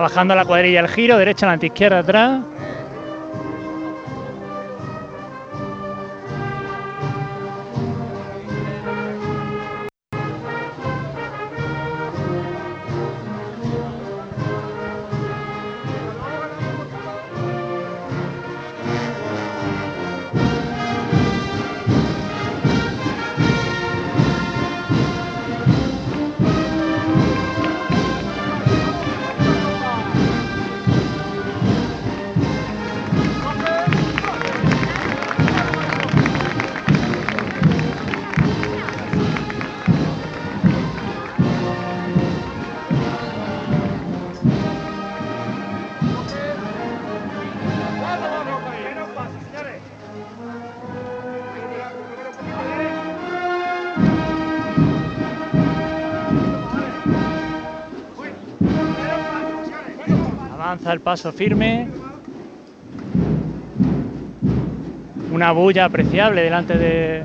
trabajando la cuadrilla el giro derecha adelante izquierda atrás avanza el paso firme una bulla apreciable delante de-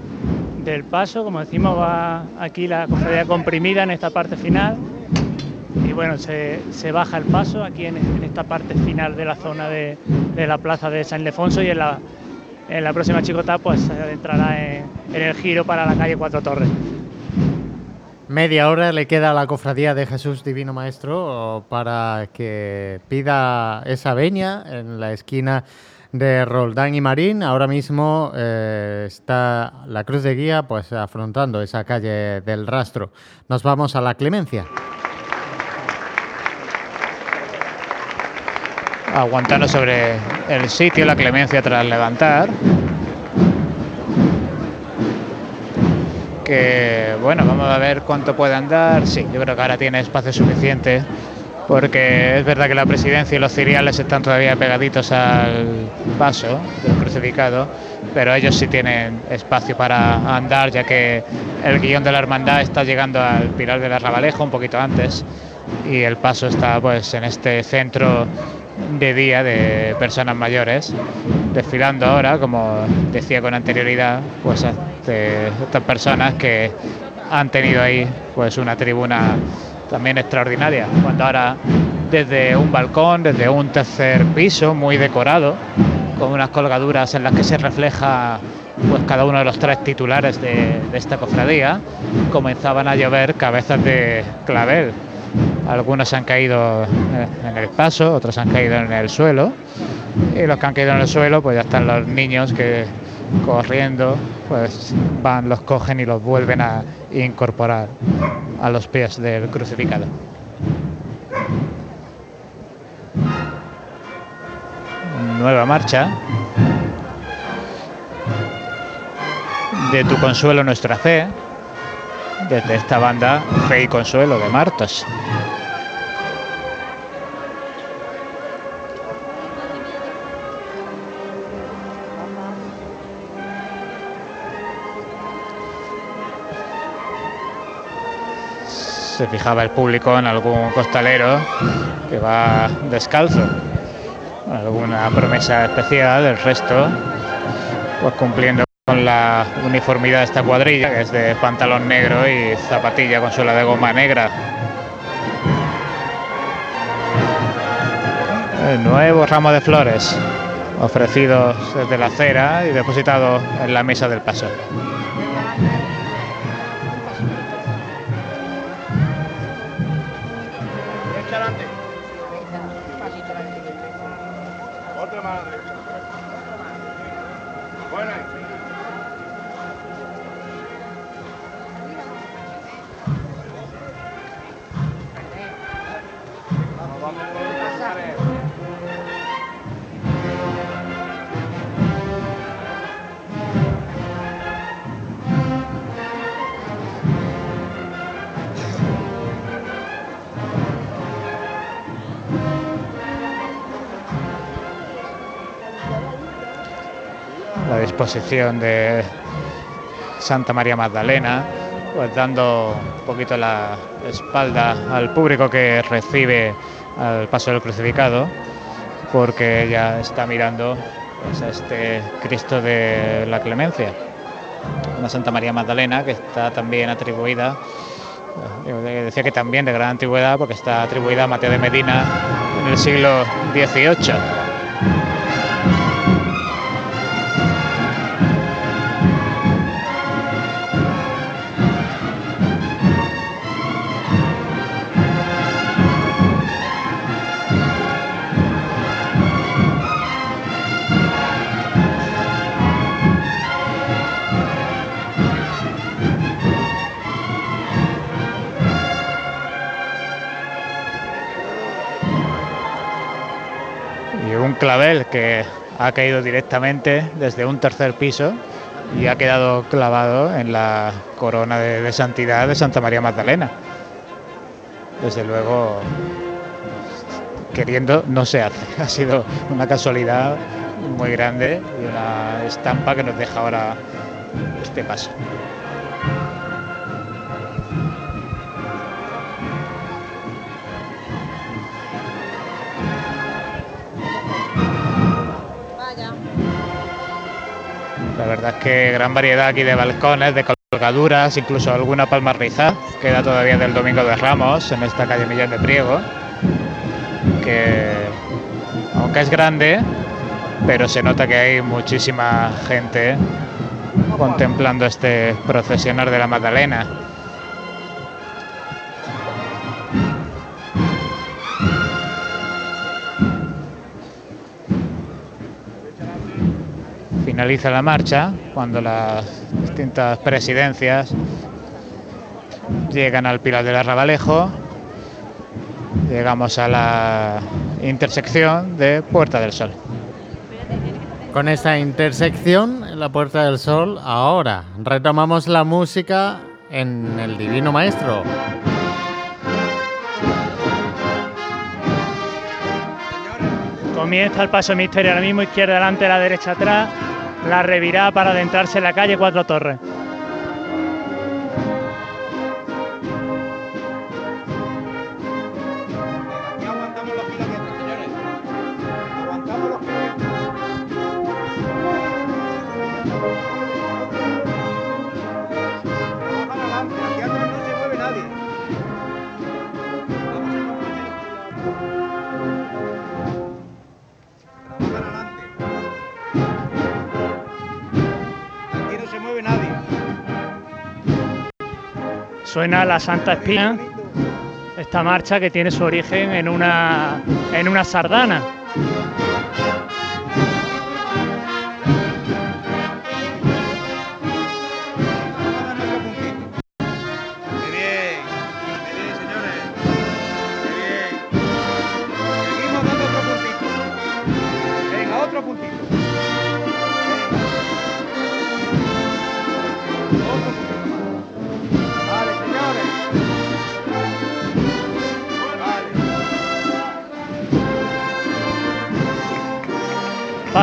del paso como decimos va aquí la cofradía comprimida en esta parte final y bueno se, baja el paso aquí en, en esta parte final de la zona de, la plaza de San Ildefonso y en la, en la próxima chicota pues se adentrará en, en el giro para la calle Cuatro Torres. Media hora le queda a la cofradía de Jesús Divino Maestro para que pida esa veña en la esquina de Roldán y Marín. Ahora mismo eh, está la cruz de guía pues afrontando esa calle del rastro. Nos vamos a la Clemencia. aguantando sobre el sitio la clemencia tras levantar. Que bueno, vamos a ver cuánto puede andar. Sí, yo creo que ahora tiene espacio suficiente. Porque es verdad que la presidencia y los ciriales están todavía pegaditos al paso del crucificado, pero ellos sí tienen espacio para andar, ya que el guion de la hermandad está llegando al Pilar del Arrabalejo un poquito antes y el paso está pues en este centro de día de personas mayores, desfilando ahora, como decía con anterioridad, pues este, estas personas que han tenido ahí pues una tribuna también extraordinaria, cuando ahora desde un balcón, desde un tercer piso muy decorado, con unas colgaduras en las que se refleja pues cada uno de los tres titulares de, de esta cofradía, comenzaban a llover cabezas de clavel. Algunos han caído eh, en el paso, otros han caído en el suelo. Y los que han caído en el suelo, pues ya están los niños que corriendo, pues van, los cogen y los vuelven a incorporar a los pies del crucificado. Nueva marcha. De tu consuelo nuestra fe. Desde esta banda Fe y Consuelo de Martos. Se fijaba el público en algún costalero que va descalzo, alguna promesa especial, el resto pues cumpliendo con la uniformidad de esta cuadrilla, que es de pantalón negro y zapatilla con suela de goma negra. El nuevo ramo de flores ofrecido desde la acera y depositado en la mesa del paso. La disposición de Santa María Magdalena, pues dando un poquito la espalda al público que recibe al paso del crucificado, porque ella está mirando pues, a este Cristo de la Clemencia, una Santa María Magdalena que está también atribuida, yo decía que también de gran antigüedad, porque está atribuida a Mateo de Medina en el siglo XVIII. Clavel que ha caído directamente desde un tercer piso y ha quedado clavado en la corona de santidad de Santa María Magdalena. Desde luego, queriendo no se hace. Ha sido una casualidad muy grande y una estampa que nos deja ahora este paso. Verdad es que gran variedad aquí de balcones, de colgaduras, incluso alguna palma rizada. Queda todavía del Domingo de Ramos en esta calle Millón de Priego. Que aunque es grande, pero se nota que hay muchísima gente contemplando este procesionar de la Magdalena. Finaliza la marcha cuando las distintas presidencias llegan al Pilar del Arrabalejo. Llegamos a la intersección de Puerta del Sol. Con esta intersección en la Puerta del Sol, ahora retomamos la música en el Divino Maestro. Comienza el paso misterio ahora mismo, izquierda adelante, la derecha atrás, la revirá para adentrarse en la calle Cuatro Torres. Suena la Santa Espina, esta marcha que tiene su origen en una, en una sardana.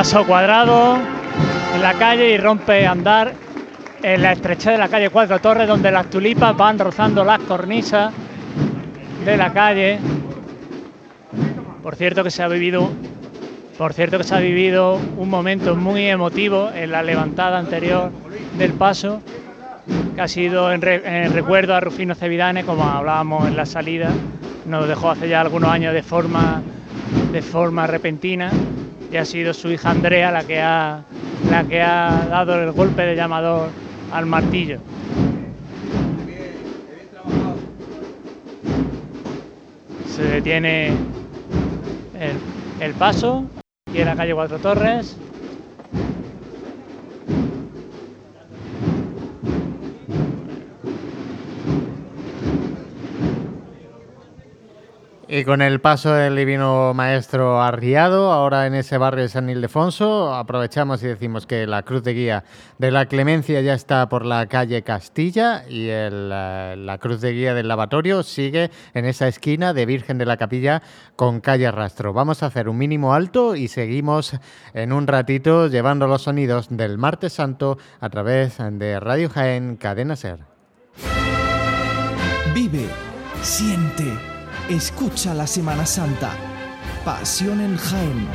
Paso cuadrado en la calle y rompe andar en la estrechez de la calle Cuatro Torres, donde las tulipas van rozando las cornisas de la calle. Por cierto que se ha vivido, por cierto que se ha vivido un momento muy emotivo en la levantada anterior del paso, que ha sido en, re- en recuerdo a Rufino Cevidane, como hablábamos en la salida, nos dejó hace ya algunos años de forma, de forma repentina y ha sido su hija Andrea la que ha, la que ha dado el golpe de llamador al martillo. Se detiene el, el paso y en la calle Cuatro Torres. Y con el paso del divino maestro arriado, ahora en ese barrio de San Ildefonso, aprovechamos y decimos que la cruz de guía de la Clemencia ya está por la calle Castilla y el, eh, la cruz de guía del lavatorio sigue en esa esquina de Virgen de la Capilla con calle Rastro. Vamos a hacer un mínimo alto y seguimos en un ratito llevando los sonidos del Martes Santo a través de Radio Jaén Cadena Ser. Vive, siente, escucha la Semana Santa. Pasión en Jaén.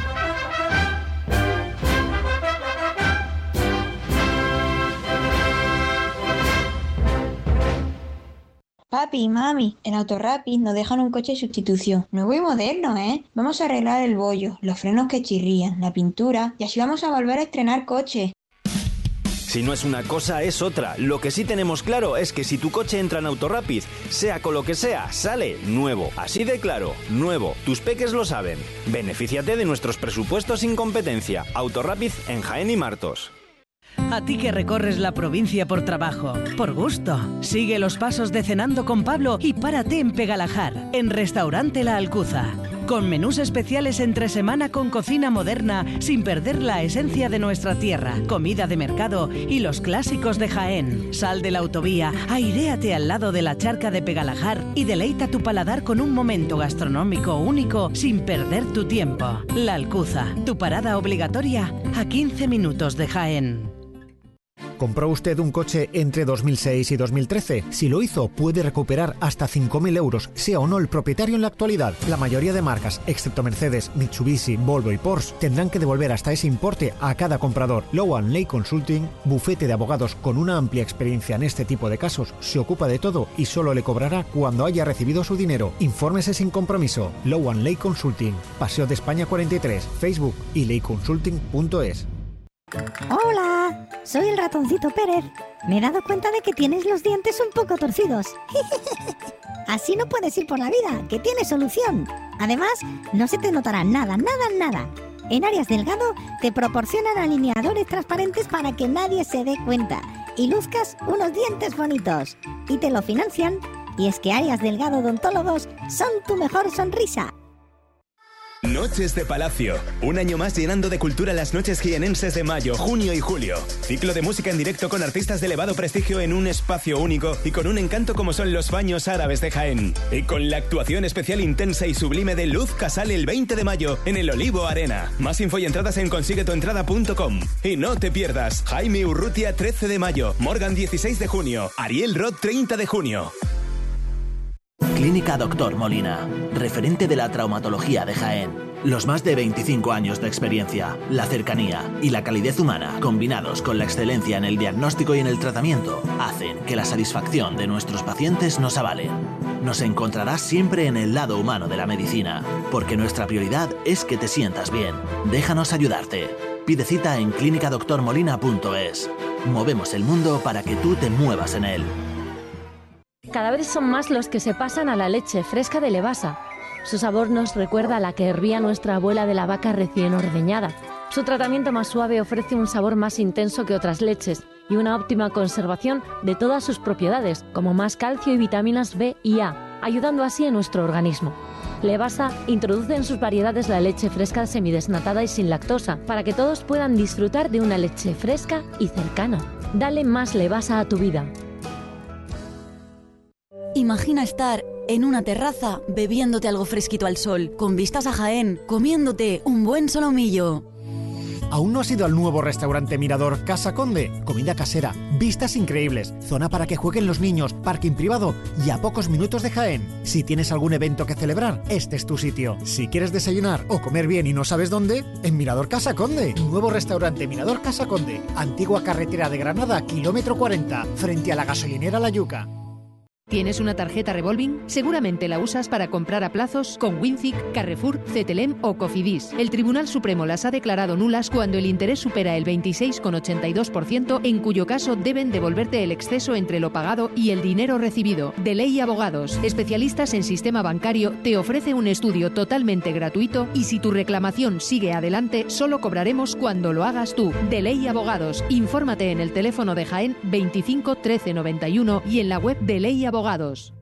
Papi, mami, en Autorapid nos dejan un coche de sustitución. Nuevo y moderno, ¿eh? Vamos a arreglar el bollo, los frenos que chirrían, la pintura, y así vamos a volver a estrenar coche. Si no es una cosa, es otra. Lo que sí tenemos claro es que si tu coche entra en Autorapid, sea con lo que sea, sale nuevo. Así de claro, nuevo. Tus peques lo saben. Benefíciate de nuestros presupuestos sin competencia. Autorapid en Jaén y Martos. A ti que recorres la provincia por trabajo, por gusto, sigue los pasos de Cenando con Pablo y párate en Pegalajar, en Restaurante La Alcuza. Con menús especiales entre semana con cocina moderna, sin perder la esencia de nuestra tierra, comida de mercado y los clásicos de Jaén. Sal de la autovía, airéate al lado de la charca de Pegalajar y deleita tu paladar con un momento gastronómico único sin perder tu tiempo. La Alcuza, tu parada obligatoria a 15 minutos de Jaén. ¿Compró usted un coche entre 2006 y 2013? Si lo hizo, puede recuperar hasta 5.000 euros, sea o no el propietario en la actualidad. La mayoría de marcas, excepto Mercedes, Mitsubishi, Volvo y Porsche, tendrán que devolver hasta ese importe a cada comprador. Lowan Ley Consulting, bufete de abogados con una amplia experiencia en este tipo de casos, se ocupa de todo y solo le cobrará cuando haya recibido su dinero. Infórmese sin compromiso. Lowan Ley Consulting, Paseo de España 43, Facebook y leyconsulting.es. Hola, soy el ratoncito Pérez. Me he dado cuenta de que tienes los dientes un poco torcidos. Así no puedes ir por la vida, que tiene solución. Además, no se te notará nada, nada, nada. En Arias Delgado te proporcionan alineadores transparentes para que nadie se dé cuenta y luzcas unos dientes bonitos. Y te lo financian. Y es que Arias Delgado Odontólogos son tu mejor sonrisa. Noches de Palacio. Un año más llenando de cultura las noches jienenses de mayo, junio y julio. Ciclo de música en directo con artistas de elevado prestigio en un espacio único y con un encanto como son los baños árabes de Jaén. Y con la actuación especial intensa y sublime de Luz Casal el 20 de mayo en el Olivo Arena. Más info y entradas en consiguetuentrada.com. Y no te pierdas Jaime Urrutia 13 de mayo, Morgan 16 de junio, Ariel Roth 30 de junio. Clínica Doctor Molina, referente de la traumatología de Jaén. Los más de 25 años de experiencia, la cercanía y la calidez humana, combinados con la excelencia en el diagnóstico y en el tratamiento, hacen que la satisfacción de nuestros pacientes nos avale. Nos encontrarás siempre en el lado humano de la medicina, porque nuestra prioridad es que te sientas bien. Déjanos ayudarte. Pide cita en clínicadoctormolina.es. Movemos el mundo para que tú te muevas en él. Cada vez son más los que se pasan a la leche fresca de Levasa. Su sabor nos recuerda a la que hervía nuestra abuela de la vaca recién ordeñada. Su tratamiento más suave ofrece un sabor más intenso que otras leches y una óptima conservación de todas sus propiedades, como más calcio y vitaminas B y A, ayudando así a nuestro organismo. Levasa introduce en sus variedades la leche fresca semidesnatada y sin lactosa, para que todos puedan disfrutar de una leche fresca y cercana. Dale más Levasa a tu vida. Imagina estar en una terraza bebiéndote algo fresquito al sol, con vistas a Jaén, comiéndote un buen solomillo. ¿Aún no has ido al nuevo restaurante Mirador Casa Conde? Comida casera, vistas increíbles, zona para que jueguen los niños, parking privado y a pocos minutos de Jaén. Si tienes algún evento que celebrar, este es tu sitio. Si quieres desayunar o comer bien y no sabes dónde, en Mirador Casa Conde. Nuevo restaurante Mirador Casa Conde. Antigua carretera de Granada, kilómetro 40, frente a la gasolinera La Yuca. ¿Tienes una tarjeta revolving? Seguramente la usas para comprar a plazos con Winzic, Carrefour, Cetelem o Cofidis. El Tribunal Supremo las ha declarado nulas cuando el interés supera el 26,82%, en cuyo caso deben devolverte el exceso entre lo pagado y el dinero recibido. De Ley Abogados, especialistas en sistema bancario, te ofrece un estudio totalmente gratuito y si tu reclamación sigue adelante, solo cobraremos cuando lo hagas tú. De Ley Abogados, infórmate en el teléfono de Jaén 25 13 91 y en la web de Ley Abogados.